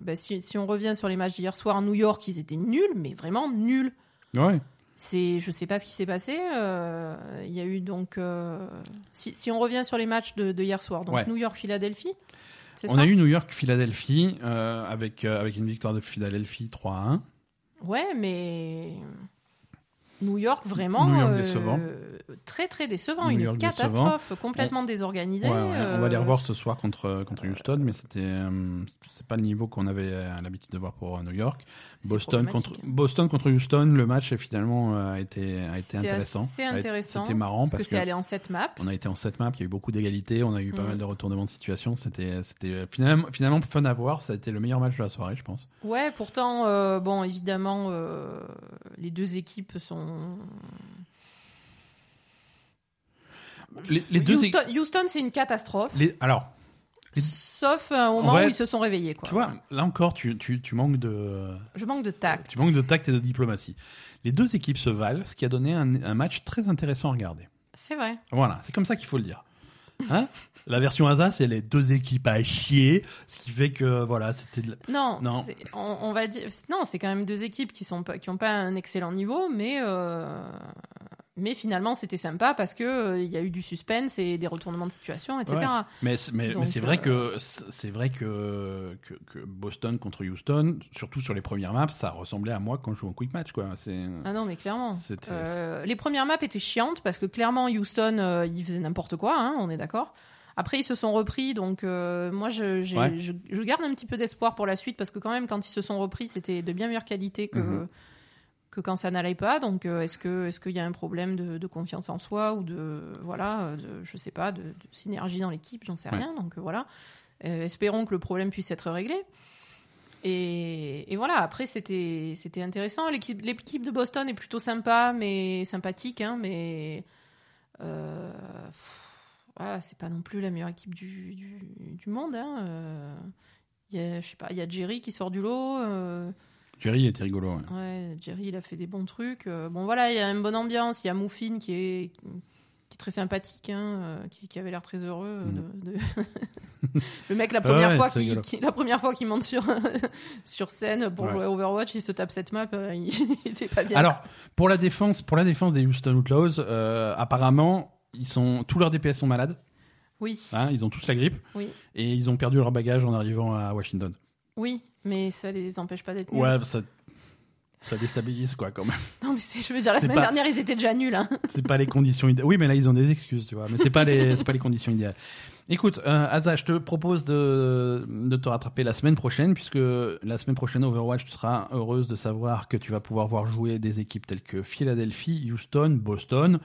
ben, si, si on revient sur les matchs d'hier soir à New York, ils étaient nuls, mais vraiment nuls. Ouais. C'est, je sais pas ce qui s'est passé. euh, Il y a eu donc, euh, si, si on revient sur les matchs de, de hier soir, donc Ouais. New York, Philadelphie, On ça a eu New York, Philadelphie, euh, avec, avec une victoire de Philadelphie 3 à 1. Ouais, mais New York vraiment New York décevant. très très décevant, New une York catastrophe, complètement désorganisée. Ouais, ouais, On va les revoir ce soir contre, contre Houston, mais c'était c'est pas le niveau qu'on avait l'habitude de voir pour New York. C'est Boston contre. Boston contre Houston, le match finalement euh, a été, a été intéressant. été- intéressant, C'était marrant parce, parce, que c'est allé en 7 maps. on a été en 7 maps, il y a eu beaucoup d'égalité, on a eu pas Mhm. mal de retournements de situation. C'était c'était finalement, finalement fun à voir, ça a été le meilleur match de la soirée, je pense. Ouais, pourtant, euh, bon, évidemment, euh, les deux équipes sont. Les, les deux Houston, Houston, c'est une catastrophe. les- alors, Sauf à un moment Ouais. où ils se sont réveillés. Quoi. tu vois, là encore, tu, tu, tu manques de Je manque de tact. tu manques de tact et de diplomatie. Les deux équipes se valent, ce qui a donné un, un match très intéressant à regarder. C'est vrai. Voilà, c'est comme ça qu'il faut le dire. Hein? La version Asa, c'est les deux équipes à chier, ce qui fait que voilà, c'était de la- Non, Non. c'est- On, on va dire. Non, c'est quand même deux équipes qui sont pas, qui ont pas un excellent niveau, mais euh, mais finalement c'était sympa parce que euh, il y a eu du suspense et des retournements de situation, etc. Ouais. Mais Donc, c'est vrai euh, que c'est vrai que, que que Boston contre Houston, surtout sur les premières maps, ça ressemblait à moi quand je joue en quick match quoi. Ah non, mais clairement. Euh, les premières maps étaient chiantes parce que clairement Houston, euh, ils faisaient n'importe quoi, hein, on est d'accord. Après, ils se sont repris, donc euh, moi, je, j'ai- Ouais. je, je garde un petit peu d'espoir pour la suite parce que quand même, quand ils se sont repris, c'était de bien meilleure qualité que Mhm. Que quand ça n'allait pas. Donc, euh, est-ce que est-ce qu'il y a un problème de, de euh, en soi ou de voilà, de, je sais pas, de, de synergie dans l'équipe, j'en sais Ouais. rien. Donc euh, voilà, Euh, espérons que le problème puisse être réglé. Et, et voilà, après c'était c'était intéressant. L'équipe l'équipe de Boston est plutôt sympa, mais sympathique, hein, mais euh, voilà, c'est pas non plus la meilleure équipe du, du, du monde. Hein. euh. Il y a, je sais pas, il y a Jerry qui sort du lot. Jerry était rigolo. ouais. Ouais, Jerry, il a fait des bons trucs. Euh, bon, voilà, il y a une bonne ambiance. Il y a Moufine qui est, qui est très sympathique, hein, euh, qui, qui avait l'air très heureux. euh, Mm. de- de- (laughs) le mec, la première, Ouais, fois qu'il, qui- la première fois qu'il monte sur, (laughs) sur scène pour Ouais. jouer à Overwatch, il se tape cette map. (laughs) il était pas bien. Alors, pour la défense, pour la défense des Houston Outlaws, apparemment, ils sont tous leurs DPS sont malades. oui, hein, ils ont tous la grippe oui, et ils ont perdu leur bagage en arrivant à Washington. Oui, mais ça les empêche pas d'être nuls. Ouais, ça, ça déstabilise quoi quand même. (laughs) Non, mais c'est- je veux dire, la C'est semaine pas- dernière, ils étaient déjà nuls. hein. (laughs) C'est pas les conditions idéales. Oui, mais là ils ont des excuses, tu vois. Mais c'est pas les, (laughs) c'est pas les conditions idéales. Écoute, euh, Asa, je te propose de, de te rattraper la semaine prochaine, puisque la semaine prochaine Overwatch, tu seras heureuse de savoir que tu vas pouvoir voir jouer des équipes telles que Philadelphie, Houston, Boston,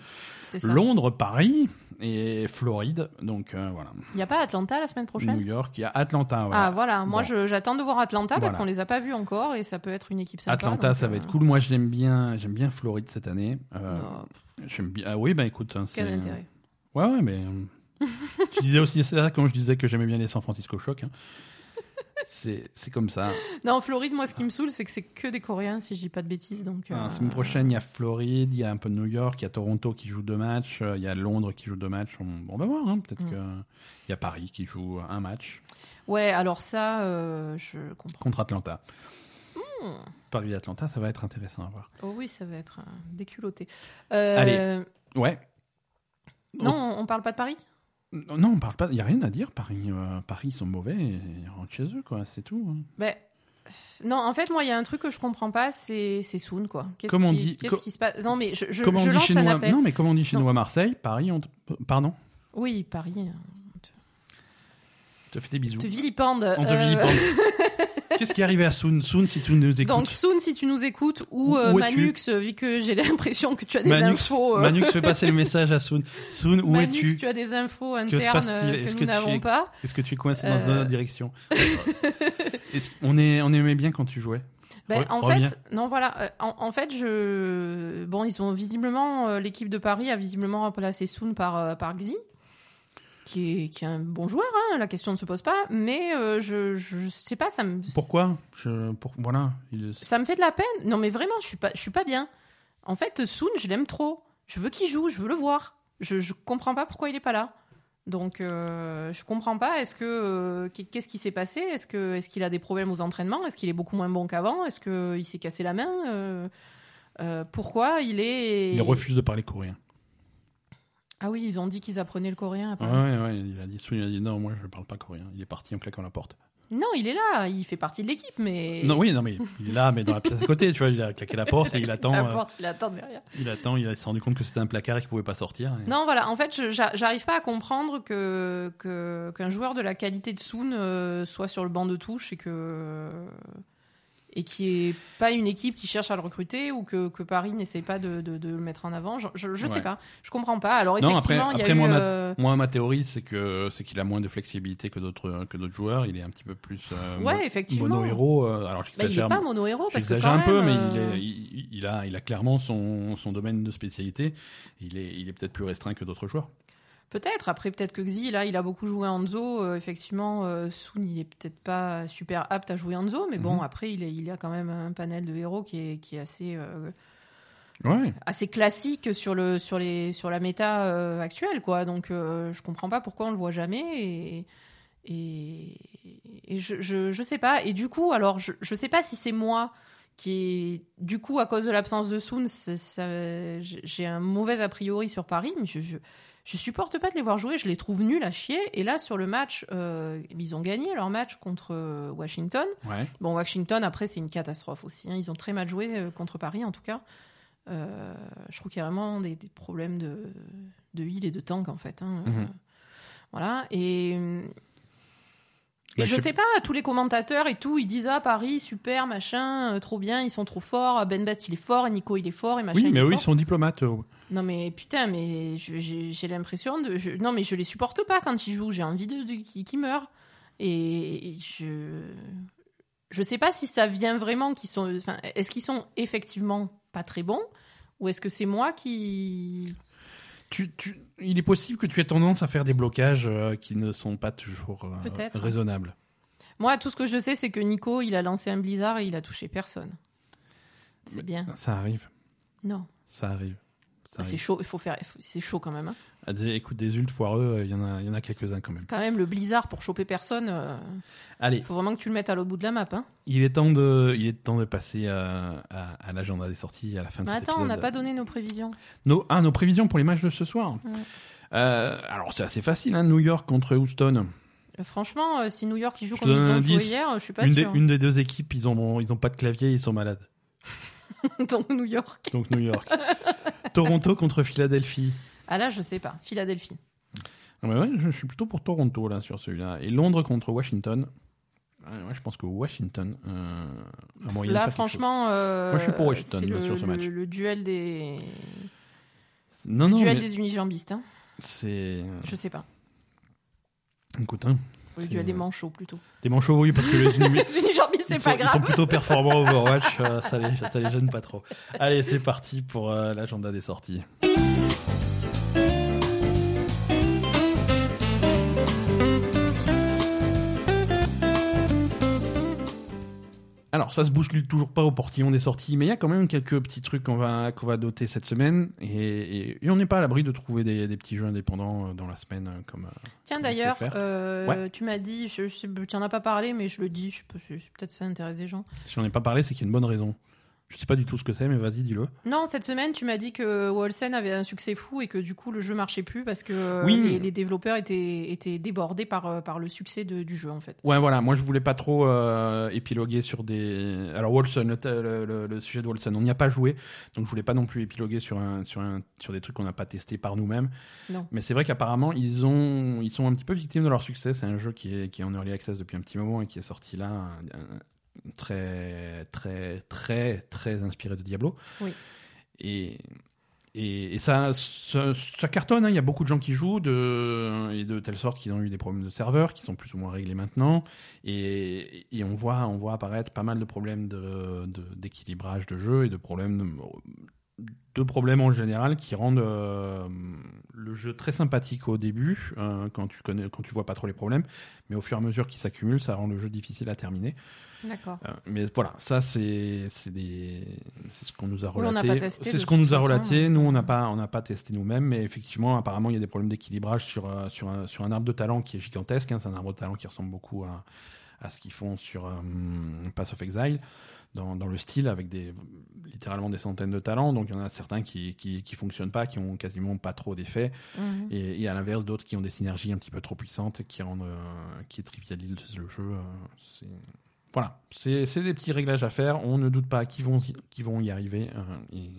C'est ça. Londres, Paris et Floride. Donc euh, voilà, Il n'y a pas Atlanta la semaine prochaine? New York, il y a Atlanta. Voilà. Ah voilà, moi Bon. j'attends de voir Atlanta parce qu'on les a pas vus encore et ça peut être une équipe sympa. Atlanta, donc, ça va euh, être cool. Moi, j'aime bien, j'aime bien Floride cette année. Euh, j'aime bien. Ah oui, bah écoute, hein, quel intérêt Ouais, ouais, mais. (laughs) tu disais aussi ça quand je disais que j'aimais bien les San Francisco Shock. hein. C'est comme ça. Non, Floride, moi ce qui me saoule, c'est que c'est que des Coréens si je dis pas de bêtises. Donc, La euh, semaine prochaine, il y a Floride, il y a un peu de New York, il y a Toronto qui joue deux matchs, euh, il y a Londres qui joue deux matchs. On, on va voir, hein, peut-être Mm. que. Il y a Paris qui joue un match Ouais, alors ça, euh, je comprends. contre Atlanta. Hmm. Paris-Atlanta, ça va être intéressant à voir. Oh oui, ça va être déculotté. Euh, Allez. Ouais. Non, on parle pas de Paris? Oh, Non, on parle pas. Il y a rien à dire. Paris, euh, Paris, ils sont mauvais. et Ils rentrent chez eux, quoi. C'est tout. hein. Ben, Non, en fait, moi, il y a un truc que je comprends pas, c'est c'est Soon, quoi. Qu'est-ce on qui, dit- qu'est-ce co- qui se passe? Non, mais je, je, Comment je on dit lance chez un nous à- appel. Non, mais comme on dit chez Non. nous à Marseille, Paris, on. te- Pardon? Oui, Paris. euh, Je te fais des bisous. Te vilipende. On te euh, vilipende. (laughs) Qu'est-ce qui est arrivé à Soon Soon, si tu nous écoutes. Donc Soon, si tu nous écoutes, ou euh, Manux, euh, vu que j'ai (laughs) l'impression que tu as des Manux, infos. euh, Manux fait passer le message à Soon. Soon, où Manux, es-tu? tu as des infos internes que que nous n'avons es- pas. Est-ce que tu es coincé dans une autre direction? (laughs) On, est, on aimait bien quand tu jouais? Ben, en reviens. fait, non, voilà. En, en fait, je. Bon, ils ont visiblement. L'équipe de Paris a visiblement remplacé Soon par, par Xi, qui est, qui est un bon joueur, hein, la question ne se pose pas. Mais euh, je, je sais pas, ça me. Pourquoi? Je, pour, Voilà. il- Ça me fait de la peine. Non, mais vraiment, je suis pas, je suis pas bien. En fait, Soon, je l'aime trop. Je veux qu'il joue, je veux le voir. Je, je comprends pas pourquoi il est pas là. Donc, euh, je comprends pas. Est-ce que euh, qu'est- qu'est-ce qui s'est passé? Est-ce que est-ce qu'il a des problèmes aux entraînements? Est-ce qu'il est beaucoup moins bon qu'avant? Est-ce que il s'est cassé la main? Euh, Pourquoi il est Il refuse de parler coréen. Ah oui, ils ont dit qu'ils apprenaient le coréen. après. Ouais, ouais, il a dit, il a dit non, moi je ne parle pas coréen. Il est parti en claquant la porte. Non, il est là. Il fait partie de l'équipe, mais Non, oui, non, mais il est là, mais dans la pièce à côté, tu vois, il a claqué la porte et il (laughs) attend. La euh, porte, il attend derrière. il attend, il s'est rendu compte que c'était un placard et qu'il pouvait pas sortir. et- Non, voilà. En fait, j'arrive pas à comprendre que que- qu'un joueur de la qualité de Soon euh, soit sur le banc de touche et que et qui est pas une équipe qui cherche à le recruter ou que, que Paris n'essaie pas de, de, de le mettre en avant. Je, je, je sais pas. Je comprends pas. Alors Non, après- effectivement, il y a après, eu. moi, ma- euh, Moi, ma théorie, c'est que c'est qu'il a moins de flexibilité que d'autres que d'autres joueurs. Il est un petit peu plus euh, mo- Ouais, effectivement. mono héros. alors bah, il est pas mono héros parce que quand un peu, mais il, euh, est, il, il a, il a clairement son, son domaine de spécialité. Il est, il est peut-être plus restreint que d'autres joueurs. Peut-être. Après, peut-être que Xi, là, il a beaucoup joué Hanzo. Euh, effectivement, euh, Soon, il est peut-être pas super apte à jouer Hanzo, mais bon, Mhm. après, il, est, il a quand même un panel de héros qui est, qui est assez, euh, Ouais. assez classique sur, le, sur, les, sur la méta euh, actuelle, quoi. Donc, je comprends pas pourquoi on le voit jamais. Et, et, et je, je, je sais pas. Et du coup, alors, je, je sais pas si c'est moi qui est, du coup, à cause de l'absence de Soon, j'ai un mauvais a priori sur Paris, mais je, je, je supporte pas de les voir jouer, je les trouve nuls à chier. Et là, sur le match, euh, ils ont gagné leur match contre euh, Washington. Ouais. Bon, Washington, après, c'est une catastrophe aussi. hein. Ils ont très mal joué euh, contre Paris, en tout cas. Euh, je trouve qu'il y a vraiment des, des problèmes de, de heal et de tank, en fait. hein. Mhm. Voilà. Et, Et Bah, je sais pas, tous les commentateurs et tout, ils disent ah Paris super machin, euh, trop bien, ils sont trop forts. Ben Best il est fort, et Nico il est fort et machin. Oui, il mais est eux, ils sont diplomates. eux. Non mais putain, mais je- j'ai j'ai l'impression de, je- non mais je les supporte pas quand ils jouent. J'ai envie de, de- qu'ils qu'ils meurent. Et je, je sais pas si ça vient vraiment qu'ils sont, enfin, est-ce qu'ils sont effectivement pas très bons ou est-ce que c'est moi qui, Tu, tu- il est possible que tu aies tendance à faire des blocages euh, qui ne sont pas toujours euh, raisonnables. moi tout ce que je sais c'est que Nico il a lancé un blizzard et il a touché personne. C'est bien. Ça arrive. Non, Ça arrive. Ça Ah, c'est chaud. Il faut faire, c'est chaud quand même. hein. Ah, des- écoute, des ults foireux, euh, il y en a, il y en a quelques-uns quand même. Quand même le blizzard pour choper personne. euh, Allez, faut vraiment que tu le mettes à l'autre bout de la map. Hein. il est temps de, il est temps de passer à, à, à l'agenda des sorties à la fin de Mais cet attends, on n'a épisode. pas donné nos prévisions. Nos, ah, nos prévisions pour les matchs de ce soir. Ouais. Euh, alors c'est assez facile, hein, New York contre Houston. Euh, Franchement, euh, si New York ils jouent comme ils ont joué hier, je suis pas Une des, une des deux équipes, ils ont, ils ont pas de clavier, ils sont malades. (laughs) Donc New York. Donc New York. (laughs) Toronto contre Philadelphie. Ah là, je sais pas. Philadelphie. Ah bah ouais, je suis plutôt pour Toronto là sur celui-là. Et Londres contre Washington. Ouais, ouais, je pense que Washington euh, a moyen Là, franchement, euh, Moi, je suis pour Washington, le, sur ce match. le- le duel des. Non, le non, duel mais des unijambistes. Hein. c'est. Je sais pas. Écoute, hein, Le C'est- duel des manchots plutôt. des manchots, oui, parce que les (laughs) unijambistes, c'est pas ils sont grave. plutôt performants (laughs) Overwatch, euh, ça, les, ça les gêne pas trop. Allez, c'est parti pour euh, l'agenda des sorties. Alors, ça se bouscule toujours pas au portillon des sorties, mais il y a quand même quelques petits trucs qu'on va, qu'on va doter cette semaine. Et, et- et on n'est pas à l'abri de trouver des, des petits jeux indépendants euh, dans la semaine, euh, comme. euh, Tiens, d'ailleurs, euh, Ouais. tu m'as dit, je, je, sais- tu en as pas parlé, mais je le dis, je peut-être ça intéresse des gens. si on n'est pas parlé, c'est qu'il y a une bonne raison. Je sais pas du tout ce que c'est, mais vas-y, dis-le. Non, cette semaine, tu m'as dit que Wolsen avait un succès fou et que du coup, le jeu marchait plus parce que euh, Oui. les, les développeurs étaient, étaient débordés par, euh, par le succès de- du jeu, en fait. Ouais, voilà. Moi, je voulais pas trop euh, épiloguer sur des. Alors, Wolson, le, le- le- le sujet de Wolson, on n'y a pas joué, donc je voulais pas non plus épiloguer sur un, sur un, sur des trucs qu'on n'a pas testés par nous-mêmes. Mais c'est vrai qu'apparemment, ils ont, ils sont un petit peu victimes de leur succès. C'est un jeu qui est, qui est en early access depuis un petit moment et qui est sorti là, très, très, très, très inspiré de Diablo. Oui. Et et, et ça, ça, ça cartonne, hein. il y a beaucoup de gens qui jouent, de, et de telle sorte qu'ils ont eu des problèmes de serveurs qui sont plus ou moins réglés maintenant. Et, et on, voit, on voit apparaître pas mal de problèmes de- de- d'équilibrage de, jeu et de problèmes, de, de problèmes en général qui rendent euh, le jeu très sympathique au début, euh, quand, tu connais, quand tu vois pas trop les problèmes. Mais au fur et à mesure qu'ils s'accumulent, ça rend le jeu difficile à terminer. D'accord. Euh, mais voilà, ça c'est c'est ce qu'on nous a relaté. c'est ce qu'on nous a relaté. donc, Nous on n'a euh. pas on n'a pas testé nous-mêmes, mais effectivement apparemment il y a des problèmes d'équilibrage sur euh, sur un, sur un arbre de talent qui est gigantesque. hein. C'est un arbre de talent qui ressemble beaucoup à à ce qu'ils font sur euh, Pass of Exile. Dans, dans le style avec des littéralement des centaines de talents donc il y en a certains qui, qui qui fonctionnent pas qui ont quasiment pas trop d'effets Mhm. et, et à l'inverse, d'autres qui ont des synergies un petit peu trop puissantes et qui rendent, euh, qui trivialisent le jeu. euh, voilà, c'est des petits réglages à faire. On ne doute pas qu'ils vont, y- qu'ils vont y arriver euh, et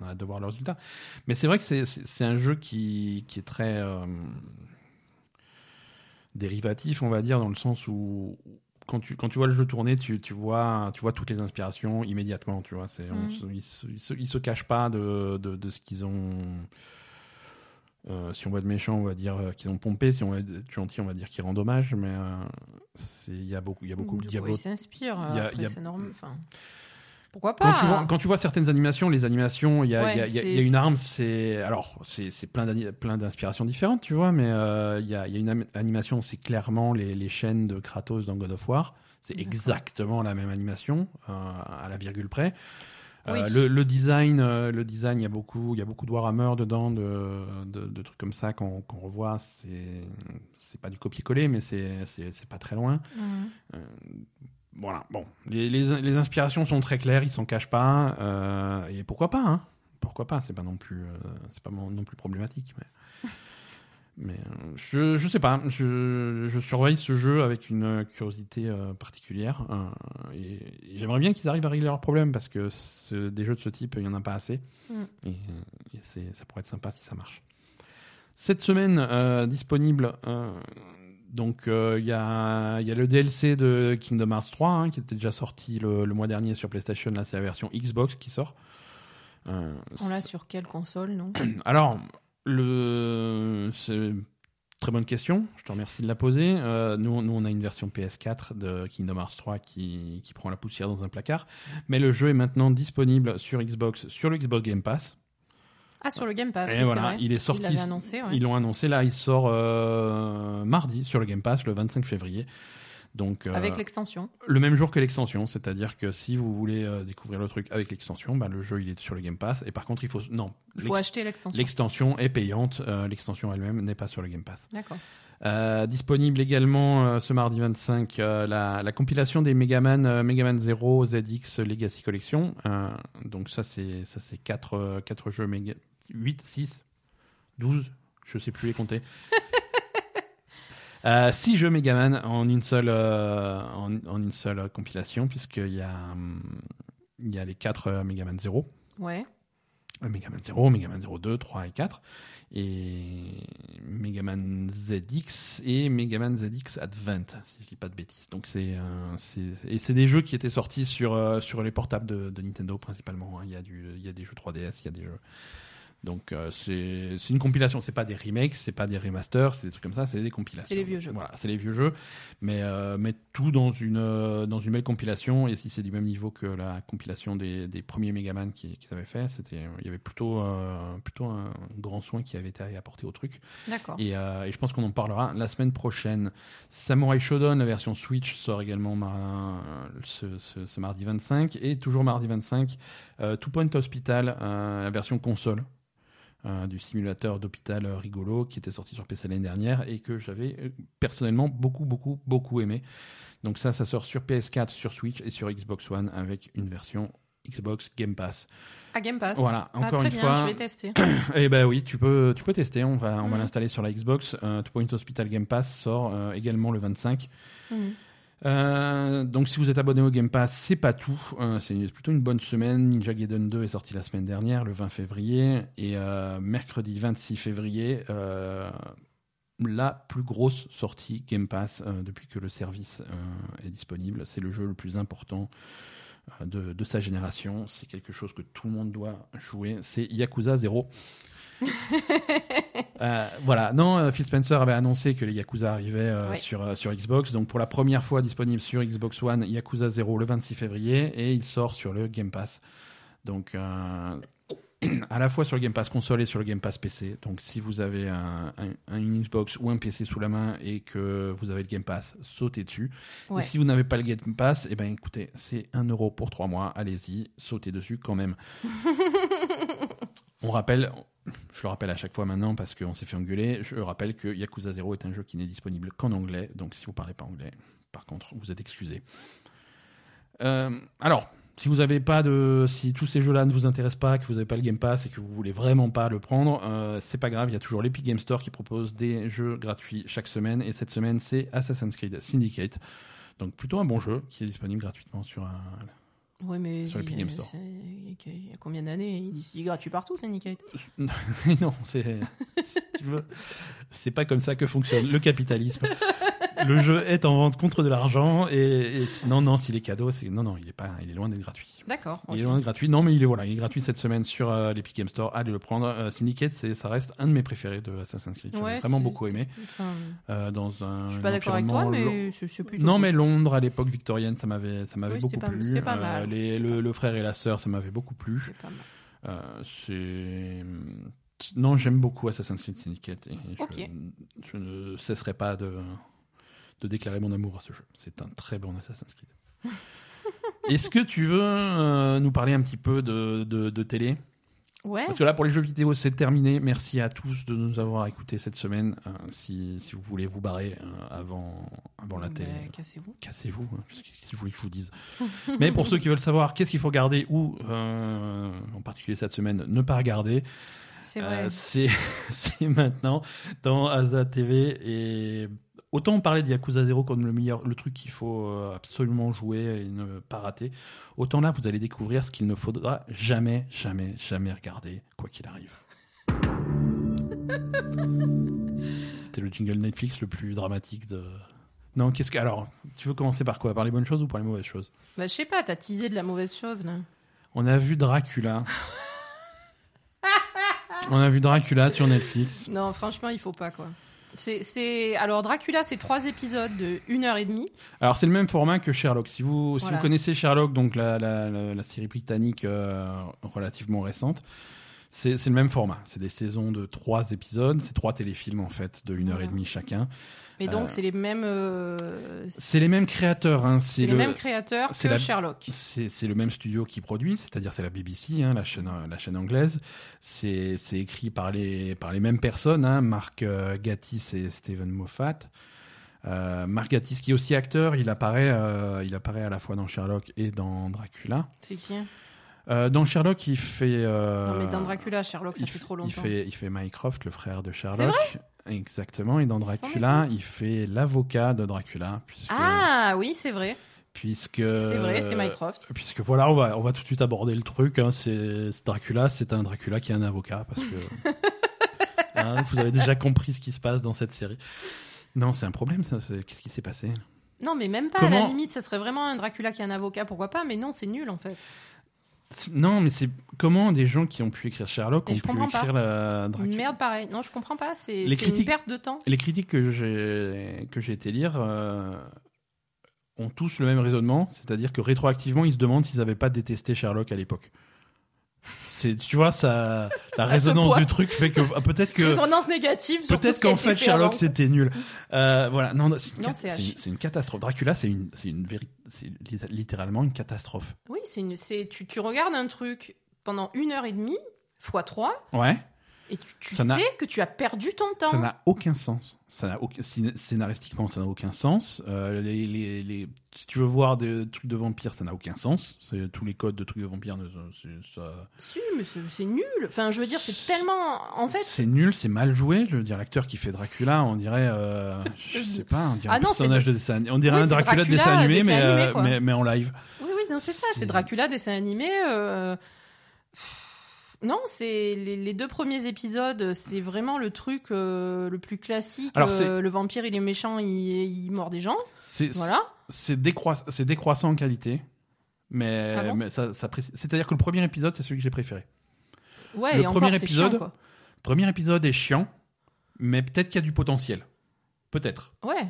on a hâte de voir le résultat. Mais c'est vrai que c'est- un jeu qui, qui est très euh, dérivatif, on va dire, dans le sens où quand tu, quand tu vois le jeu tourner, tu, tu, vois, tu vois toutes les inspirations immédiatement. Tu vois, on ils, se, ils, se, cachent pas de, de, de ce qu'ils ont. Euh, si on va être méchant, on va dire euh, qu'ils ont pompé. Si on va être gentil, on va dire qu'ils rendent hommage. Mais euh, il y a beaucoup, il y a beaucoup de Du Diablo. il s'inspire. Il y a- après, il y a- c'est normal. Enfin, pourquoi Quand pas tu, vois, quand tu vois certaines animations, les animations, il y a, Ouais, y y une arme, c'est alors c'est plein d'inspirations différentes, tu vois, mais il y, a, il y a une animation, c'est clairement les, les chaînes de Kratos dans God of War. C'est exactement la même animation à la virgule près. Euh, le, le design, euh, le design, il y a beaucoup, il y a beaucoup de Warhammer dedans, de, de, de trucs comme ça qu'on revoit. C'est c'est pas du copier-coller, mais c'est c'est pas très loin. Mhm. Euh, voilà, bon, les, les, les inspirations sont très claires, ils s'en cachent pas, et pourquoi pas, hein Pourquoi pas C'est pas non plus, c'est pas non non plus problématique, mais, mais euh, je, je sais pas, je, je surveille ce jeu avec une curiosité euh, particulière, euh, et, et j'aimerais bien qu'ils arrivent à régler leurs problèmes parce que ce- des jeux de ce type, il y en a pas assez, Mm. et, et c'est, ça pourrait être sympa si ça marche. Cette semaine, euh, disponible Donc il y, a, y a le DLC de Kingdom Hearts 3 hein, qui était déjà sorti le, le mois dernier sur PlayStation. Là, c'est la version Xbox qui sort. On l'a sur quelle console, non? (clears throat) Alors, le... c'est une très bonne question. Je te remercie de la poser. Euh, nous, nous, on a une version PS4 de Kingdom Hearts 3 qui, qui prend la poussière dans un placard. Mais le jeu est maintenant disponible sur Xbox, sur le Xbox Game Pass. Ah, sur le Game Pass. Et oui, c'est voilà, vrai. il est sorti. Ils l'avaient annoncé, ouais. Ils l'ont annoncé. Là, il sort euh, mardi sur le Game Pass, le 25 février. Donc, euh, Avec l'extension. le même jour que l'extension, c'est-à-dire que si vous voulez euh, découvrir le truc avec l'extension, bah, le jeu il est sur le Game Pass. Et par contre, il faut non, Il faut acheter l'extension. l'extension est payante. euh, l'extension elle-même n'est pas sur le Game Pass. D'accord. Euh, disponible également euh, ce mardi 25 euh, la, la compilation des Megaman Megaman 0 ZX Legacy Collection. Donc ça c'est ça c'est quatre euh, quatre jeux méga 8 6 12, je sais plus les compter. (laughs) Euh, six jeux Megaman en une seule euh, en, en une seule euh, compilation puisqu'il y a hum, il y a les quatre euh, Megaman 0 Ouais. Megaman 0, Megaman 02, 3 et 4, et Megaman ZX et Megaman ZX Advent, si je dis pas de bêtises. Donc c'est euh, c'est- et c'est des jeux qui étaient sortis sur sur les portables de, de Nintendo principalement. hein. Il y a du il y a des jeux 3DS, il y a des jeux. Donc euh, c'est une compilation, c'est pas des remakes, c'est pas des remasters, c'est des trucs comme ça, c'est des compilations. C'est les vieux jeux. Voilà, c'est les vieux jeux, mais euh, mais tout dans une euh, dans une belle compilation. Et si c'est du même niveau que la compilation des, des premiers Megaman qui qu'ils avaient fait, c'était il y avait plutôt euh, plutôt un grand soin qui avait été apporté au truc. D'accord. Et, euh, et je pense qu'on en parlera la semaine prochaine. Samurai Shodown, la version Switch, sort également ce, ce- ce mardi 25. Et toujours mardi 25, euh, Two Point Hospital, la version console. Euh, du simulateur d'hôpital rigolo qui était sorti sur PC l'année dernière et que j'avais euh, personnellement beaucoup beaucoup beaucoup aimé. Donc ça, ça sort sur PS4, sur Switch et sur Xbox One avec une version Xbox Game Pass. À Game Pass. Voilà, Ah, encore très une bien, fois. je vais tester. (coughs) Eh ben oui, tu peux, tu peux tester. On va, on va Mhm. l'installer sur la Xbox. Euh, Two Point Hospital Game Pass sort euh, également le 25. Mhm. Euh, donc si vous êtes abonné au Game Pass, c'est pas tout. Euh, c'est plutôt une bonne semaine. Ninja Gaiden 2 est sorti la semaine dernière, le 20 février, et euh, mercredi 26 février. la plus grosse sortie Game Pass depuis que le service est disponible. C'est le jeu le plus important de, de sa génération. C'est quelque chose que tout le monde doit jouer. C'est Yakuza 0. (laughs) Euh, voilà, non, euh, Phil Spencer avait annoncé que les Yakuza arrivaient euh, Ouais. sur, euh, sur Xbox. Donc pour la première fois disponible sur Xbox One, Yakuza 0 le 26 février et il sort sur le Game Pass. Donc euh, (clears throat) à la fois sur le Game Pass console et sur le Game Pass PC. Donc si vous avez un, un- un- une Xbox ou un PC sous la main et que vous avez le Game Pass, sautez dessus. Ouais. Et si vous n'avez pas le Game Pass, eh ben écoutez, c'est 1 euro pour 3 mois. Allez-y, sautez dessus quand même. (laughs) On rappelle, je le rappelle à chaque fois maintenant parce qu'on s'est fait engueuler, je rappelle que Yakuza 0 est un jeu qui n'est disponible qu'en anglais, donc si vous parlez pas anglais, par contre, vous êtes excusé. Euh, alors, si vous pas de, si tous ces jeux-là ne vous intéressent pas, que vous n'avez pas le Game Pass et que vous voulez vraiment pas le prendre, euh, c'est pas grave, il y a toujours l'Epic Game Store qui propose des jeux gratuits chaque semaine et cette semaine c'est Assassin's Creed Syndicate. Donc plutôt un bon jeu qui est disponible gratuitement sur un, Ouais, mais Sur Game Store. il y a combien d'années? Il, est gratuit partout, Syndicate (laughs) non, c'est (laughs) si tu veux, c'est pas comme ça que fonctionne le capitalisme. Le jeu est en vente contre de l'argent et, et non non s'il est cadeau c'est non non il est pas il est loin d'être gratuit. D'accord. Il est loin d'être gratuit. Non mais il est voilà il est gratuit cette semaine sur euh, l'Epic Game Store. Allez le prendre. Euh, Syndicate c'est ça reste un de mes préférés de Assassin's Creed. J'ai Ouais, vraiment c'est- beaucoup aimé euh, dans un. Je suis pas d'accord avec toi, mais c'est c'est plutôt. non, mais Londres à l'époque victorienne, ça m'avait, ça m'avait Oui, beaucoup c'était pas- plu. Les- le, frère et la sœur, ça m'avait beaucoup plu. C'est. Euh, non, j'aime beaucoup Assassin's Creed Syndicate et je, ne cesserai pas de, de déclarer mon amour à ce jeu. C'est un très bon Assassin's Creed. (laughs) Est-ce que tu veux euh, nous parler un petit peu de, de, de télé? Ouais. Parce que là, pour les jeux vidéo, c'est terminé. Merci à tous de nous avoir écoutés cette semaine. Euh, si, si vous voulez vous barrer euh, avant, avant la Ben, télé, Cassez-vous. cassez-vous, hein, parce que si vous voulez que je vous dise. (laughs) Mais pour ceux qui veulent savoir qu'est-ce qu'il faut regarder ou, euh, en particulier cette semaine, ne pas regarder, C'est euh, vrai. c'est (laughs) c'est maintenant dans Asa TV. Et autant on parlait de Yakuza 0 comme le meilleur, le truc qu'il faut euh, absolument jouer et ne pas rater, autant là vous allez découvrir ce qu'il ne faudra jamais, jamais, jamais regarder, quoi qu'il arrive. (laughs) C'était le jingle Netflix le plus dramatique de. Non, qu'est-ce que. Alors, tu veux commencer par quoi? Par les bonnes choses ou par les mauvaises choses? Bah, je sais pas, t'as teasé de la mauvaise chose, là. On a vu Dracula. (laughs) On a vu Dracula sur Netflix. Non, franchement, il faut pas, quoi. C'est. Alors, Dracula, c'est trois épisodes de une heure et demie. Alors, c'est le même format que Sherlock. Si vous, si Voilà. vous connaissez Sherlock, donc la, la, la, la série britannique euh, relativement récente, c'est c'est le même format. C'est des saisons de trois épisodes. C'est trois téléfilms, en fait, de une heure et demie chacun. Mais donc, Euh, c'est les mêmes. euh, C'est les mêmes créateurs. Hein. C'est C'est les le- mêmes créateurs que la- Sherlock. C'est le même studio qui produit, c'est-à-dire c'est la BBC, hein, la, chaîne, la chaîne anglaise. C'est écrit par les, par les mêmes personnes, hein, Mark euh, Gatiss et Stephen Moffat. Euh, Mark Gatiss qui est aussi acteur, il apparaît, euh, il apparaît à la fois dans Sherlock et dans Dracula. C'est qui? Euh, dans Sherlock, il fait... euh, Non, mais dans Dracula, Sherlock, ça il fait trop Il longtemps. fait, il fait Mycroft, le frère de Sherlock. vrai? Exactement. Et dans Dracula, il fait l'avocat de Dracula. Puisque, Ah, oui, c'est vrai. puisque, C'est vrai, c'est Mycroft. Puisque voilà, on va, on va tout de suite aborder le truc. Hein, c'est Dracula, c'est un Dracula qui est un avocat. Parce que (laughs) Hein, vous avez déjà compris ce qui se passe dans cette série. Non, c'est un problème, ça. c'est- Qu'est-ce qui s'est passé? Non, mais même pas. À la limite, ça serait vraiment un Dracula qui est un avocat, pourquoi pas? Mais non, c'est nul en fait. Non, mais c'est comment des gens qui ont pu écrire Sherlock ont pu pas. écrire la Une Dracula? Merde pareil. Non, je comprends pas. C'est c'est une critiques- perte de temps. Les critiques que j'ai que j'ai été lire euh, ont tous le même raisonnement, c'est-à-dire que rétroactivement, ils se demandent s'ils n'avaient pas détesté Sherlock à l'époque. C'est, tu vois, ça, la (laughs) ce résonance du truc fait que ah, peut-être que Résonance négative peut-être qu'en fait fait Sherlock c'était nul. (laughs) Euh, voilà, non, non, c'est une, une- catastrophe. Dracula, c'est une, c'est une c'est li- littéralement une catastrophe. Oui, c'est une, c'est tu, tu regardes un truc pendant une heure et demie fois trois Ouais, et tu, tu sais que tu as perdu ton temps. ça n'a aucun sens. Ça n'a aucun, scén- scénaristiquement, ça n'a aucun sens. Euh, les, les, les- si tu veux voir des trucs de vampires, ça n'a aucun sens. Tous les codes de trucs de vampires, ça, Si, mais c'est nul. Enfin, je veux dire, c'est tellement. En fait, c'est nul, c'est mal joué. Je veux dire, l'acteur qui fait Dracula, on dirait, euh, je sais pas, on dirait Ah un non, personnage de- de dessin, on dirait Oui, un Dracula, de dessin animé, dessin mais, animé, euh, mais, mais en live. oui, oui, c'est ça. C'est- C'est Dracula, dessin animé. euh, Non, c'est les, les deux premiers épisodes, c'est vraiment le truc euh, le plus classique. Alors, euh, le vampire, il est méchant, il, il mord des gens. C'est, Voilà. c'est, décroiss- c'est décroissant en qualité. Mais, Ah bon mais ça, c'est-à-dire que le premier épisode, c'est celui que j'ai préféré. Ouais, Le et premier épisode- chiant, quoi. Le premier épisode est chiant, mais peut-être qu'il y a du potentiel. Peut-être. Ouais.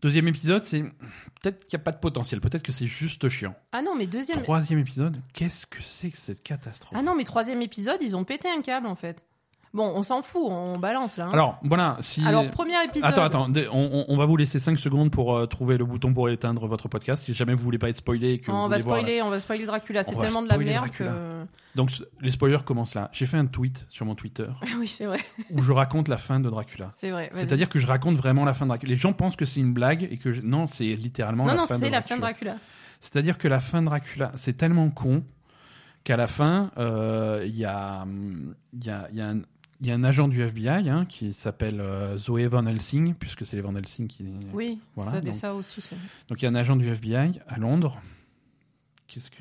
Deuxième épisode, c'est peut-être qu'il n'y a pas de potentiel, peut-être que c'est juste chiant. Ah non, mais deuxième. Troisième épisode, qu'est-ce que c'est que cette catastrophe? Ah non, mais troisième épisode, ils ont pété un câble en fait. Bon, on s'en fout, on balance là. hein. Alors, voilà, si... Alors, premier épisode. Attends, attends, dé- on, on- on va vous laisser 5 secondes pour euh, trouver le bouton pour éteindre votre podcast. Si jamais vous voulez pas être spoilé et que vous on va voulez voir- spoiler, on va spoiler Dracula. C'est On va tellement de la spoiler merde Dracula. que. Donc, c- les spoilers commencent là. J'ai fait un tweet sur mon Twitter (laughs) oui, c'est vrai, où je raconte la fin de Dracula. c'est vrai. vas-y. C'est-à-dire que je raconte vraiment la fin de Dracula. Les gens pensent que c'est une blague et que je- non, c'est littéralement Non, la non, fin de c'est la Dracula. fin de Dracula. C'est-à-dire que la fin de Dracula, c'est tellement con qu'à la fin, euh, il y, a, hum, il y, a, il y, a un- il y a un agent du FBI hein, qui s'appelle euh, Zoé Van Helsing, puisque c'est les Van Helsing qui. Oui, Voilà, ça, donc- ça aussi. ça. Donc il y a un agent du FBI à Londres. Qu'est-ce que.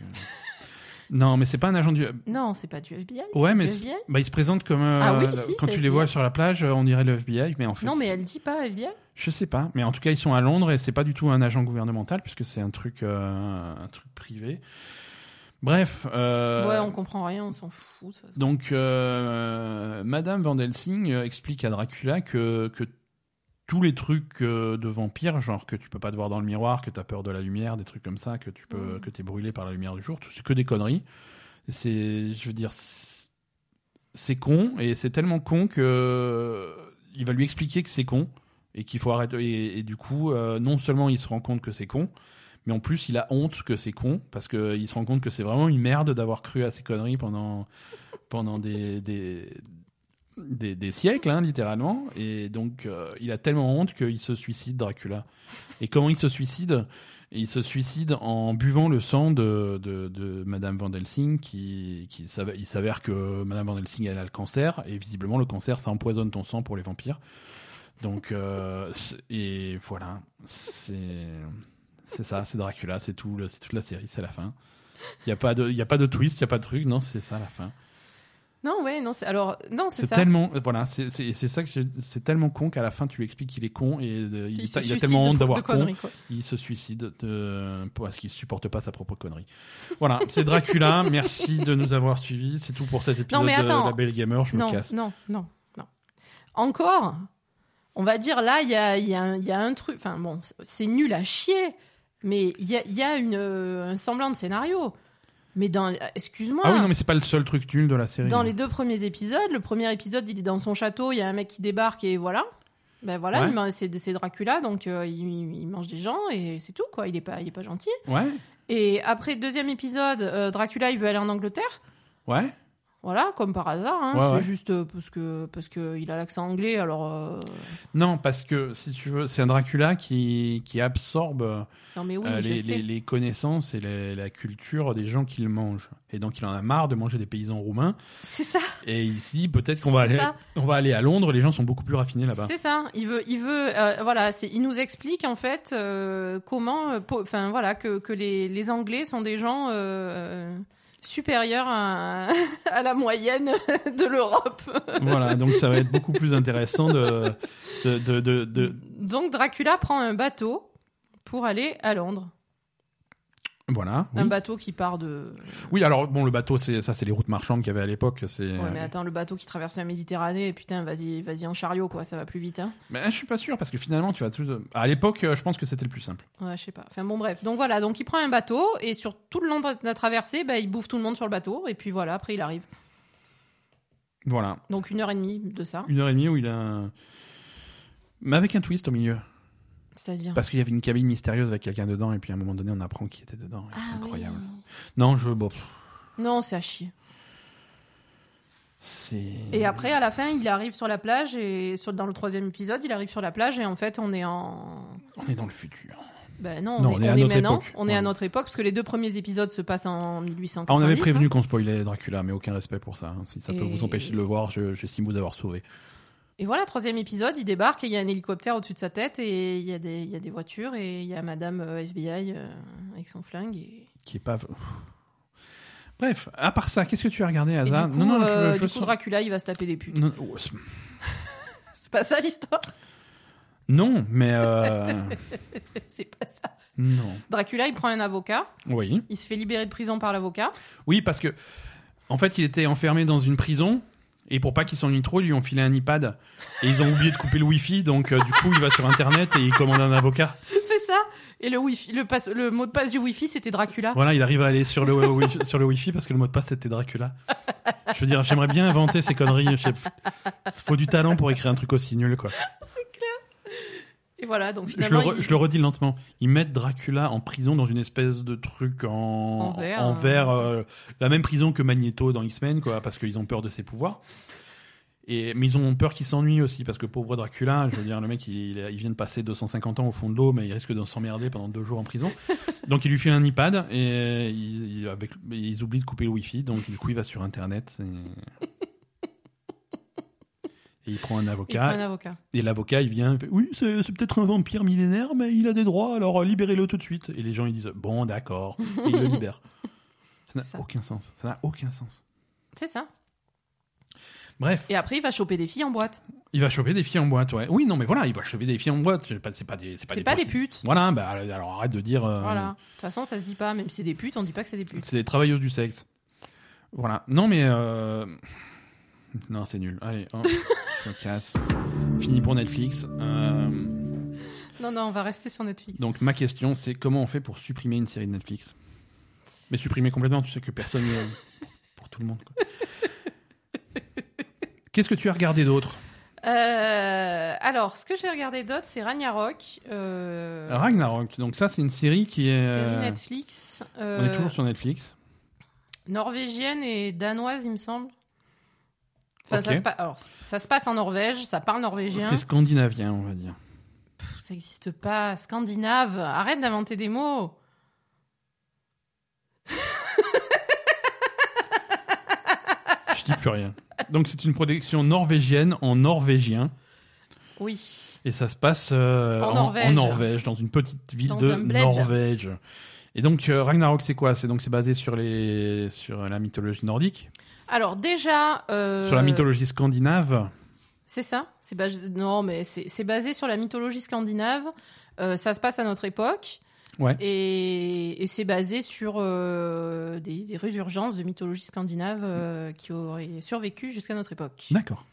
(laughs) non, mais c'est pas un agent du. Non, c'est pas du FBI. Ouais, mais du FBI. bah, il se présente comme. euh, Ah oui, si, quand tu les FBI. vois sur la plage, on dirait le FBI, mais en fait. Non, mais elle dit pas FBI. Je sais pas, mais en tout cas ils sont à Londres et c'est pas du tout un agent gouvernemental puisque c'est un truc, euh, un truc privé. Bref. euh, Ouais, on comprend rien, on s'en fout. de toute façon. Donc, euh, Madame Van Helsing explique à Dracula que, que tous les trucs euh, de vampires, genre que tu peux pas te voir dans le miroir, que tu as peur de la lumière, des trucs comme ça, que tu peux, que es brûlé par la lumière du jour, tout- c'est que des conneries. C'est, je veux dire, c'est- con et c'est tellement con que il va lui expliquer que c'est con et qu'il faut arrêter. Et, et du coup, euh, non seulement il se rend compte que c'est con, mais en plus il a honte que c'est con parce qu'il se rend compte que c'est vraiment une merde d'avoir cru à ces conneries pendant pendant des des, des, siècles, hein, littéralement. Et donc euh, il a tellement honte qu'il se suicide, Dracula. Et comment il se suicide? Il se suicide en buvant le sang de, de, de Madame Van Helsing, qui, qui s'avère- il s'avère que Madame Van Helsing elle a le cancer, et visiblement le cancer ça empoisonne ton sang pour les vampires. Donc, euh, et voilà, c'est c'est ça, c'est Dracula, c'est tout, le- c'est toute la série, c'est la fin. Il n'y a pas de, il y a pas de twist, il y a pas de truc, non, c'est ça la fin. Non, ouais, non, c'est alors non, c'est C'est ça. tellement, voilà, c'est c'est- c'est ça que j'ai- c'est tellement con qu'à la fin tu lui expliques qu'il est con et euh, il, se il a suicide tellement honte de d'avoir con, conneries, quoi. il se suicide de, parce qu'il supporte pas sa propre connerie. Voilà, c'est Dracula. (laughs) Merci de nous avoir suivis. C'est tout pour cet épisode mais attends. de La Belle Gamer. Je non, me casse. non, non, non. Encore, on va dire là, il y a, il y, a un- il y a un truc. Enfin bon, c'est nul à chier, mais il y a, il y a une, euh, un semblant de scénario. Mais dans, excuse-moi. Ah oui, non, mais c'est pas le seul truc nul de la série. Dans les deux premiers épisodes, le premier épisode, il est dans son château, il y a un mec qui débarque et voilà. Ben voilà, Ouais. c'est c'est Dracula, donc euh, il, il mange des gens et c'est tout quoi. Il est pas, il est pas gentil. Ouais, Et après deuxième épisode, euh, Dracula, il veut aller en Angleterre. ouais. Voilà, comme par hasard. hein. Ouais, c'est ouais. juste euh, parce que parce que il a l'accent anglais, alors. euh, Non, parce que si tu veux, c'est un Dracula qui qui absorbe Non mais oui, euh, les, les- les connaissances et les- la culture des gens qui le mangent. Et donc il en a marre de manger des paysans roumains. C'est ça. Et il se dit peut-être qu'on va aller, ça. on va aller à Londres. Les gens sont beaucoup plus raffinés là-bas. C'est ça. Il veut, il veut, euh, voilà, il nous explique en fait comment, enfin voilà, que, que les, les Anglais sont des gens supérieurs à, (laughs) à la moyenne de l'Europe. voilà, donc ça va être beaucoup plus intéressant de, de, de, de- de- Donc Dracula prend un bateau pour aller à Londres. Voilà. Oui. Un bateau qui part de. Oui, alors bon, le bateau, c'est ça, c'est les routes marchandes qu'il y avait à l'époque. C'est. Ouais, mais attends, le bateau qui traverse la Méditerranée, putain, vas-y, vas-y en chariot quoi, ça va plus vite, hein. Mais je suis pas sûr parce que finalement, tu vas tout. À l'époque, euh, je pense que c'était le plus simple. Ouais, je sais pas. Enfin bon, bref. Donc voilà, donc il prend un bateau et sur tout le long de la traversée, bah, il bouffe tout le monde sur le bateau et puis voilà, après il arrive. Voilà, Donc une heure et demie de ça. une heure et demie où il a. un- Mais avec un twist au milieu. C'est-à-dire. Parce qu'il y avait une cabine mystérieuse avec quelqu'un dedans, et puis à un moment donné, on apprend qui était dedans. et Ah c'est incroyable. oui. Non, je. Bon, pff, Non, c'est à chier. c'est. Et après, à la fin, il arrive sur la plage et sur, dans le troisième épisode, il arrive sur la plage et en fait, on est en. On est dans le futur. Ben non, on Non, est, on est à on est notre maintenant. époque. On est Ouais. à notre époque parce que les deux premiers épisodes se passent en 1890. Ah, on avait prévenu hein. qu'on spoilait Dracula, mais aucun respect pour ça. hein. Si ça peut Et- vous empêcher de le voir, je- j'estime vous avoir sauvé. Et voilà, troisième épisode, il débarque et il y a un hélicoptère au-dessus de sa tête et il y, a des- il y a des voitures et il y a Madame euh, FBI euh, avec son flingue. Et, Qui est pas. Bref, à part ça, qu'est-ce que tu as regardé, Asa Non, non, je- euh, je du coup, sens- Dracula, il va se taper des putes. Non, oh, (laughs) c'est- C'est pas ça l'histoire? Non, mais euh, (laughs) C'est pas ça. non. Dracula, il prend un avocat, Oui, il se fait libérer de prison par l'avocat. oui, parce que en fait, il était enfermé dans une prison. Et pour pas qu'il s'ennuie trop, ils lui ont filé un iPad. Et ils ont oublié de couper le Wi-Fi, donc euh, du coup, il va sur Internet et il commande un avocat. (laughs) C'est ça. Et le wifi, le, passe- le mot de passe du wifi, c'était Dracula. Voilà, il arrive à aller sur le, wi- (laughs) sur le Wi-Fi parce que le mot de passe c'était Dracula. Je veux dire, j'aimerais bien inventer ces conneries. Sais- faut du talent pour écrire un truc aussi nul, quoi. (laughs) C'est clair. Et voilà, donc Je finalement, le, re- il- je le redis lentement. Ils mettent Dracula en prison dans une espèce de truc en, En verre, en hein. verre, euh, la même prison que Magneto dans X-Men, quoi, parce qu'ils ont peur de ses pouvoirs. Et, mais ils ont peur qu'il s'ennuie aussi, parce que pauvre Dracula, je veux dire, le mec, il, il vient de passer 250 ans au fond de l'eau, mais il risque de s'emmerder pendant deux jours en prison. donc il lui file un iPad, et il- ils oublient de couper le Wi-Fi, donc du coup il va sur Internet. Et, et il prend un il avocat, prend un avocat. et l'avocat, il vient, il fait, oui, c'est peut-être un vampire millénaire, mais il a des droits, alors euh, libérez-le tout de suite. Et les gens, ils disent, bon, d'accord, et ils le libèrent. Ça n'a aucun sens. Ça n'a aucun sens. C'est ça. Bref, Et après, il va choper des filles en boîte. il va choper des filles en boîte, ouais. Oui, non, mais voilà, il va choper des filles en boîte. C'est pas, c'est pas des, C'est pas des prosti- putes. Voilà, bah alors arrête de dire. euh, Voilà. De toute façon, ça se dit pas. Même si c'est des putes, on dit pas que c'est des putes. C'est des travailleuses du sexe. Voilà. Non, mais. euh, Non, c'est nul. Allez, (laughs) je me casse. Fini pour Netflix. Euh, Non, non, on va rester sur Netflix. Donc ma question, c'est comment on fait pour supprimer une série de Netflix? Mais supprimer complètement, tu sais que personne n'y est (laughs) pour tout le monde. Qu'est-ce que tu as regardé d'autre? Euh, alors, ce que j'ai regardé d'autre, c'est Ragnarok. Euh, Ragnarok. Donc ça, c'est une série qui est. série euh, Netflix. On est toujours sur Netflix. Norvégienne et danoise, il me semble. Enfin, ça, se pa- alors, ça se passe en Norvège, ça parle norvégien. C'est scandinavien, on va dire. Pff, ça n'existe pas. Scandinave. Arrête d'inventer des mots. Je dis plus rien. Donc c'est une production norvégienne en norvégien. Oui. Et ça se passe euh, En Norvège. Norvège, dans une petite ville Dans de. Norvège. Et donc euh, Ragnarok, c'est quoi? C'est donc c'est basé sur les sur la mythologie nordique, Alors déjà, euh, sur la mythologie scandinave. C'est ça. C'est non, mais c'est basé sur la mythologie scandinave. Euh, ça se passe à notre époque. Ouais. Et, et c'est basé sur euh, des, des résurgences de mythologie scandinave euh, qui auraient survécu jusqu'à notre époque. D'accord.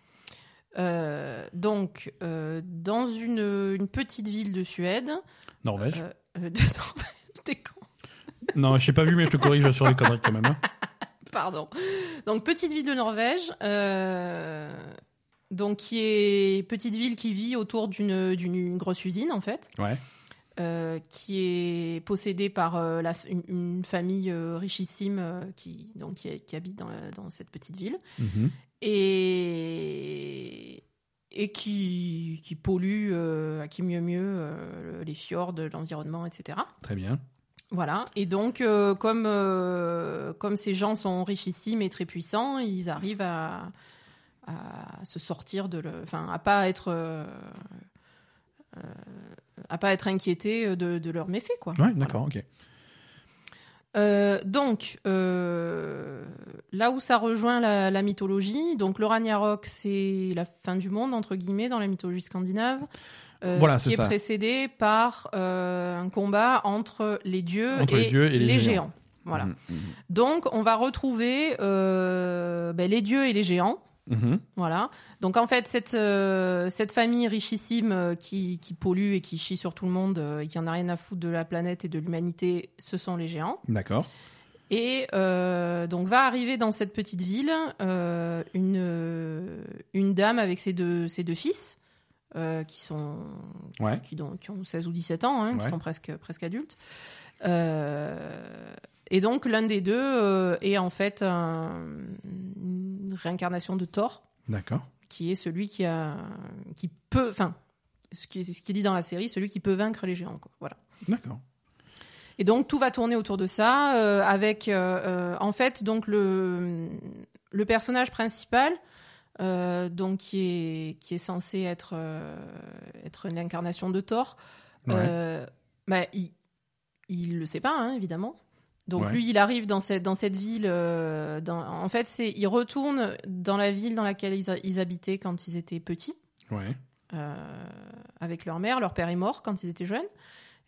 Euh, donc, dans une, une petite ville de Suède. Norvège. de (laughs) Norvège, t'es con. Non, je t'ai pas vu, mais je te corrige sur les conneries quand même. hein. Pardon. Donc, petite ville de Norvège. euh, donc, qui est petite ville qui vit autour d'une grosse usine, en fait. Ouais. euh, qui est possédée par euh, la une, une famille euh, richissime qui, donc, qui, qui habite dans, la- dans cette petite ville Mhm. et, et qui, qui pollue, à qui mieux mieux, les fjords, l'environnement, etc. Très bien. Voilà. Et donc, euh, comme, euh, comme ces gens sont richissimes et très puissants, ils arrivent à, à se sortir de le. Enfin, à pas être. euh, à pas être inquiétés de, de leurs méfaits, quoi. Ouais, d'accord, ok. Donc, là où ça rejoint la, la mythologie, donc le Ragnarok, c'est la fin du monde, entre guillemets, dans la mythologie scandinave, euh, Voilà, qui c'est est ça. précédé par euh, un combat entre les dieux, Entre et, les dieux et les géants. géants. Voilà. Mhm, mhm. Donc, on va retrouver euh, ben, les dieux et les géants. Voilà. Donc en fait, cette, euh, cette famille richissime euh, qui, qui pollue et qui chie sur tout le monde euh, et qui en a rien à foutre de la planète et de l'humanité, ce sont les géants. D'accord. Et euh, donc va arriver dans cette petite ville euh, une, une dame avec ses deux, ses deux fils euh, qui, sont, Ouais. qui, donc, qui ont 16 ou 17 ans, hein, Ouais. qui sont presque, presque adultes. Euh, et donc l'un des deux euh, est en fait un- une réincarnation de Thor D'accord. qui est celui qui a qui peut enfin ce qui ce qui dit dans la série celui qui peut vaincre les géants quoi. voilà D'accord. et donc tout va tourner autour de ça euh, avec euh, en fait donc le le personnage principal euh, donc qui est qui est censé être euh, être l'incarnation de Thor Ouais. euh, bah, il il le sait pas hein, évidemment donc Ouais. lui il arrive dans cette dans cette ville euh, dans, en fait c'est il retourne dans la ville dans laquelle ils, a- ils habitaient quand ils étaient petits Ouais. euh, avec leur mère. Leur père est mort quand ils étaient jeunes.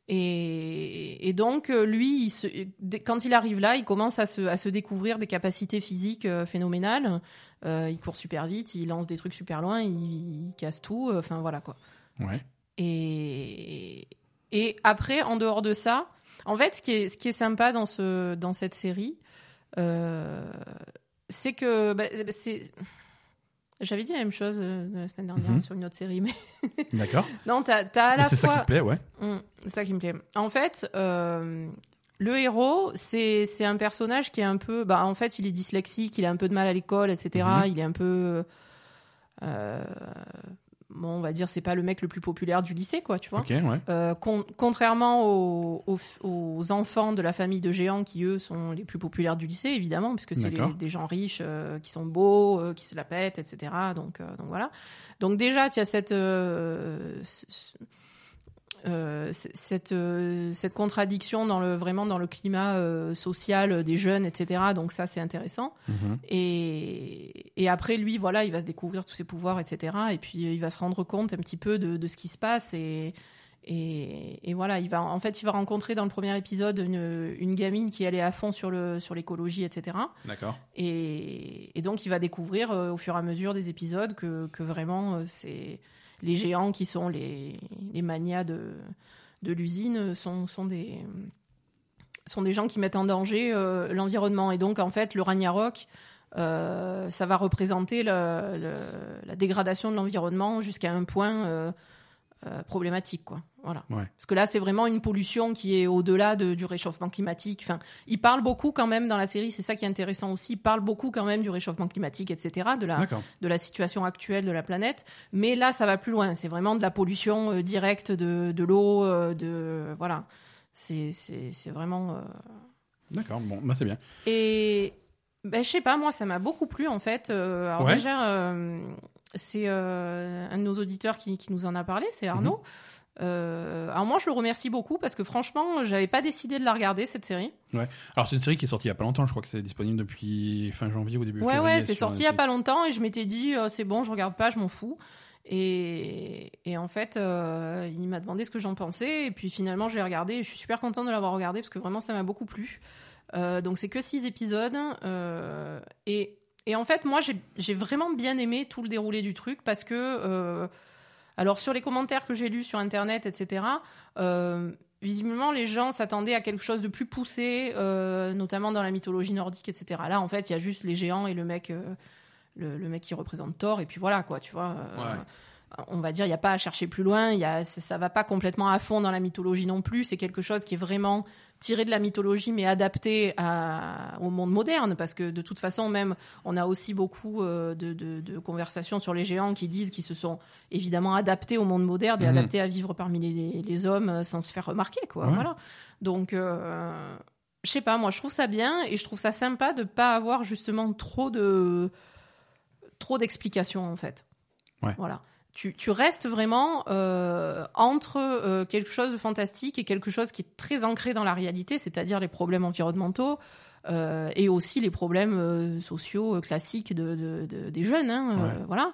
Et, et donc, euh, lui, il se- dès- quand il arrive là, il commence à se, à se découvrir des capacités physiques euh, phénoménales. Euh, il court super vite, il lance des trucs super loin, il, il casse tout. Enfin, voilà quoi. Ouais. Et, et après, en dehors de ça, en fait, ce qui est, ce qui est sympa dans, ce, dans cette série, euh, c'est que bah, c'est. J'avais dit la même chose euh, la semaine dernière Mhm. sur une autre série, mais (laughs) D'accord. non, t'as as à la C'est ça qui fois. te plaît, ouais. Hum, c'est ça qui me plaît. En fait, euh, le héros, c'est c'est un personnage qui est un peu. Bah, en fait, il est dyslexique, il a un peu de mal à l'école, etc. Mhm. Il est un peu. euh, bon, on va dire, c'est pas le mec le plus populaire du lycée, quoi, tu vois. Ouais. Euh, con- contrairement aux, aux, aux enfants de la famille de géants qui, eux, sont les plus populaires du lycée, évidemment, puisque c'est des gens riches, euh, qui sont beaux, euh, qui se la pètent, etc. Donc, donc voilà. Donc déjà, tu as cette, euh, cette, euh, cette contradiction dans le, vraiment dans le climat euh, social des jeunes, etc. Donc ça, c'est intéressant. Mhm. Et, et après, lui, voilà, il va se découvrir tous ses pouvoirs, etc. Et puis, il va se rendre compte un petit peu de, de ce qui se passe. Et, et, et voilà, il va, en fait, il va rencontrer dans le premier épisode une, une gamine qui allait à fond sur le sur l'écologie, etc. D'accord. Et, donc, il va découvrir au fur et à mesure des épisodes que, que vraiment, c'est les géants qui sont les, les de, de l'usine sont, sont des sont des gens qui mettent en danger euh, l'environnement. Et donc, en fait, le Ragnarok, euh, ça va représenter la dégradation de l'environnement jusqu'à un point euh, euh, problématique, quoi. Voilà. Ouais. Parce que là, c'est vraiment une pollution qui est au-delà de- du réchauffement climatique. Enfin, il parle beaucoup quand même dans la série, c'est ça qui est intéressant aussi. Il parle beaucoup quand même du réchauffement climatique, etc., de la, de la situation actuelle de la planète. Mais là, ça va plus loin. C'est vraiment de la pollution euh, directe de, de l'eau, euh, de voilà. C'est c'est- c'est vraiment. D'accord. Bon, bah c'est bien. Et ben, je sais pas, moi, ça m'a beaucoup plu en fait. Euh, alors Ouais. déjà, euh, c'est euh, un de nos auditeurs qui, qui nous en a parlé, c'est Arnaud. Euh, alors moi, je le remercie beaucoup parce que franchement, j'avais pas décidé de la regarder cette série. Ouais. Alors c'est une série qui est sortie il y a pas longtemps. Je crois que c'est disponible depuis fin janvier ou début Ouais, février. ouais, c'est sorti il y a pas longtemps et je m'étais dit, c'est bon, je regarde pas, je m'en fous. Et, et en fait, euh, il m'a demandé ce que j'en pensais. Et puis finalement, j'ai regardé. Et je suis super contente de l'avoir regardé parce que vraiment, ça m'a beaucoup plu. Euh, donc, c'est que six épisodes. euh, et, et en fait, moi, j'ai vraiment bien aimé tout le déroulé du truc parce que. euh, alors, sur les commentaires que j'ai lus sur Internet, etc., visiblement, les gens s'attendaient à quelque chose de plus poussé, notamment dans la mythologie nordique, etc. Là, en fait, il y a juste les géants et le mec. le, mec qui représente Thor et puis voilà quoi tu vois. On va dire il n'y a pas à chercher plus loin il y a ça ça va pas complètement à fond dans la mythologie non plus c'est quelque chose qui est vraiment tiré de la mythologie mais adapté à- au monde moderne parce que de toute façon même on a aussi beaucoup euh, de, de- de conversations sur les géants qui disent qu'ils se sont évidemment adaptés au monde moderne et Mhm. adaptés à vivre parmi les, les hommes euh, sans se faire remarquer quoi Ouais. voilà donc euh, je sais pas moi je trouve ça bien et je trouve ça sympa de pas avoir justement trop de trop d'explications en fait. Ouais. Voilà. Tu, tu restes vraiment euh, entre euh, quelque chose de fantastique et quelque chose qui est très ancré dans la réalité, c'est-à-dire les problèmes environnementaux euh, et aussi les problèmes sociaux classiques de, de- de- des jeunes. hein, Ouais. voilà.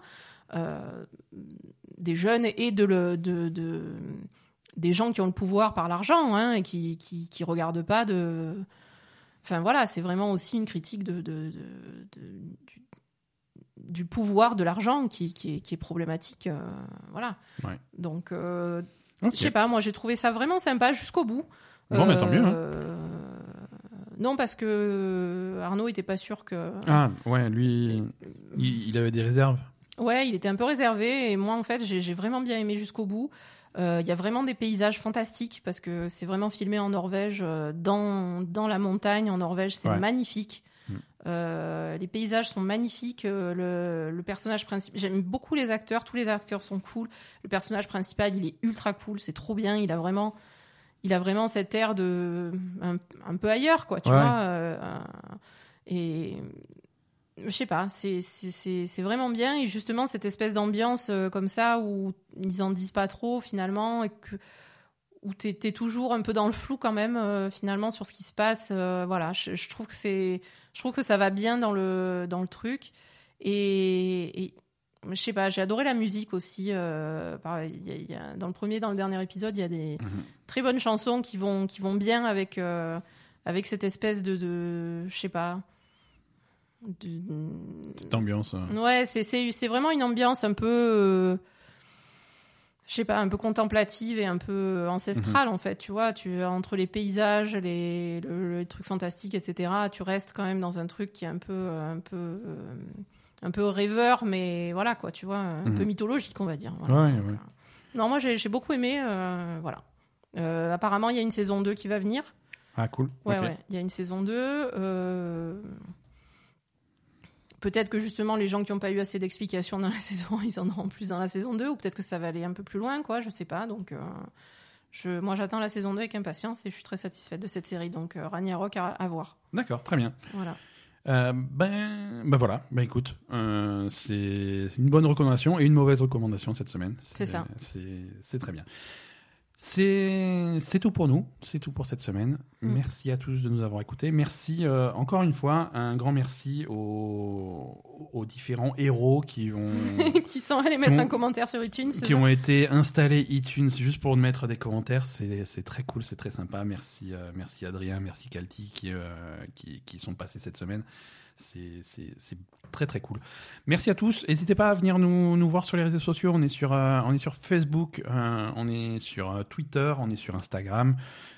Des jeunes et de, le, de, de- des gens qui ont le pouvoir par l'argent hein, et qui, qui, qui regardent pas de. Enfin voilà, c'est vraiment aussi une critique de, de- de- de- du, pouvoir de l'argent qui, qui, est, qui est problématique. euh, voilà. Ouais. Donc, euh, Ok. je sais pas, moi j'ai trouvé ça vraiment sympa jusqu'au bout. Bon, bah, tant mieux, hein. Euh, Non, parce que Arnaud était pas sûr que. Ah ouais, lui, il, il avait des réserves. Ouais, il était un peu réservé et moi en fait j'ai vraiment bien aimé jusqu'au bout. Euh, Il y a vraiment des paysages fantastiques parce que c'est vraiment filmé en Norvège, euh, dans, dans la montagne en Norvège, c'est Ouais. magnifique. Euh, les paysages sont magnifiques. euh, le, le personnage principal, j'aime beaucoup les acteurs, tous les acteurs sont cool. Le personnage principal, il est ultra cool, c'est trop bien. Il a vraiment, il a vraiment cet air de un, un peu ailleurs, quoi, tu Ouais. vois. euh, et je sais pas, c'est vraiment bien et justement cette espèce d'ambiance euh, comme ça où ils en disent pas trop finalement et que où t'es es toujours un peu dans le flou quand même euh, finalement sur ce qui se passe. euh, voilà, je, je trouve que c'est, je trouve que ça va bien dans le dans le truc et, et je sais pas, j'ai adoré la musique aussi. euh, pareil, il y a- il y a- dans le premier, dans le dernier épisode, il y a des Mhm. très bonnes chansons qui vont qui vont bien avec avec cette espèce de, de je sais pas. de- Cette ambiance. euh. Ouais, c'est c'est c'est vraiment une ambiance un peu, je sais pas, un peu contemplative et un peu ancestrale en fait. Tu vois, tu entre les paysages, les le, le trucs fantastiques, etc. Tu restes quand même dans un truc qui est un peu un peu euh, un peu rêveur, mais voilà quoi, tu vois, un Mhm. peu mythologique, on va dire. Voilà. Ouais, Donc, ouais. euh, Non, moi j'ai beaucoup aimé, euh, voilà. Euh, apparemment, il y a une saison 2 qui va venir. Ah cool. Ouais, ouais, il y a une saison 2. Peut-être que justement, les gens qui n'ont pas eu assez d'explications dans la (laughs) saison, ils en auront plus dans la saison 2, ou peut-être que ça va aller un peu plus loin, quoi, je sais pas. Donc, euh, je... moi, j'attends la saison 2 avec impatience et je suis très satisfaite de cette série. Donc, euh, Ragnarok à, à voir. D'accord, très bien. Voilà. Euh, ben, ben voilà, ben écoute, euh, c'est une bonne recommandation et une mauvaise recommandation cette semaine. C'est ça. C'est c'est très bien. C'est tout pour nous, c'est tout pour cette semaine. Mm. Merci à tous de nous avoir écoutés. Merci euh, encore une fois, un grand merci aux, aux différents héros qui vont (laughs) qui sont allés mettre ont- un commentaire sur iTunes. qui ont été installés iTunes juste pour mettre des commentaires. C'est c'est très cool, c'est très sympa. Merci, euh, merci Adrien, merci Calti qui, euh, qui, qui sont passés cette semaine. C'est très très cool. Merci à tous. N'hésitez pas à venir nous, nous voir sur les réseaux sociaux. On est sur, euh, on est sur Facebook, euh, on est sur euh, Twitter, on est sur Instagram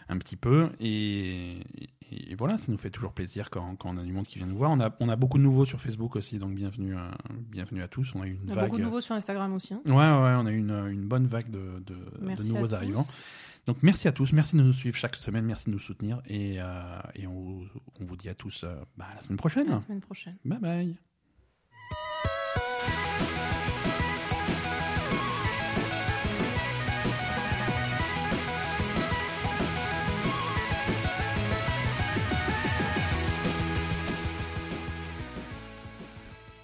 un petit peu. Et, et- et voilà, ça nous fait toujours plaisir quand, quand on a du monde qui vient nous voir. On a, on a beaucoup de nouveaux sur Facebook aussi, donc bienvenue, euh, bienvenue à tous. On a eu une y a vague. beaucoup de nouveaux sur Instagram aussi. hein. Ouais, ouais, on a eu une, une bonne vague de, de, de Merci à nouveaux tous. Donc merci à tous, merci de nous suivre chaque semaine, merci de nous soutenir et, euh, et on, on vous dit à tous euh, bah, à la semaine prochaine. À la semaine prochaine. Bye bye.